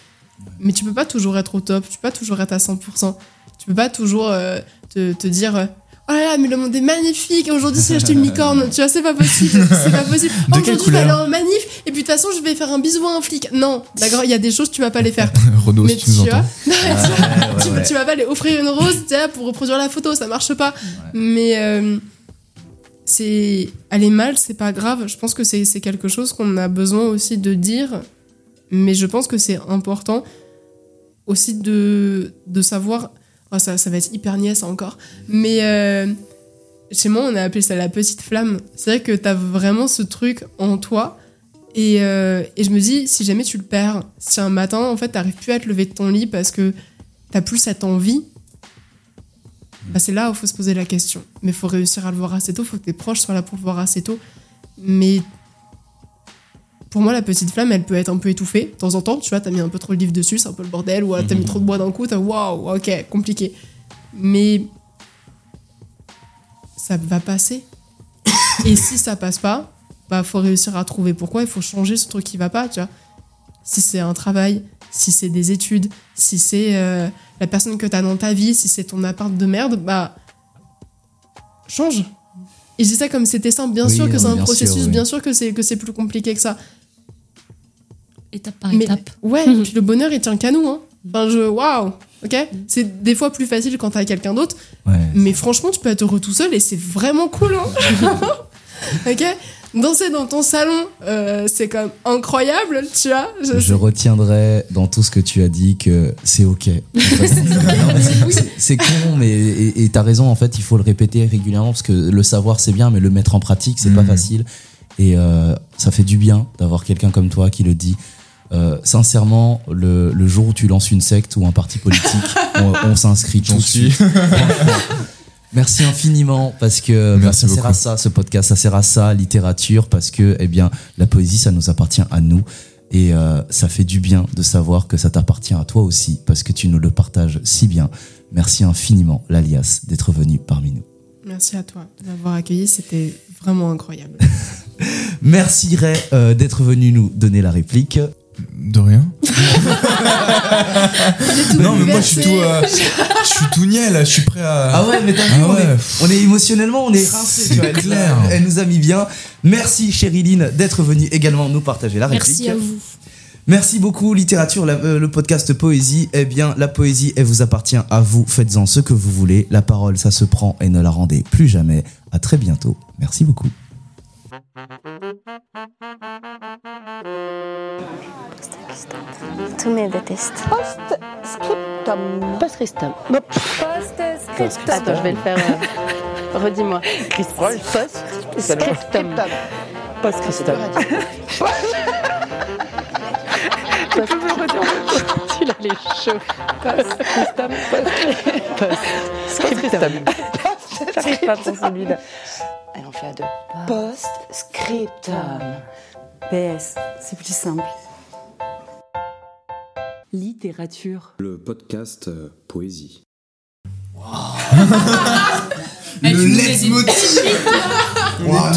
Mais tu peux pas toujours être au top, tu peux pas toujours être à 100%. Tu peux pas toujours euh, te, te dire. Oh là là, mais le monde est magnifique. Aujourd'hui, j'ai acheté une licorne. Tu vois, c'est pas possible. C'est pas possible. Aujourd'hui, je vais aller en manif. Et puis, de toute façon, je vais faire un bisou à un flic. Non, d'accord, il y a des choses, tu vas pas les faire.
Renaud
mais
si tu nous
vois,
entends
tu,
ouais.
tu vas pas aller offrir une rose pour reproduire la photo, ça marche pas. Mais euh, c'est aller mal, c'est pas grave. Je pense que c'est c'est quelque chose qu'on a besoin aussi de dire. Mais je pense que c'est important aussi de, de savoir. Oh, ça, va être hyper niais encore. Mais euh, chez moi, on a appelé ça la petite flamme. C'est vrai que t'as vraiment ce truc en toi. Et, euh, et je me dis, si jamais tu le perds, si un matin, en fait, t'arrives plus à te lever de ton lit parce que t'as plus cette envie, bah, c'est là où il faut se poser la question. Mais il faut réussir à le voir assez tôt, faut que tes proches soient là pour le voir assez tôt. Mais pour moi, la petite flamme, elle peut être un peu étouffée. De temps en temps, tu vois, t'as mis un peu trop de livre dessus, c'est un peu le bordel, ou t'as mis trop de bois d'un coup, t'as waouh, ok, compliqué. Mais ça va passer. Et si ça passe pas, bah faut réussir à trouver pourquoi, il faut changer ce truc qui va pas, tu vois. Si c'est un travail, si c'est des études, si c'est euh, la personne que t'as dans ta vie, si c'est ton appart de merde, bah change. Et je dis ça comme c'était simple, bien
Oui,
sûr que c'est un
sûr,
processus,
oui.
bien sûr que c'est que c'est plus compliqué que ça.
Étape par
Mais
étape.
ouais, puis le bonheur il tient qu'à nous, hein. Enfin je waouh, ok? C'est des fois plus facile quand t'as quelqu'un d'autre,
Ouais.
mais franchement tu peux être heureux tout seul et c'est vraiment cool, hein. ok? Danser dans ton salon, euh, c'est quand même incroyable, tu vois. Je-
Je retiendrai dans tout ce que tu as dit que c'est ok. C'est- con, mais et et t'as raison. En fait, il faut le répéter régulièrement parce que le savoir c'est bien, mais le mettre en pratique c'est pas
Mhm.
facile. Et euh, ça fait du bien d'avoir quelqu'un comme toi qui le dit. Euh, sincèrement, le, le jour où tu lances une secte ou un parti politique, on, on s'inscrit tout de suite.
Merci infiniment parce que bah,
Merci
ça sert
beaucoup.
à ça, ce podcast, ça sert à ça, littérature, parce que eh bien la poésie, ça nous appartient à nous et euh, ça fait du bien de savoir que ça t'appartient à toi aussi parce que tu nous le partages si bien. Merci infiniment, l'alias, d'être venu parmi nous.
Merci à toi de m'avoir accueilli, c'était vraiment incroyable.
Merci Ray euh, d'être venu nous donner la réplique.
De rien. non, mais moi je suis tout, euh, je suis tout niais là, je suis prêt à.
Ah ouais, mais t'as vu,
Ah
on,
ouais.
est, on est émotionnellement, on est rincé.
C'est
elle- nous a mis bien. Merci Chériline d'être venue également nous partager la réplique.
Merci à vous.
Merci beaucoup, littérature, la- euh, le podcast Poésie. Eh bien, la poésie, elle vous appartient à vous. Faites-en ce que vous voulez. La parole, ça se prend et ne la rendez plus jamais. À très bientôt. Merci beaucoup.
Tous mes détestent.
Post-scriptum.
Post-scriptum.
Post-scriptum.
Attends, je vais le faire. euh, Redis-moi. Post-scriptum. Post-scriptum. Tu l'as les chauds. Post-scriptum. Post-scriptum. J'arrive pas pour celui-là.
Allez, on fait à deux. Post-scriptum. PS, c'est plus simple.
Littérature.
Le podcast euh, Poésie.
Le leitmotiv on, a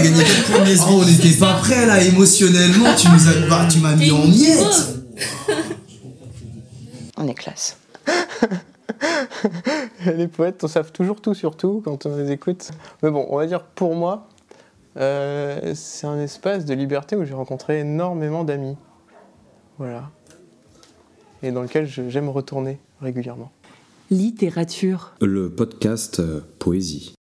gagné 4 points de On n'était pas prêts là, émotionnellement. Tu nous as, bah, tu m'as mis en miettes.
On est classe.
Les poètes en savent toujours tout sur tout quand on les écoute. Mais bon, on va dire pour moi, euh, c'est un espace de liberté où j'ai rencontré énormément d'amis. Voilà. Et dans lequel j'aime retourner régulièrement.
Littérature.
Le podcast euh, Poésie.